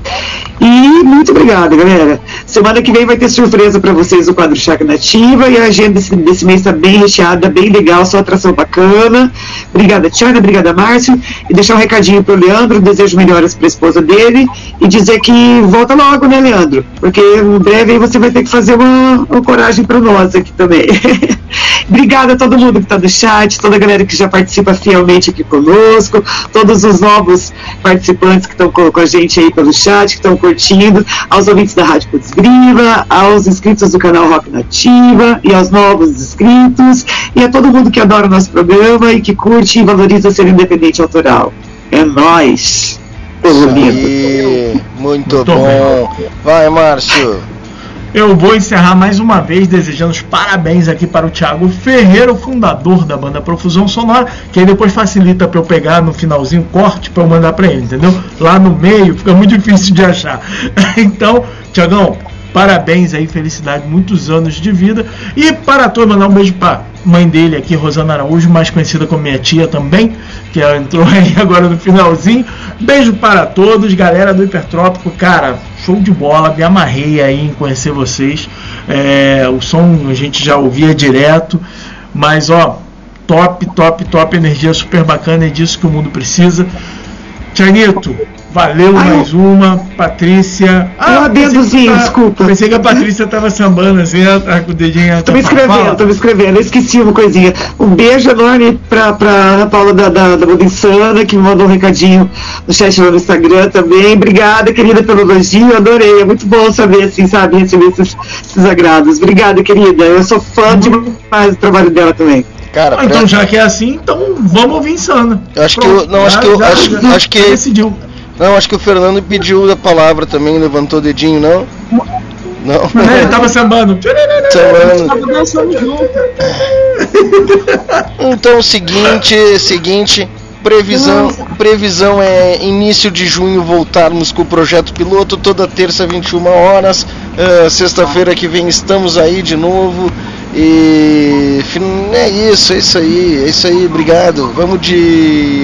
E muito obrigada, galera. Semana que vem vai ter surpresa para vocês o quadro Chaga Nativa e a agenda desse, desse mês está bem recheada, bem legal, só atração bacana. Obrigada, Tiana, obrigada, Márcio. E deixar um recadinho pro Leandro, desejo melhoras para a esposa dele e dizer que volta logo, né, Leandro? Porque em breve você vai ter que fazer uma, uma coragem para nós aqui também. Obrigada a todo mundo que está no chat, toda a galera que já participa fielmente aqui conosco, todos os novos participantes que estão com, com a gente aí pelo chat, que estão curtindo, aos ouvintes da Rádio Putz Grila, aos inscritos do canal Rock Nativa e aos novos inscritos, e a todo mundo que adora o nosso programa e que curte e valoriza ser independente autoral. É nóis! Povo lindo. Aí, muito bom. Vai, Márcio. Eu vou encerrar mais uma vez desejando os parabéns aqui para o Thiago Ferreira, o fundador da banda Profusão Sonora, que aí depois facilita para eu pegar no finalzinho corte para eu mandar para ele, entendeu? Lá no meio fica muito difícil de achar. Então, Tiagão, parabéns aí, felicidade, muitos anos de vida. E para todos, mandar um beijo para mãe dele aqui, Rosana Araújo, mais conhecida como minha tia também, que ela entrou aí agora no finalzinho. Beijo para todos, galera do Hipertrópico, cara, show de bola, me amarrei aí em conhecer vocês. É, o som a gente já ouvia direto, mas ó, top, top, top, energia super bacana, é disso que o mundo precisa. Tianito, valeu mais uma. Patrícia. Um adendozinho, tá- desculpa. Pensei que a Patrícia tava sambando assim, ela tá com o dedinho. Tô me escrevendo, tô me escrevendo. Eu esqueci uma coisinha. Um beijo enorme pra, pra Ana Paula da, da, da Muda Insana, que me mandou um recadinho no chat lá no Instagram também. Obrigada, querida, pelo elogio. Adorei. É muito bom saber, assim, sabe, receber esses, esses agrados. Obrigada, querida. Eu sou fã demais do trabalho dela também. Cara, Ah, então já que é assim, então vamos ouvir Insana. Eu acho que Pronto, eu, não, acho já- que eu, já- acho, já acho que decidiu. Não, acho que o Fernando pediu a palavra também, levantou o dedinho, não? Não. É, ele tava sambando. Sambando. Então, seguinte, seguinte, previsão, previsão é início de junho voltarmos com o projeto piloto toda terça 21 horas. Ah, Sexta-feira que vem estamos aí de novo. E é isso, é isso aí, é isso aí, obrigado. Vamos de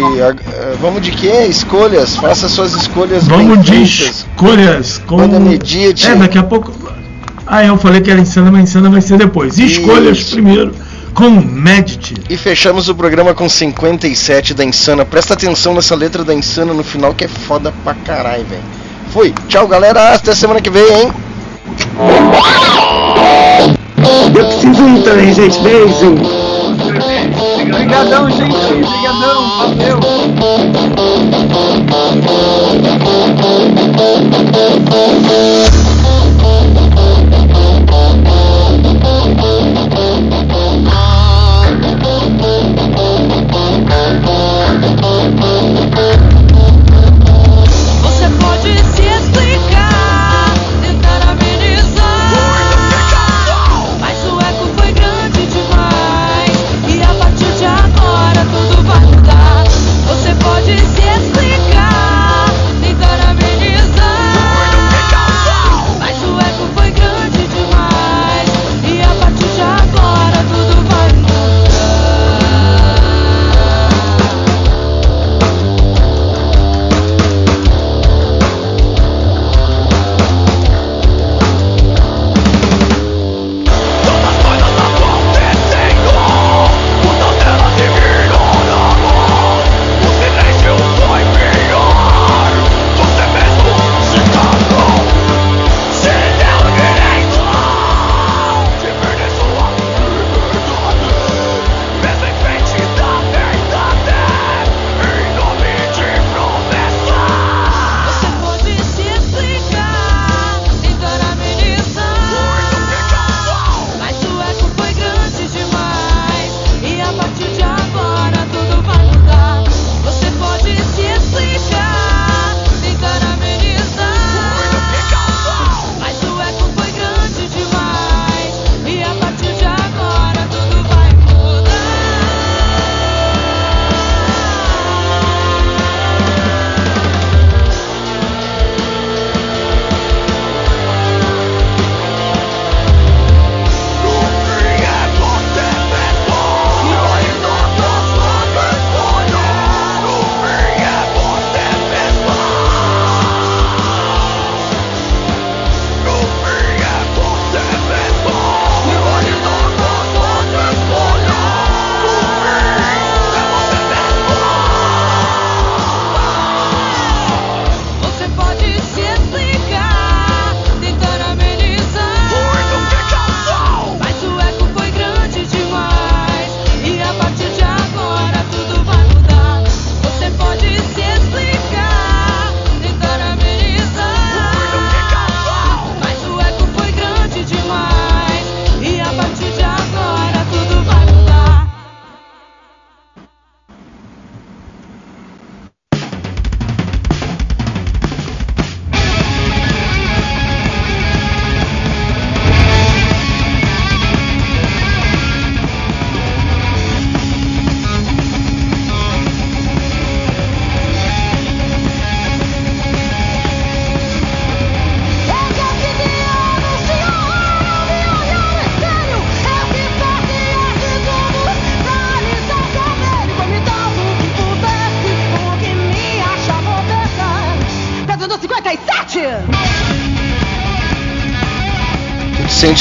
vamos de quê? Escolhas, faça suas escolhas Vamos de feitas. escolhas com. Manda medite. É, daqui a pouco. Ah, eu falei que era insana, mas insana vai ser depois. Escolhas Isso. primeiro com Medit. E fechamos o programa com 57 da Insana. Presta atenção nessa letra da Insana no final que é foda pra caralho, velho. Fui. Tchau, galera. Até semana que vem, hein? Eu preciso ir também, gente. Beijo. Obrigadão, gente. Obrigadão. Valeu.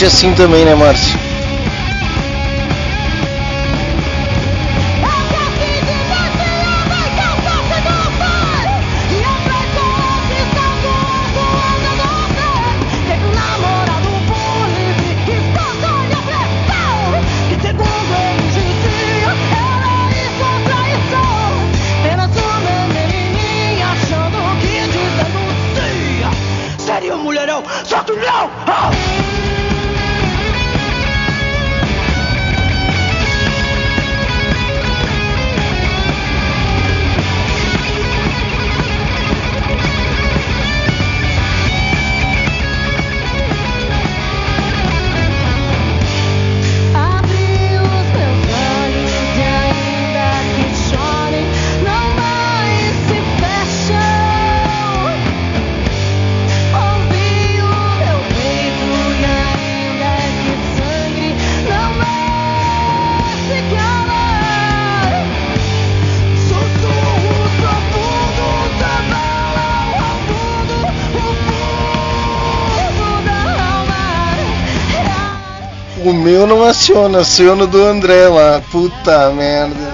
assim também, né, Márcio? Tiona, Tiona do André lá, puta merda.